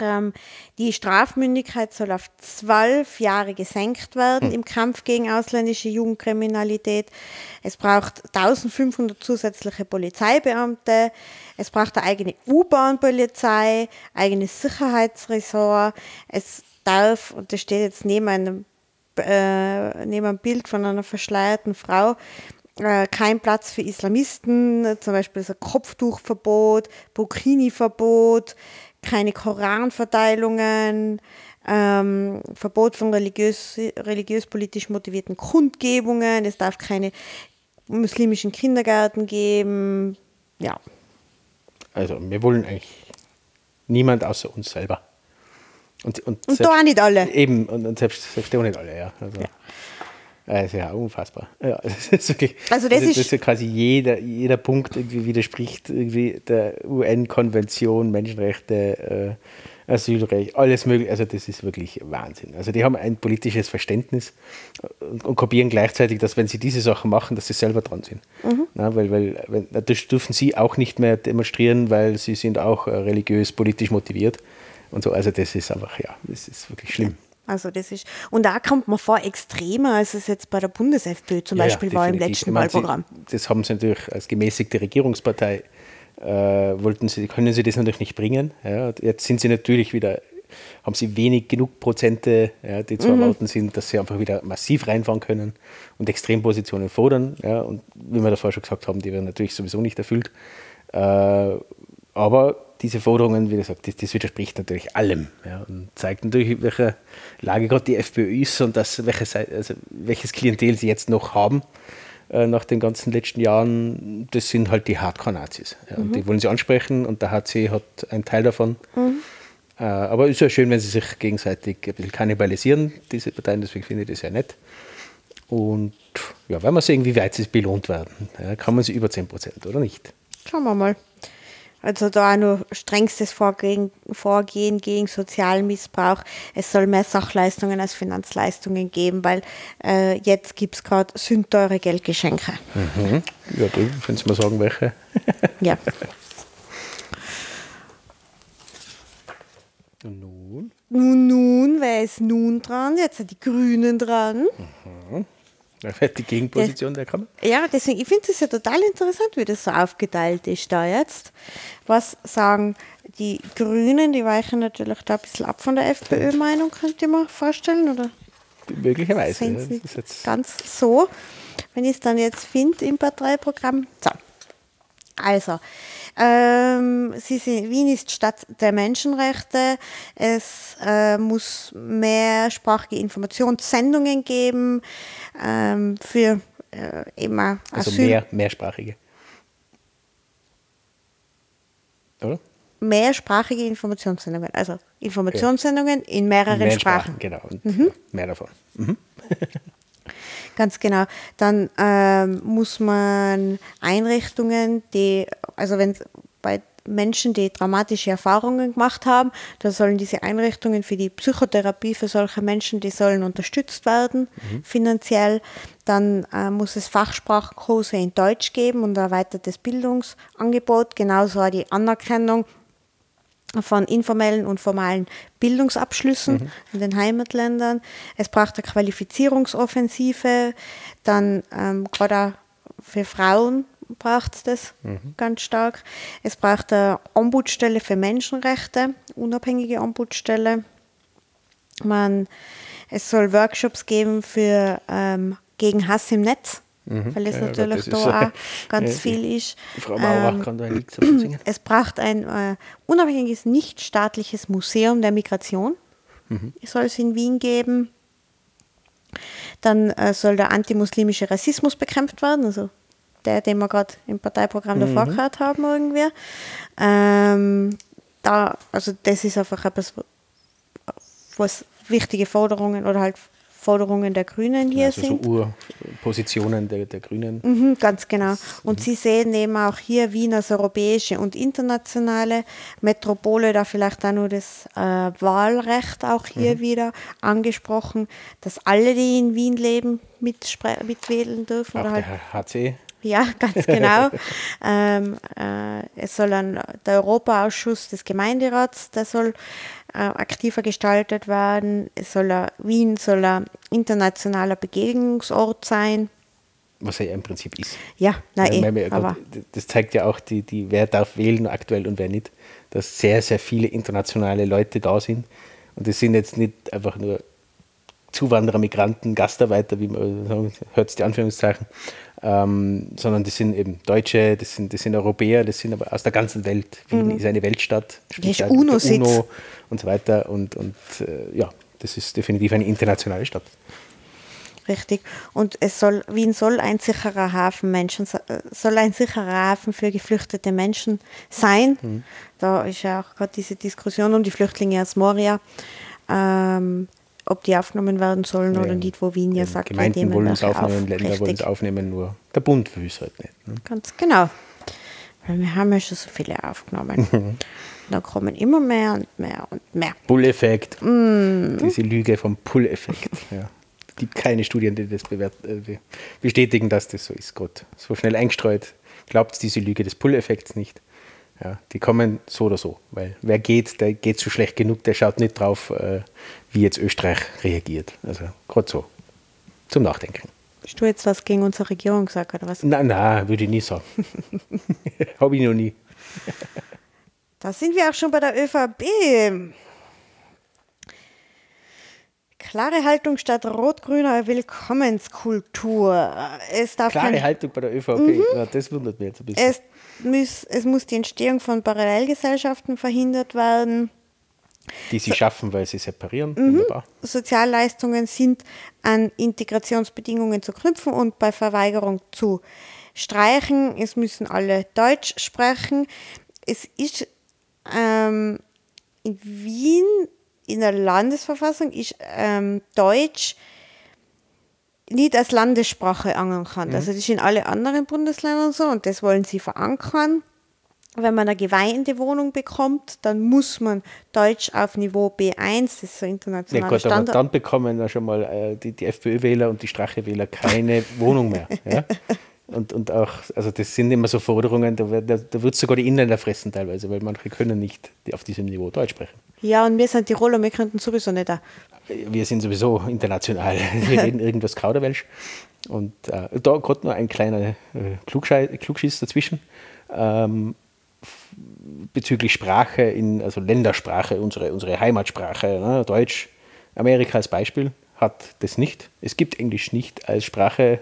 Speaker 2: Ähm, die Strafmündigkeit soll auf zwölf Jahre gesenkt werden hm. im Kampf gegen ausländische Jugendkriminalität. Es braucht 1500 zusätzliche Polizeibeamte. Es braucht eine eigene U-Bahn-Polizei, eigenes Sicherheitsressort. Es darf, und das steht jetzt neben einem, äh, neben einem Bild von einer verschleierten Frau, äh, kein Platz für Islamisten, zum Beispiel das Kopftuchverbot, Burkini-Verbot, keine Koranverteilungen, ähm, Verbot von religiös, religiös-politisch motivierten Kundgebungen, es darf keine muslimischen Kindergärten geben. Ja.
Speaker 1: Also wir wollen eigentlich niemand außer uns selber.
Speaker 2: Und, und, und selbst, da auch nicht alle.
Speaker 1: Eben, und, und selbst, selbst auch nicht alle, ja. Also. ja. Also ja, unfassbar. Ja, das ist wirklich, also das, also, das ist, ist quasi jeder, jeder Punkt irgendwie widerspricht irgendwie der UN-Konvention, Menschenrechte, äh, Asylrecht, alles mögliche. Also das ist wirklich Wahnsinn. Also die haben ein politisches Verständnis und, und kopieren gleichzeitig, dass wenn sie diese Sachen machen, dass sie selber dran sind. Mhm. Na, weil, weil wenn, das dürfen sie auch nicht mehr demonstrieren, weil sie sind auch äh, religiös, politisch motiviert und so. Also das ist einfach, ja, das ist wirklich schlimm. Ja.
Speaker 2: Also das ist, und da kommt man vor extremer, als es jetzt bei der Bundes-FPÖ zum ja, Beispiel war im letzten Wahlprogramm.
Speaker 1: das haben sie natürlich als gemäßigte Regierungspartei, äh, wollten sie, können sie das natürlich nicht bringen. Ja. Jetzt sind sie natürlich wieder, haben sie wenig genug Prozente, ja, die zu mhm. erwarten sind, dass sie einfach wieder massiv reinfahren können und Extrempositionen fordern. Ja. Und wie wir davor schon gesagt haben, die werden natürlich sowieso nicht erfüllt. Äh, aber diese Forderungen, wie gesagt, das, das widerspricht natürlich allem ja, und zeigt natürlich, welche Lage gerade die FPÖ ist und das, welche, also welches Klientel sie jetzt noch haben äh, nach den ganzen letzten Jahren. Das sind halt die Hardcore-Nazis. Ja, mhm. Und die wollen sie ansprechen und der HC hat einen Teil davon. Mhm. Äh, aber es ist ja schön, wenn sie sich gegenseitig ein bisschen kannibalisieren, diese Parteien, deswegen finde ich das ja nett. Und ja, werden wir sehen, wie weit sie belohnt werden. Ja, kann man sie über 10 Prozent oder nicht?
Speaker 2: Schauen wir mal. Also da auch nur strengstes Vorgehen, Vorgehen gegen Sozialmissbrauch. Es soll mehr Sachleistungen als Finanzleistungen geben, weil äh, jetzt gibt es gerade sündteure Geldgeschenke.
Speaker 1: Mhm. Ja, du, wenn Sie mal sagen, welche.
Speaker 2: ja.
Speaker 1: Und nun?
Speaker 2: Nun, nun, wer ist nun dran? Jetzt sind die Grünen dran.
Speaker 1: Mhm. Die Gegenposition der Kammer?
Speaker 2: Ja, deswegen, ich finde es ja total interessant, wie das so aufgeteilt ist da jetzt. Was sagen die Grünen, die weichen natürlich da ein bisschen ab von der FPÖ-Meinung, könnte ich mir vorstellen, oder?
Speaker 1: Möglicherweise.
Speaker 2: Ja, nicht ganz so, wenn ich es dann jetzt finde im Parteiprogramm. So. Also, ähm, sie sind, Wien ist Stadt der Menschenrechte. Es äh, muss mehrsprachige Informationssendungen geben ähm, für äh, immer
Speaker 1: Also mehr, mehrsprachige. Oder?
Speaker 2: Mehrsprachige Informationssendungen. Also Informationssendungen ja. in mehreren mehr Sprachen. Sprachen.
Speaker 1: Genau, und mhm. mehr davon. Mhm.
Speaker 2: Ganz genau. Dann ähm, muss man Einrichtungen, die, also wenn bei Menschen, die dramatische Erfahrungen gemacht haben, da sollen diese Einrichtungen für die Psychotherapie für solche Menschen, die sollen unterstützt werden mhm. finanziell. Dann äh, muss es Fachsprachkurse in Deutsch geben und erweitertes Bildungsangebot, genauso auch die Anerkennung von informellen und formalen Bildungsabschlüssen mhm. in den Heimatländern. Es braucht eine Qualifizierungsoffensive, dann ähm, gerade für Frauen braucht es das mhm. ganz stark. Es braucht eine Ombudsstelle für Menschenrechte, unabhängige Ombudsstelle. Man, es soll Workshops geben für ähm, gegen Hass im Netz. Mhm. Weil es ja, natürlich da auch ganz ja, viel ist.
Speaker 1: Frau Mauerbach ähm, kann da ein Lied singen.
Speaker 2: Es braucht ein äh, unabhängiges, nichtstaatliches Museum der Migration. Mhm. Soll es in Wien geben. Dann äh, soll der antimuslimische Rassismus bekämpft werden. Also der, den wir gerade im Parteiprogramm davor gehört haben, irgendwie. Ähm, da, also das ist einfach etwas, was wichtige Forderungen oder halt Forderungen der Grünen hier
Speaker 1: also
Speaker 2: sind.
Speaker 1: so Urpositionen der, der Grünen.
Speaker 2: Mhm, ganz genau. Und Sie sehen eben auch hier Wien als europäische und internationale Metropole, da vielleicht auch nur das äh, Wahlrecht auch hier wieder angesprochen, dass alle, die in Wien leben, mitwählen dürfen.
Speaker 1: Auch
Speaker 2: oder halt
Speaker 1: der HC.
Speaker 2: ja, ganz genau. ähm, äh, es soll ein, der Europaausschuss des Gemeinderats, der soll äh, aktiver gestaltet werden. Es soll ein, Wien soll ein internationaler Begegnungsort sein.
Speaker 1: Was er ja im Prinzip ist.
Speaker 2: Ja, nein,
Speaker 1: Ja,
Speaker 2: eh, aber
Speaker 1: das zeigt ja auch, die, die, wer darf wählen aktuell und wer nicht, dass sehr, sehr viele internationale Leute da sind. Und das sind jetzt nicht einfach nur Zuwanderer, Migranten, Gastarbeiter, wie man hört die Anführungszeichen, ähm, sondern das sind eben Deutsche, das sind, das sind Europäer, das sind aber aus der ganzen Welt. Wien ist eine Weltstadt.
Speaker 2: Mhm. Ist UNO-Sitz.
Speaker 1: UNO und so weiter. Und, und äh, ja, das ist definitiv eine internationale Stadt.
Speaker 2: richtig. Und es soll, Wien soll ein sicherer Hafen Menschen, äh, soll ein sicherer Hafen für geflüchtete Menschen sein.
Speaker 1: Mhm.
Speaker 2: Da ist ja auch gerade diese Diskussion um die Flüchtlinge aus Moria. Ähm, ob die aufgenommen werden sollen oder
Speaker 1: Ja,
Speaker 2: nicht, wo Wien ja sagt,
Speaker 1: Gemeinden wollen es aufnehmen,
Speaker 2: auf.
Speaker 1: Länder wollen es aufnehmen, nur der Bund will es halt nicht. Ne?
Speaker 2: Ganz genau. Weil wir haben ja schon so viele aufgenommen. da kommen immer mehr und mehr und mehr.
Speaker 1: Pull-Effekt.
Speaker 2: Mm.
Speaker 1: Diese Lüge vom Pull-Effekt. Ja. Es gibt keine Studien, die das äh, be- bestätigen, dass das so ist. Gott, so schnell eingestreut. Glaubt diese Lüge des Pull-Effekts nicht. Ja, die kommen so oder so. Weil wer geht, der geht so schlecht genug, der schaut nicht drauf, äh, wie jetzt Österreich reagiert. Also gerade so. Zum Nachdenken.
Speaker 2: Hast du jetzt was gegen unsere Regierung gesagt oder was?
Speaker 1: Nein, nein, würde ich nie sagen. Habe ich noch nie.
Speaker 2: Da sind wir auch schon bei der ÖVP. Klare Haltung statt rot-grüner Willkommenskultur. Es darf
Speaker 1: Klare
Speaker 2: kein,
Speaker 1: Haltung bei der ÖVP.
Speaker 2: Mhm.
Speaker 1: Ja, das wundert mich jetzt ein bisschen.
Speaker 2: es, muss, es muss die Entstehung von Parallelgesellschaften verhindert werden.
Speaker 1: Die sie schaffen, weil sie separieren.
Speaker 2: Mhm.
Speaker 1: Wunderbar.
Speaker 2: Sozialleistungen sind an Integrationsbedingungen zu knüpfen und bei Verweigerung zu streichen. Es müssen alle Deutsch sprechen. Es ist ähm, in Wien in der Landesverfassung ist ähm, Deutsch nicht als Landessprache anerkannt. Also das ist in alle anderen Bundesländern so und das wollen sie verankern. Wenn man eine Gemeindewohnung bekommt, dann muss man Deutsch auf Niveau B1, das ist so
Speaker 1: Ja,
Speaker 2: internationaler
Speaker 1: gut, aber
Speaker 2: Standard.
Speaker 1: dann bekommen ja schon mal äh, die, die FPÖ-Wähler und die Strache-Wähler keine Wohnung mehr. Ja? Und, und auch, also das sind immer so Forderungen, da wird, da, da wird sogar die Inländer fressen teilweise, weil manche können nicht auf diesem Niveau Deutsch sprechen.
Speaker 2: Ja, und wir sind Tiroler, wir könnten sowieso nicht da.
Speaker 1: Wir sind sowieso international. Wir reden irgendwas Kauderwelsch. Und äh, da gerade nur ein kleiner äh, Klugschei Klugschiss dazwischen. Ähm, bezüglich Sprache, in, also Ländersprache, unsere, unsere Heimatsprache, ne, Deutsch. Amerika als Beispiel hat das nicht. Es gibt Englisch nicht als Sprache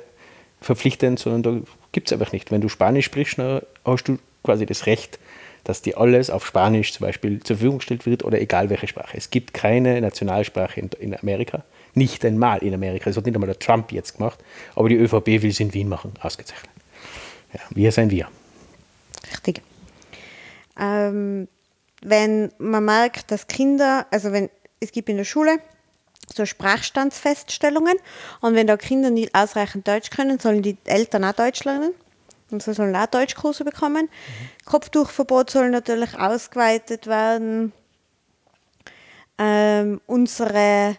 Speaker 1: verpflichtend, sondern da gibt es einfach nicht. Wenn du Spanisch sprichst, dann hast du quasi das Recht, dass dir alles auf Spanisch zum Beispiel zur Verfügung gestellt wird oder egal welche Sprache. Es gibt keine Nationalsprache in, in Amerika. Nicht einmal in Amerika. Das hat nicht einmal der Trump jetzt gemacht. Aber die ÖVP will es in Wien machen. Ausgezeichnet. Ja, wir sind wir.
Speaker 2: Richtig. Ähm, wenn man merkt, dass Kinder, also wenn es gibt in der Schule so Sprachstandsfeststellungen und wenn da Kinder nicht ausreichend Deutsch können, sollen die Eltern auch Deutsch lernen und sie sollen auch Deutschkurse bekommen. Kopftuchverbot soll natürlich ausgeweitet werden. Ähm, unsere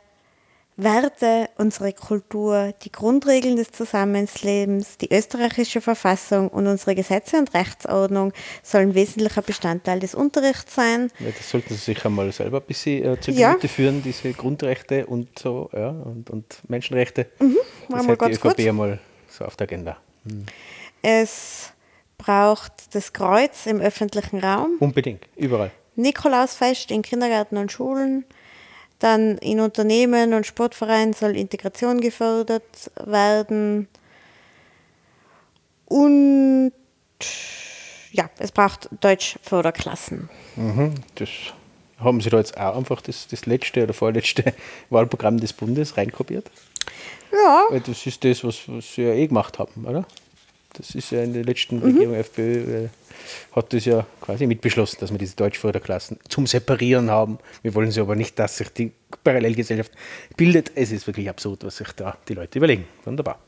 Speaker 2: Werte, unsere Kultur, die Grundregeln des Zusammenlebens, die österreichische Verfassung und unsere Gesetze und Rechtsordnung sollen wesentlicher Bestandteil des Unterrichts sein.
Speaker 1: Ja, das sollten Sie sich einmal selber ein bisschen äh, zu
Speaker 2: Ja.
Speaker 1: Gemüte führen, diese Grundrechte und so, ja, und, und Menschenrechte.
Speaker 2: machen
Speaker 1: das hat die ÖVP
Speaker 2: kurz.
Speaker 1: einmal so auf der Agenda.
Speaker 2: Es braucht das Kreuz im öffentlichen Raum,
Speaker 1: Unbedingt, überall.
Speaker 2: Nikolausfest in Kindergärten und Schulen. Dann in Unternehmen und Sportvereinen soll Integration gefördert werden. Und ja, es braucht Deutschförderklassen.
Speaker 1: Mhm, das haben Sie da jetzt auch einfach das, das letzte oder vorletzte Wahlprogramm des Bundes reinkopiert?
Speaker 2: Ja,
Speaker 1: Weil das ist das, was, was Sie ja eh gemacht haben, oder? Das ist ja in der letzten Regierung FPÖ, äh, hat das ja quasi mitbeschlossen, dass wir diese Deutschförderklassen zum Separieren haben. Wir wollen sie aber nicht, dass sich die Parallelgesellschaft bildet. Es ist wirklich absurd, was sich da die Leute überlegen. Wunderbar.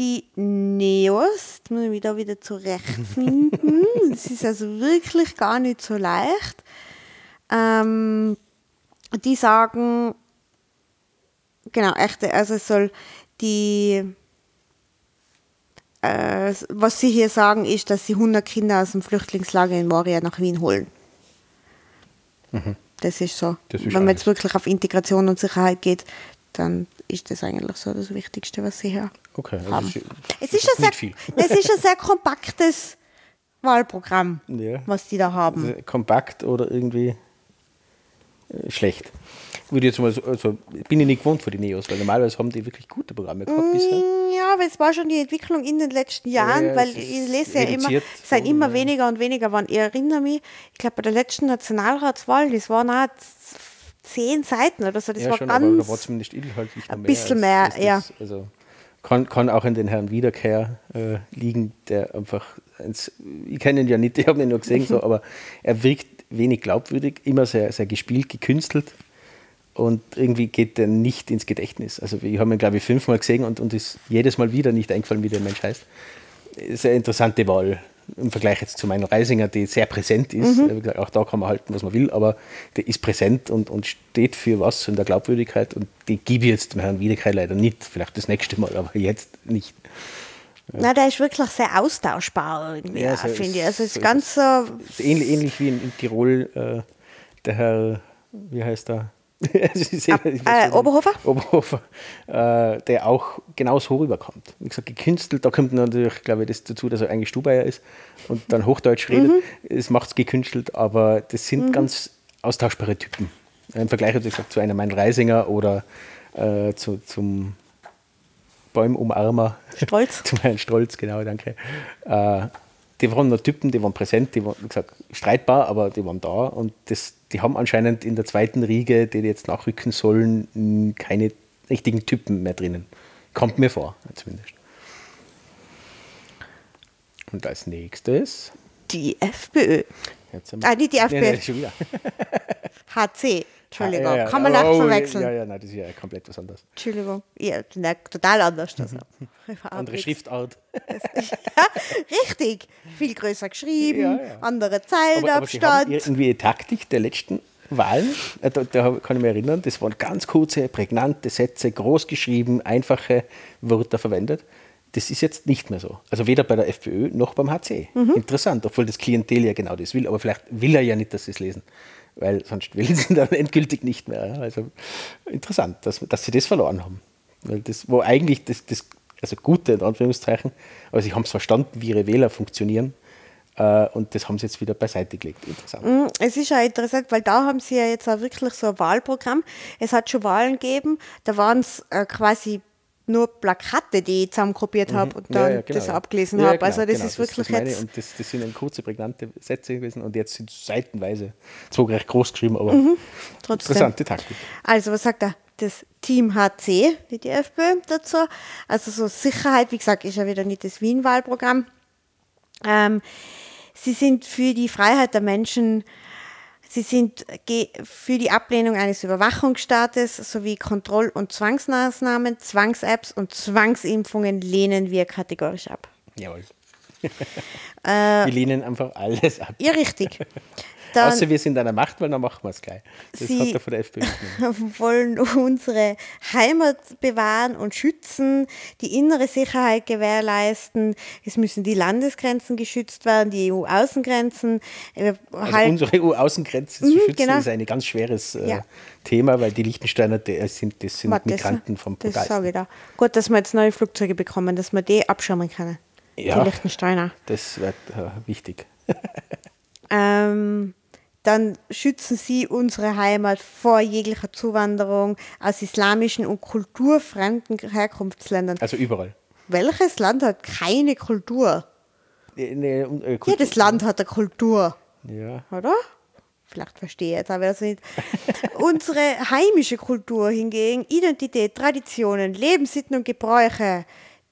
Speaker 2: die Neos, die muss ich mich da wieder zurechtfinden. Es ist also wirklich gar nicht so leicht. Ähm, die sagen, genau, echte, also es soll die, äh, was sie hier sagen, ist, dass sie 100 Kinder aus dem Flüchtlingslager in Moria nach Wien holen.
Speaker 1: Mhm.
Speaker 2: Das ist so.
Speaker 1: Das ist
Speaker 2: Wenn man jetzt wirklich auf Integration und Sicherheit geht, dann ist das eigentlich so das Wichtigste, was sie hier
Speaker 1: Okay, also
Speaker 2: haben.
Speaker 1: es
Speaker 2: Es ist, ein sehr, es ist ein sehr kompaktes Wahlprogramm,
Speaker 1: Ja.
Speaker 2: was die da haben.
Speaker 1: Also kompakt oder irgendwie äh, schlecht. Würde ich jetzt mal so, also bin ich nicht gewohnt von den Neos, weil normalerweise haben die wirklich gute Programme gehabt bisher.
Speaker 2: Mm, Ja, aber es war schon die Entwicklung in den letzten Jahren,
Speaker 1: Ja,
Speaker 2: weil ich lese ja immer, es sind immer
Speaker 1: ja.
Speaker 2: weniger und weniger geworden. Ich erinnere mich, ich glaube bei der letzten Nationalratswahl, das waren auch zehn Seiten oder so, das
Speaker 1: ja,
Speaker 2: war
Speaker 1: schon, aber da
Speaker 2: ganz...
Speaker 1: war zumindest inhaltlich noch
Speaker 2: ein
Speaker 1: mehr.
Speaker 2: bisschen
Speaker 1: als-
Speaker 2: mehr,
Speaker 1: als das.
Speaker 2: ja.
Speaker 1: Also kann, kann auch in den Herrn Wiederkehr äh, liegen, der einfach, ins, ich kenne ihn ja nicht, ich habe ihn nur gesehen, so, aber er wirkt wenig glaubwürdig, immer sehr, sehr gespielt, gekünstelt und irgendwie geht er nicht ins Gedächtnis. Also ich habe ihn, glaube ich, fünfmal gesehen und, und ist jedes Mal wieder nicht eingefallen, wie der Mensch heißt. Sehr interessante Wahl im Vergleich jetzt zu meinem Reisinger, die sehr präsent ist.
Speaker 2: Mhm.
Speaker 1: Gesagt, Auch da kann man halten, was man will, aber der ist präsent und, und steht für was in der Glaubwürdigkeit und die gebe ich jetzt dem Herrn Wiedekeil leider nicht. Vielleicht das nächste Mal, aber jetzt nicht.
Speaker 2: Na, der ist wirklich sehr austauschbar irgendwie,
Speaker 1: Ja,
Speaker 2: ja,
Speaker 1: so
Speaker 2: finde ich. Also ist
Speaker 1: so
Speaker 2: ganz so,
Speaker 1: ähnlich, ähnlich wie in, in Tirol äh, der Herr, wie heißt er?
Speaker 2: Ab- äh. Oberhofer?
Speaker 1: Oberhofer, äh, der auch genauso rüberkommt. Wie gesagt, gekünstelt, da kommt natürlich, glaube ich, das dazu, dass er eigentlich Stubaier ist und dann Hochdeutsch redet.
Speaker 2: Mhm.
Speaker 1: Es macht es gekünstelt, aber das sind ganz austauschbare Typen. Im Vergleich, wie gesagt, zu einem Mein Reisinger oder äh, zu, zum Bäumumarmer.
Speaker 2: Stolz.
Speaker 1: Zum Herrn Stolz, genau, danke. Die waren noch Typen, die waren präsent, die waren, wie gesagt, streitbar, aber die waren da und das, die haben anscheinend in der zweiten Riege, die jetzt nachrücken sollen, keine richtigen Typen mehr drinnen. Kommt mir vor, zumindest. Und als nächstes.
Speaker 2: die FPÖ.
Speaker 1: Jetzt
Speaker 2: Ah, nicht die FPÖ.
Speaker 1: nee, schon wieder.
Speaker 2: HC, Entschuldigung,
Speaker 1: Ah, ja, ja.
Speaker 2: kann man
Speaker 1: Oh,
Speaker 2: leicht verwechseln.
Speaker 1: Ja, ja, nein, das ist ja komplett was anderes.
Speaker 2: Entschuldigung, ja, na, total anders. Also.
Speaker 1: Andere Schriftart.
Speaker 2: Ja, richtig, viel größer geschrieben,
Speaker 1: Ja, ja.
Speaker 2: andere Zeitabstand.
Speaker 1: irgendwie die Taktik der letzten Wahlen, äh, da, da kann ich mich erinnern, das waren ganz kurze, prägnante Sätze, groß geschrieben, einfache Wörter verwendet. Das ist jetzt nicht mehr so. Also weder bei der FPÖ noch beim HC.
Speaker 2: Mhm.
Speaker 1: Interessant, obwohl das Klientel ja genau das will. Aber vielleicht will er ja nicht, dass sie es lesen, weil sonst will sie dann endgültig nicht mehr. Also interessant, dass, dass sie das verloren haben. Weil das, wo eigentlich das, das also Gute in Anführungszeichen, aber sie haben es verstanden, wie ihre Wähler funktionieren. Äh, und das haben sie jetzt wieder beiseite gelegt. Interessant.
Speaker 2: Mm, Es ist ja interessant, weil da haben sie ja jetzt auch wirklich so ein Wahlprogramm. Es hat schon Wahlen gegeben, da waren es äh, quasi nur Plakate, die ich zusammenkopiert habe und
Speaker 1: Mhm. Ja,
Speaker 2: dann
Speaker 1: ja, genau,
Speaker 2: das abgelesen
Speaker 1: Ja,
Speaker 2: habe.
Speaker 1: genau,
Speaker 2: also das
Speaker 1: genau,
Speaker 2: ist wirklich
Speaker 1: das
Speaker 2: jetzt.
Speaker 1: Und das, das sind kurze, prägnante Sätze gewesen und jetzt sind es seitenweise zwar recht groß geschrieben, aber
Speaker 2: Mhm. Trotzdem.
Speaker 1: interessante Taktik.
Speaker 2: Also, was sagt er? Das Team HC, wie die FPÖ dazu. Also, so Sicherheit, wie gesagt, ist ja wieder nicht das Wien-Wahlprogramm. Ähm, sie sind für die Freiheit der Menschen, sie sind ge- für die Ablehnung eines Überwachungsstaates sowie Kontroll- und Zwangsmaßnahmen, Zwangs-Apps und Zwangsimpfungen lehnen wir kategorisch ab.
Speaker 1: Jawohl. wir lehnen einfach alles ab.
Speaker 2: Ja, richtig. Dann,
Speaker 1: Außer wir sind an der Macht, weil dann machen wir es gleich. Das
Speaker 2: Sie-
Speaker 1: hat er von der FPÖ
Speaker 2: wollen unsere Heimat bewahren und schützen, die innere Sicherheit gewährleisten. Es müssen die Landesgrenzen geschützt werden, die EU-Außengrenzen. Wir
Speaker 1: Also
Speaker 2: halten-
Speaker 1: unsere EU-Außengrenze zu
Speaker 2: Mhm,
Speaker 1: schützen
Speaker 2: genau.
Speaker 1: ist ein ganz schweres äh,
Speaker 2: Ja.
Speaker 1: Thema, weil die Liechtensteiner die sind, das sind
Speaker 2: Warte, das-
Speaker 1: Migranten vom
Speaker 2: Das
Speaker 1: Brutalsten.
Speaker 2: sage ich da. Gut, dass wir jetzt neue Flugzeuge bekommen, dass wir die abschirmen können.
Speaker 1: Ja.
Speaker 2: Die Liechtensteiner.
Speaker 1: Das wird äh, wichtig.
Speaker 2: Ähm, dann schützen sie unsere Heimat vor jeglicher Zuwanderung aus islamischen und kulturfremden Herkunftsländern.
Speaker 1: Also überall.
Speaker 2: Welches Land hat keine Kultur?
Speaker 1: Nee, und, äh, Kultur-
Speaker 2: Jedes Land hat eine Kultur,
Speaker 1: Ja,
Speaker 2: oder? vielleicht verstehe jetzt aber das nicht. Unsere heimische Kultur hingegen, Identität, Traditionen, Lebenssitten und Gebräuche,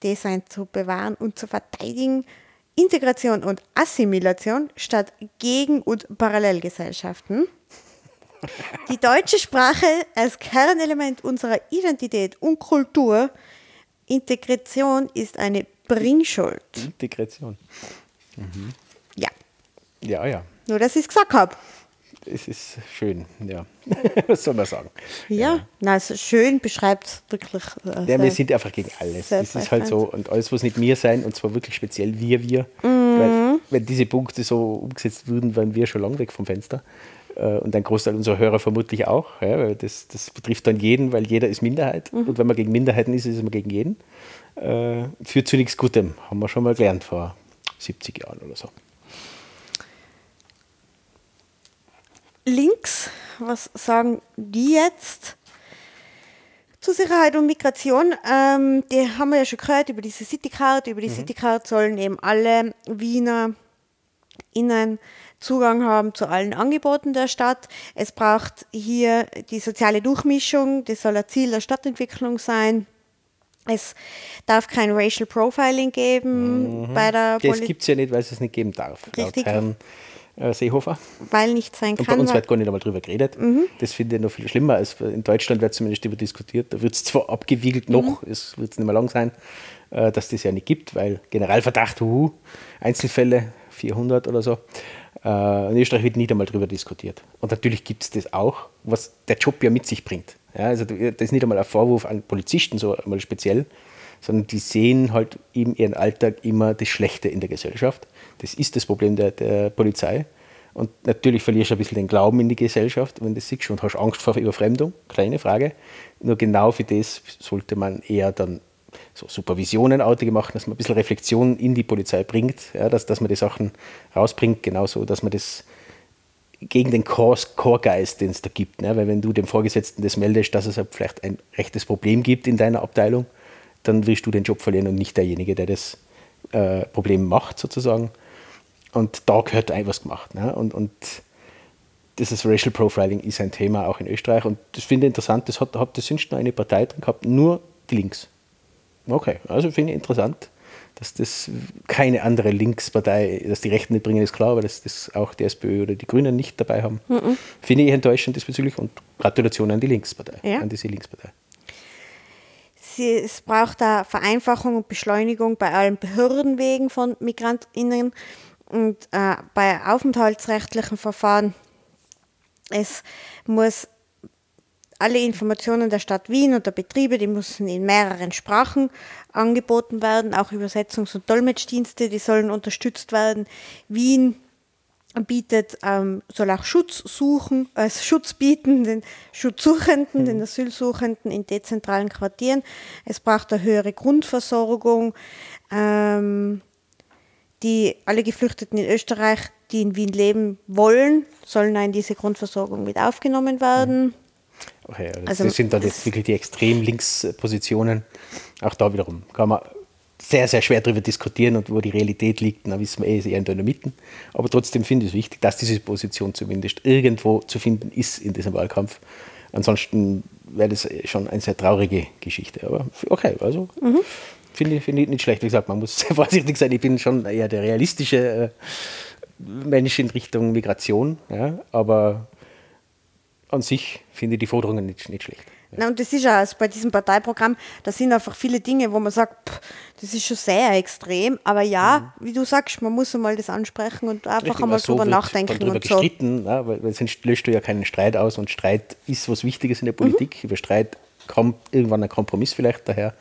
Speaker 2: die sind zu bewahren und zu verteidigen. Integration und Assimilation statt Gegen- und Parallelgesellschaften. Die deutsche Sprache als Kernelement unserer Identität und Kultur. Integration ist eine Bringschuld.
Speaker 1: Integration.
Speaker 2: Ja,
Speaker 1: Ja, ja.
Speaker 2: nur dass ich es gesagt habe.
Speaker 1: Es ist schön, ja. Was soll man sagen?
Speaker 2: Ja, na, also schön beschreibt es wirklich. äh,
Speaker 1: Ja, wir sind einfach gegen alles. Das ist halt so. Und alles, was nicht wir sein, und zwar wirklich speziell wir, wir.
Speaker 2: Mhm.
Speaker 1: Weil, wenn diese Punkte so umgesetzt würden, wären wir schon lang weg vom Fenster. Äh, Und ein Großteil unserer Hörer vermutlich auch. Ja, weil das, das betrifft dann jeden, weil jeder ist Minderheit.
Speaker 2: Mhm.
Speaker 1: Und wenn man gegen Minderheiten ist, ist man gegen jeden. Äh, führt zu nichts Gutem. Haben wir schon mal gelernt vor 70 Jahren oder so.
Speaker 2: Links, was sagen die jetzt? Zur Sicherheit und Migration, ähm, die haben wir ja schon gehört über diese Citycard. Über die Citycard sollen eben alle Wiener innen Zugang haben zu allen Angeboten der Stadt. Es braucht hier die soziale Durchmischung, das soll ein Ziel der Stadtentwicklung sein. Es darf kein Racial Profiling geben bei der
Speaker 1: Das
Speaker 2: Polizei,
Speaker 1: gibt es ja nicht, weil es es nicht geben darf.
Speaker 2: Richtig.
Speaker 1: Laut Herrn Seehofer.
Speaker 2: weil nicht sein
Speaker 1: Und bei
Speaker 2: kann.
Speaker 1: uns wird gar nicht einmal drüber geredet. Das finde ich noch viel schlimmer. Als in Deutschland wird zumindest darüber diskutiert. Da wird es zwar abgewiegelt noch, es wird es nicht mehr lang sein, äh, dass das ja nicht gibt, weil Generalverdacht, huhu, Einzelfälle 400 oder so. Äh, in Österreich wird nicht einmal darüber diskutiert. Und natürlich gibt es das auch, was der Job ja mit sich bringt. Ja, also das ist nicht einmal ein Vorwurf an Polizisten, so einmal speziell, sondern die sehen halt in ihren Alltag immer das Schlechte in der Gesellschaft. Das ist das Problem der, der Polizei. Und natürlich verlierst du ein bisschen den Glauben in die Gesellschaft, wenn du das siehst und hast Angst vor Überfremdung, kleine Frage. Nur genau für das sollte man eher dann so Supervisionenartige machen, dass man ein bisschen Reflexion in die Polizei bringt, ja, dass, dass man die Sachen rausbringt, genauso, dass man das gegen den Core-Geist, den es da gibt. Ne? Weil wenn du dem Vorgesetzten das meldest, dass es halt vielleicht ein rechtes Problem gibt in deiner Abteilung, dann wirst du den Job verlieren und nicht derjenige, der das äh, Problem macht, sozusagen. Und da gehört ein was gemacht. Ne? Und, und dieses Racial Profiling ist ein Thema auch in Österreich. Und das finde ich interessant, das hat, hat das sonst noch eine Partei drin gehabt, nur die Links. Okay, also finde ich interessant, dass das keine andere Linkspartei, dass die Rechten nicht bringen, ist klar, aber dass das auch die SPÖ oder die Grünen nicht dabei haben. Finde ich enttäuschend diesbezüglich und Gratulation an die Linkspartei,
Speaker 2: Ja.
Speaker 1: an diese Linkspartei.
Speaker 2: Sie, es braucht da Vereinfachung und Beschleunigung bei allen Behördenwegen von MigrantInnen und äh, bei aufenthaltsrechtlichen Verfahren. Es muss alle Informationen der Stadt Wien und der Betriebe, die müssen in mehreren Sprachen angeboten werden, auch Übersetzungs- und Dolmetschdienste, die sollen unterstützt werden. Wien bietet, ähm, soll auch Schutz suchen, äh, Schutz bieten den Schutzsuchenden, den Asylsuchenden in dezentralen Quartieren. Es braucht eine höhere Grundversorgung. Ähm, die alle Geflüchteten in Österreich, die in Wien leben wollen, sollen in diese Grundversorgung mit aufgenommen werden.
Speaker 1: Okay, also
Speaker 2: Also
Speaker 1: das sind dann jetzt wirklich die extrem Linkspositionen. Auch da wiederum kann man sehr, sehr schwer darüber diskutieren und wo die Realität liegt, dann wissen wir eh, ist eher in der Mitte. Aber trotzdem finde ich es wichtig, dass diese Position zumindest irgendwo zu finden ist in diesem Wahlkampf. Ansonsten wäre das schon eine sehr traurige Geschichte. Aber okay, also finde ich, finde ich nicht schlecht. Wie gesagt, man muss sehr vorsichtig sein. Ich bin schon eher der realistische äh, Mensch in Richtung Migration. Ja, aber an sich finde ich die Forderungen nicht, nicht schlecht.
Speaker 2: Na, und das ist ja also bei diesem Parteiprogramm, da sind einfach viele Dinge, wo man sagt, pff, das ist schon sehr extrem. Aber ja, wie du sagst, man muss einmal das ansprechen und einfach
Speaker 1: Mhm. Richtig,
Speaker 2: einmal
Speaker 1: so
Speaker 2: drüber nachdenken
Speaker 1: drüber
Speaker 2: und so.
Speaker 1: gestritten, ja, weil, weil sonst löscht du ja keinen Streit aus und Streit ist was Wichtiges in der Politik.
Speaker 2: Mhm.
Speaker 1: Über Streit kommt irgendwann ein Kompromiss vielleicht daher.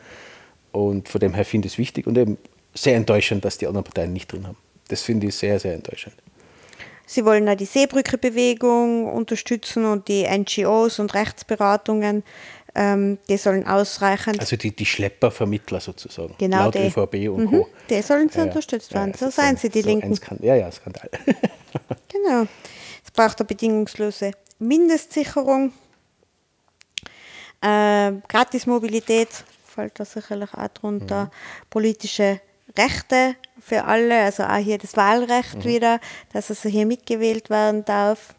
Speaker 1: Und von dem her finde ich es wichtig und eben sehr enttäuschend, dass die anderen Parteien nicht drin haben. Das finde ich sehr, sehr enttäuschend.
Speaker 2: Sie wollen auch die Seebrücke-Bewegung unterstützen und die NGOs und Rechtsberatungen, ähm, die sollen ausreichend.
Speaker 1: Also die, die Schleppervermittler sozusagen,
Speaker 2: Genau
Speaker 1: laut
Speaker 2: die.
Speaker 1: ÖVP und
Speaker 2: Mhm,
Speaker 1: Co.
Speaker 2: die sollen
Speaker 1: Ja, ja.
Speaker 2: unterstützt
Speaker 1: Ja,
Speaker 2: werden.
Speaker 1: es
Speaker 2: so seien sie, die
Speaker 1: so
Speaker 2: Linken.
Speaker 1: Skan- ja, ja, Skandal.
Speaker 2: Genau. Es braucht eine bedingungslose Mindestsicherung. Äh, Gratismobilität fällt da sicherlich auch drunter.
Speaker 1: Mhm.
Speaker 2: Politische Rechte für alle, also auch hier das Wahlrecht
Speaker 1: Mhm.
Speaker 2: wieder, dass also hier mitgewählt werden darf.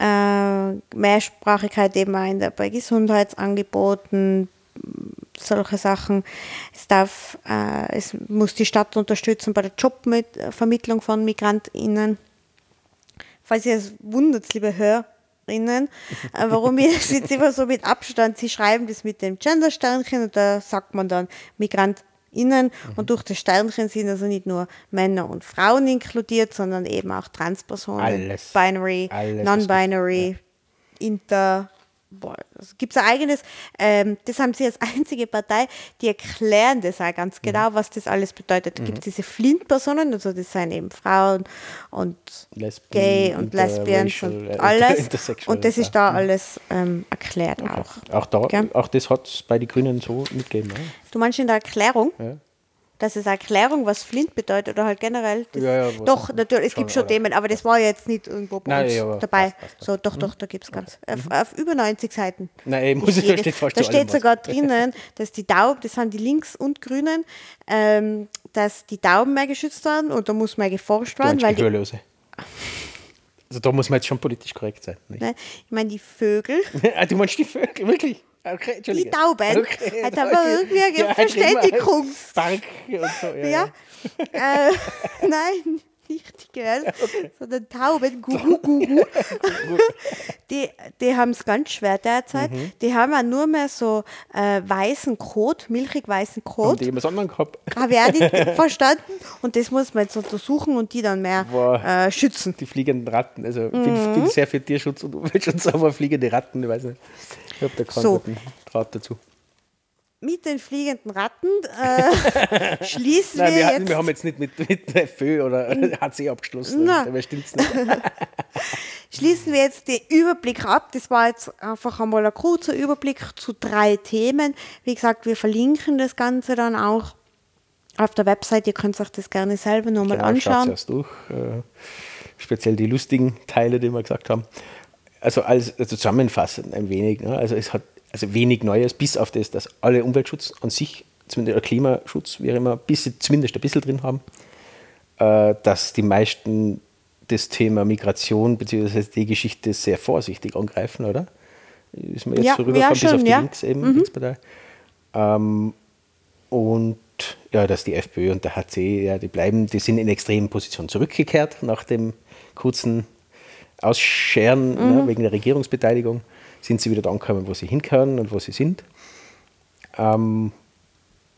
Speaker 2: äh, Mehrsprachigkeit eben auch in der, bei Gesundheitsangeboten, solche Sachen. Es darf, äh, es muss die Stadt unterstützen bei der Jobvermittlung von MigrantInnen. Falls ihr es wundert, liebe Hörerinnen, äh, warum ich das jetzt immer so mit Abstand, sie schreiben das mit dem Gender-Sternchen und da sagt man dann MigrantInnen mhm. und durch das Sternchen sind also nicht nur Männer und Frauen inkludiert, sondern eben auch Transpersonen,
Speaker 1: Alles.
Speaker 2: Binary, Non-Binary, Inter, boah, es gibt ein eigenes, ähm, das haben sie als einzige Partei, die erklären das auch ganz genau, was das alles bedeutet. Da gibt es diese Flint-Personen, also das sind eben Frauen und
Speaker 1: Lesben,
Speaker 2: Gay und Lesbians
Speaker 1: interracial,
Speaker 2: und
Speaker 1: äh,
Speaker 2: alles. Und das ist da alles ähm, erklärt auch.
Speaker 1: Auch, da, auch das hat es bei den Grünen so mitgegeben. Ne?
Speaker 2: Du meinst in der Erklärung?
Speaker 1: Ja.
Speaker 2: Das ist eine Erklärung, was Flint bedeutet oder halt generell.
Speaker 1: Ja, ja, was-
Speaker 2: doch, natürlich, es gibt schon Themen, aber das war jetzt nicht irgendwo bei
Speaker 1: Nein,
Speaker 2: uns dabei.
Speaker 1: passt, passt.
Speaker 2: So, doch, doch, da gibt es ganz. Auf, auf über 90 Seiten.
Speaker 1: Nein, muss ich,
Speaker 2: Jedes-
Speaker 1: steht fast
Speaker 2: da steht
Speaker 1: was.
Speaker 2: sogar drinnen, dass die Tauben, das sind die Links- und Grünen, ähm, dass die Tauben mehr geschützt werden und da muss mehr geforscht werden, weil
Speaker 1: die Gehörlose. Also da muss man jetzt schon politisch korrekt sein. Nicht?
Speaker 2: ne, ich meine, die Vögel,
Speaker 1: ah, du meinst die Vögel, wirklich? Okay,
Speaker 2: die. Tauben,
Speaker 1: Okay,
Speaker 2: halt haben wir irgendwie eine
Speaker 1: Ja,
Speaker 2: Verständigungs...
Speaker 1: Park und so. Ja,
Speaker 2: Ja. äh, nein, nicht die Girls, sondern Tauben, Gugu, Gugu. die die haben es ganz schwer derzeit.
Speaker 1: Mhm.
Speaker 2: Die haben auch nur mehr so äh, weißen Kot, milchig weißen
Speaker 1: Haben
Speaker 2: Kot.
Speaker 1: die jemand anderen gehabt?
Speaker 2: Habe ich auch nicht verstanden. Und das muss man jetzt untersuchen und die dann mehr
Speaker 1: Boah.
Speaker 2: äh, schützen.
Speaker 1: Die fliegenden Ratten. Also ich
Speaker 2: Mhm.
Speaker 1: bin, bin sehr für Tierschutz und Umweltschutz, aber fliegende Ratten, ich weiß nicht. Ich habe da keinen
Speaker 2: So.
Speaker 1: Draht dazu.
Speaker 2: Mit den fliegenden Ratten äh, schließen
Speaker 1: Nein,
Speaker 2: wir,
Speaker 1: wir, hatten,
Speaker 2: jetzt.
Speaker 1: wir haben jetzt nicht mit, mit FÖ oder HC abgeschlossen.
Speaker 2: Na.
Speaker 1: Dabei stimmt's nicht.
Speaker 2: Schließen wir jetzt den Überblick ab. Das war jetzt einfach einmal ein kurzer Überblick zu drei Themen. Wie gesagt, wir verlinken das Ganze dann auch auf der Website. Ihr könnt euch das gerne selber nochmal
Speaker 1: Genau,
Speaker 2: anschauen.
Speaker 1: erst durch. Äh, speziell die lustigen Teile, die wir gesagt haben. Also als also zusammenfassend ein wenig. Ne? Also es hat also wenig Neues, bis auf das, dass alle Umweltschutz an sich, zumindest der Klimaschutz, wie auch immer, bis, zumindest ein bisschen drin haben. Äh, dass die meisten das Thema Migration bzw. die Geschichte sehr vorsichtig angreifen, oder? Ist mir jetzt
Speaker 2: Ja,
Speaker 1: so
Speaker 2: ja,
Speaker 1: rübergekommen, bis auf die
Speaker 2: ja.
Speaker 1: Links eben, Linkspartei. Ähm, und ja, dass die FPÖ und der HC, ja, die bleiben, die sind in extremen Positionen zurückgekehrt nach dem kurzen Ausscheren ne, wegen der Regierungsbeteiligung. Sind sie wieder da angekommen, wo sie hinkommen und wo sie sind. Ähm,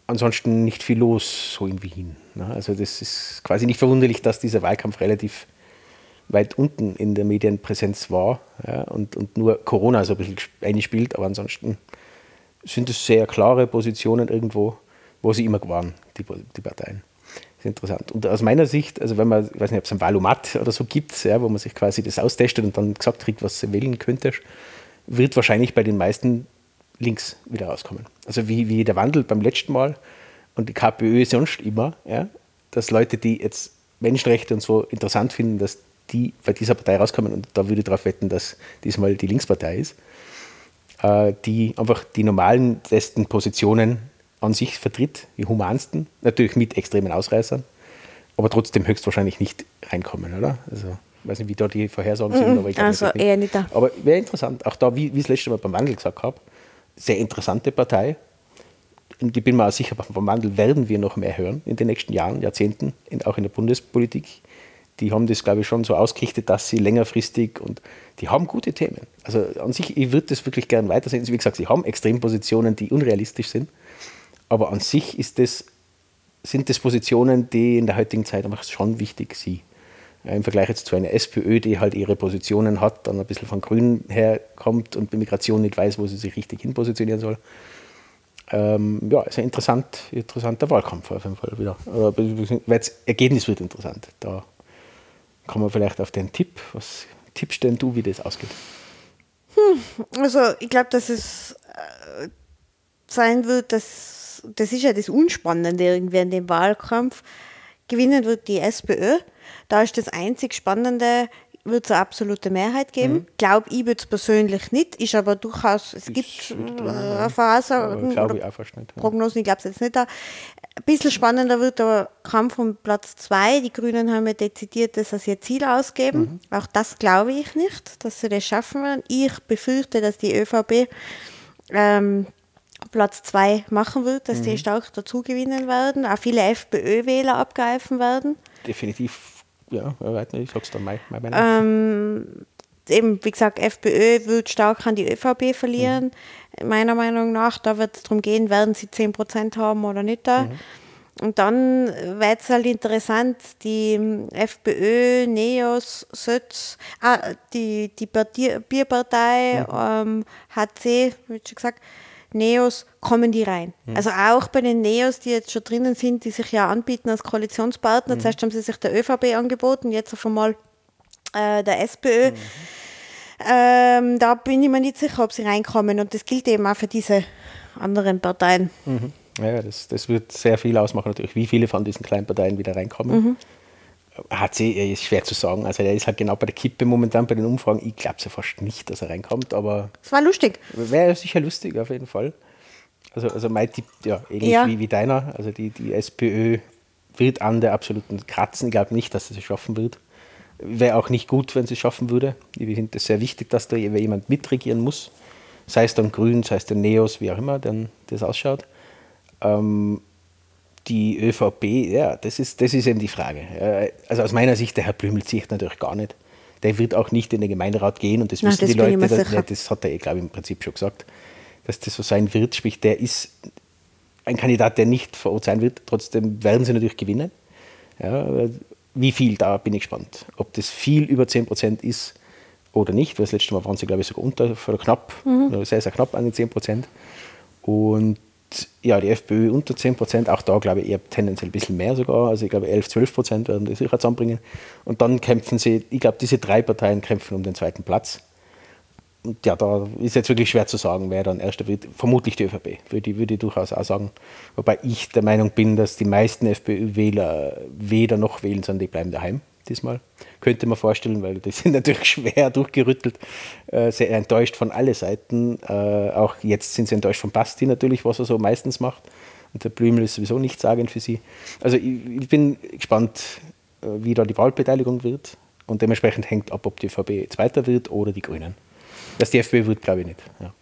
Speaker 1: ansonsten nicht viel los, so in Wien. Ne? Also das ist quasi nicht verwunderlich, dass dieser Wahlkampf relativ weit unten in der Medienpräsenz war ja, und, und nur Corona so ein bisschen einspielt, aber ansonsten sind es sehr klare Positionen irgendwo, wo sie immer waren, die, die Parteien. Ist interessant. Und aus meiner Sicht, also wenn man, ich weiß nicht, ob es ein Valomat oder so gibt, ja, wo man sich quasi das austestet und dann gesagt kriegt, was du wählen könntest, wird wahrscheinlich bei den meisten links wieder rauskommen. Also wie, wie der Wandel beim letzten Mal und die KPÖ sonst immer, ja, dass Leute, die jetzt Menschenrechte und so interessant finden, dass die bei dieser Partei rauskommen und da würde ich darauf wetten, dass diesmal die Linkspartei ist, äh, die einfach die normalen besten Positionen an sich vertritt, die humansten, natürlich mit extremen Ausreißern, aber trotzdem höchstwahrscheinlich nicht reinkommen, oder? Also, ich weiß nicht, wie da die Vorhersagen sind, aber ich glaube
Speaker 2: also
Speaker 1: das
Speaker 2: eher nicht da.
Speaker 1: Aber wäre interessant, auch da, wie, wie ich das letzte Mal beim Wandel gesagt habe, sehr interessante Partei. Und ich bin mir auch sicher, beim Wandel werden wir noch mehr hören in den nächsten Jahren, Jahrzehnten, auch in der Bundespolitik. Die haben das, glaube ich, schon so ausgerichtet, dass sie längerfristig und die haben gute Themen. Also an sich, ich würde das wirklich gern weitersehen. Wie gesagt, sie haben Extrempositionen, die unrealistisch sind. Aber an sich ist das, sind das Positionen, die in der heutigen Zeit einfach schon wichtig sind. Im Vergleich jetzt zu einer SPÖ, die halt ihre Positionen hat, dann ein bisschen von Grünen herkommt und bei Migration nicht weiß, wo sie sich richtig hinpositionieren soll. Ähm, ja, ist ein interessant, interessanter Wahlkampf auf jeden Fall wieder. Aber das Ergebnis wird interessant. Da kommen wir vielleicht auf den Tipp. Was tippst denn du, wie das ausgeht?
Speaker 2: Also ich glaube, dass es äh, sein wird, dass das ist ja das Unspannende irgendwie in dem Wahlkampf. Gewinnen wird die SPÖ. Da ist das einzig Spannende, wird es eine absolute Mehrheit geben.
Speaker 1: Mhm.
Speaker 2: Glaube ich jetzt persönlich nicht, ist aber durchaus, es gibt äh,
Speaker 1: ich fast nicht. Ja.
Speaker 2: Prognosen, ich glaube es jetzt nicht. Da. Ein bisschen spannender wird der Kampf um Platz zwei. Die Grünen haben ja dezidiert das als ihr Ziel ausgeben. Auch das glaube ich nicht, dass sie das schaffen werden. Ich befürchte, dass die ÖVP ähm, Platz zwei machen wird, dass die stark dazu gewinnen werden, auch viele FPÖ-Wähler abgreifen werden.
Speaker 1: Definitiv, ja, ich sag's dann meine Meinung.
Speaker 2: Ähm, eben, wie gesagt, FPÖ wird stark an die ÖVP verlieren. Meiner Meinung nach, da wird es darum gehen, werden sie 10% haben oder nicht da. Und dann wird es halt interessant, die ähm, FPÖ, NEOS, SÖTS, ah, die, die Bierpartei, ähm, HC, wie schon gesagt, NEOS, kommen die rein. Also auch bei den NEOS, die jetzt schon drinnen sind, die sich ja anbieten als Koalitionspartner. Zuerst haben sie sich der ÖVP angeboten, jetzt auf einmal äh, der SPÖ. Ähm, da bin ich mir nicht sicher, ob sie reinkommen. Und das gilt eben auch für diese anderen Parteien.
Speaker 1: Mhm. Ja, das, das wird sehr viel ausmachen, natürlich, wie viele von diesen kleinen Parteien wieder reinkommen. HC ist schwer zu sagen. Also, er ist halt genau bei der Kippe momentan bei den Umfragen. Ich glaube ja fast nicht, dass er reinkommt, aber
Speaker 2: Es war lustig.
Speaker 1: wäre sicher lustig auf jeden Fall. Also, also mein Tipp, ja, ähnlich
Speaker 2: Ja.
Speaker 1: Wie, wie deiner. Also, die, die SPÖ wird an der absoluten Kratzen. Ich glaube nicht, dass sie es schaffen wird. Wäre auch nicht gut, wenn sie es schaffen würde. Ich finde es sehr wichtig, dass da jemand mitregieren muss. Sei es dann Grün, sei es der Neos, wie auch immer, dann das ausschaut. Ähm, die ÖVP, ja, das ist, das ist eben die Frage. Also aus meiner Sicht, der Herr Blümel zieht natürlich gar nicht. Der wird auch nicht in den Gemeinderat gehen und das
Speaker 2: Nein,
Speaker 1: wissen
Speaker 2: das
Speaker 1: die Leute. Das, ja, das hat er, glaube ich, im Prinzip schon gesagt, dass das so sein wird. Sprich, der ist ein Kandidat, der nicht vor Ort sein wird. Trotzdem werden sie natürlich gewinnen. Ja, wie viel, da bin ich gespannt. Ob das viel über 10 Prozent ist oder nicht, weil das letzte Mal waren sie, glaube ich, sogar unter, oder knapp, oder sehr, sehr knapp an den 10 Prozent. Und ja, die FPÖ unter 10 Prozent, auch da glaube ich eher tendenziell ein bisschen mehr sogar. Also ich glaube 11, 12 Prozent werden die sicher zusammenbringen. Und dann kämpfen sie, ich glaube, diese drei Parteien kämpfen um den zweiten Platz. Und ja, da ist jetzt wirklich schwer zu sagen, wer dann erster wird. Vermutlich die ÖVP, würde würde ich durchaus auch sagen. Wobei ich der Meinung bin, dass die meisten FPÖ-Wähler weder noch wählen, sondern die bleiben daheim diesmal. Könnte man vorstellen, weil die sind natürlich schwer durchgerüttelt, äh, sehr enttäuscht von alle Seiten. Äh, auch jetzt sind sie enttäuscht von Basti natürlich, was er so meistens macht. Und der Blümel ist sowieso nichtssagend für sie. Also ich, ich bin gespannt, äh, wie da die Wahlbeteiligung wird. Und dementsprechend hängt ab, ob die ÖVP Zweiter wird oder die Grünen. Dass die FPÖ wird, glaube ich nicht. Ja.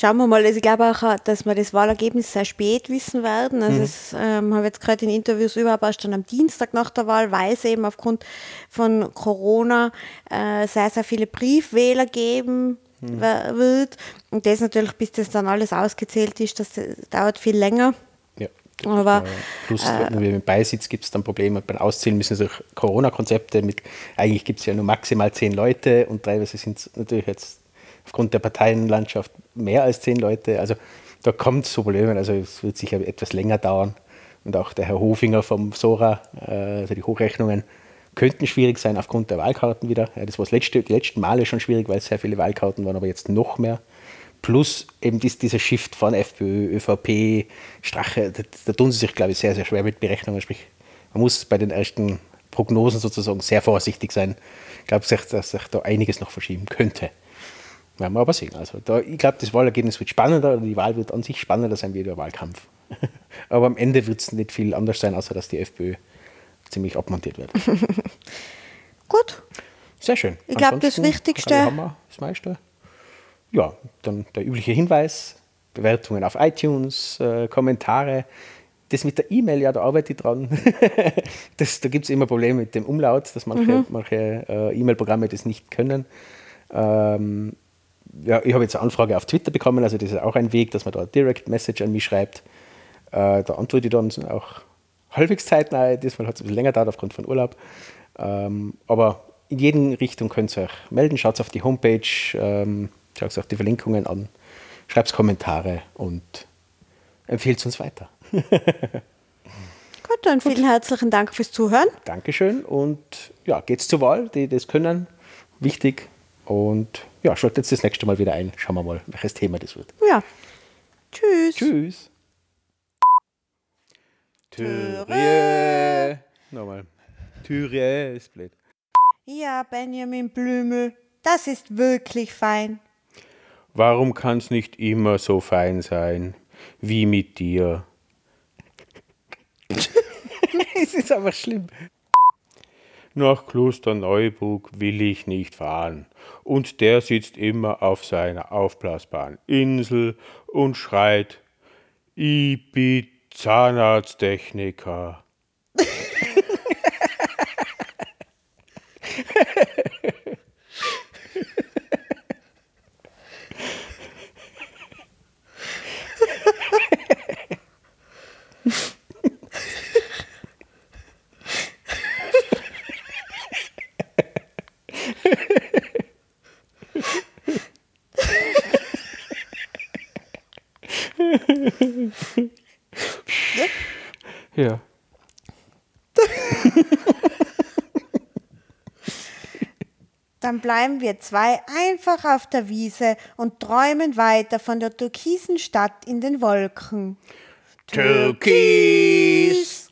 Speaker 2: Schauen wir mal, also ich glaube auch, dass wir das Wahlergebnis sehr spät wissen werden. Also es ähm, habe jetzt gerade in Interviews überhaupt erst dann am Dienstag nach der Wahl, weil es eben aufgrund von Corona äh, sehr, sehr viele Briefwähler geben wer- wird. Und das natürlich, bis das dann alles ausgezählt ist, das dauert viel länger.
Speaker 1: Ja.
Speaker 2: Aber,
Speaker 1: Plus, wenn wir Beisitz gibt es dann Probleme. Beim Auszählen müssen es auch Corona-Konzepte mit, eigentlich gibt es ja nur maximal zehn Leute und teilweise sind es natürlich jetzt aufgrund der Parteienlandschaft mehr als zehn Leute. Also da kommt es zu Problemen. Also es wird sicher etwas länger dauern. Und auch der Herr Hofinger vom Sora, äh, also die Hochrechnungen, könnten schwierig sein aufgrund der Wahlkarten wieder. Das war das letzte, die letzten Male schon schwierig, weil es sehr viele Wahlkarten waren, aber jetzt noch mehr. Plus eben dies, dieser Shift von FPÖ, ÖVP, Strache, da, da tun sie sich, glaube ich, sehr, sehr schwer mit Berechnungen. Sprich, man muss bei den ersten Prognosen sozusagen sehr vorsichtig sein. Ich glaube, dass sich da einiges noch verschieben könnte. Werden wir aber sehen. Also da, ich glaube, das Wahlergebnis wird spannender, oder die Wahl wird an sich spannender sein wie der Wahlkampf. aber am Ende wird es nicht viel anders sein, außer dass die FPÖ ziemlich abmontiert wird.
Speaker 2: Gut,
Speaker 1: Sehr schön.
Speaker 2: Ich glaub, das Wichtigste-
Speaker 1: glaube ich, haben wir das meiste. Ja, dann der übliche Hinweis: Bewertungen auf iTunes, äh, Kommentare. Das mit der E-Mail, ja, da arbeite ich dran. das, da gibt es immer Probleme mit dem Umlaut, dass manche, manche äh, E-Mail-Programme das nicht können. Ähm, ja, ich habe jetzt eine Anfrage auf Twitter bekommen, also das ist auch ein Weg, dass man da eine Direct Message an mich schreibt. Äh, da antworte ich dann auch halbwegs zeitnah. Diesmal hat es ein bisschen länger gedauert aufgrund von Urlaub. Ähm, aber in jede Richtung könnt ihr euch melden. Schaut auf die Homepage, ähm, schaut auf die Verlinkungen an, schreibt Kommentare und empfiehlt uns weiter.
Speaker 2: gut, dann vielen herzlichen Dank fürs Zuhören.
Speaker 1: Dankeschön und ja, geht's zur Wahl, die das können. Wichtig. Und ja, schaltet das nächste Mal wieder ein. Schauen wir mal, welches Thema das wird.
Speaker 2: Ja. Tschüss.
Speaker 1: Tschüss.
Speaker 2: Türe.
Speaker 1: Türe. Nochmal. Türe ist blöd.
Speaker 2: Ja, Benjamin Blümel, das ist wirklich fein.
Speaker 1: Warum kann's nicht immer so fein sein wie mit dir? es ist aber schlimm. Nach Klosterneuburg will ich nicht fahren. Und der sitzt immer auf seiner aufblasbaren Insel und schreit, ich bin Zahnarzttechniker. Ja.
Speaker 2: Dann bleiben wir zwei einfach auf der Wiese und träumen weiter von der türkisen Stadt in den Wolken.
Speaker 1: Türkis!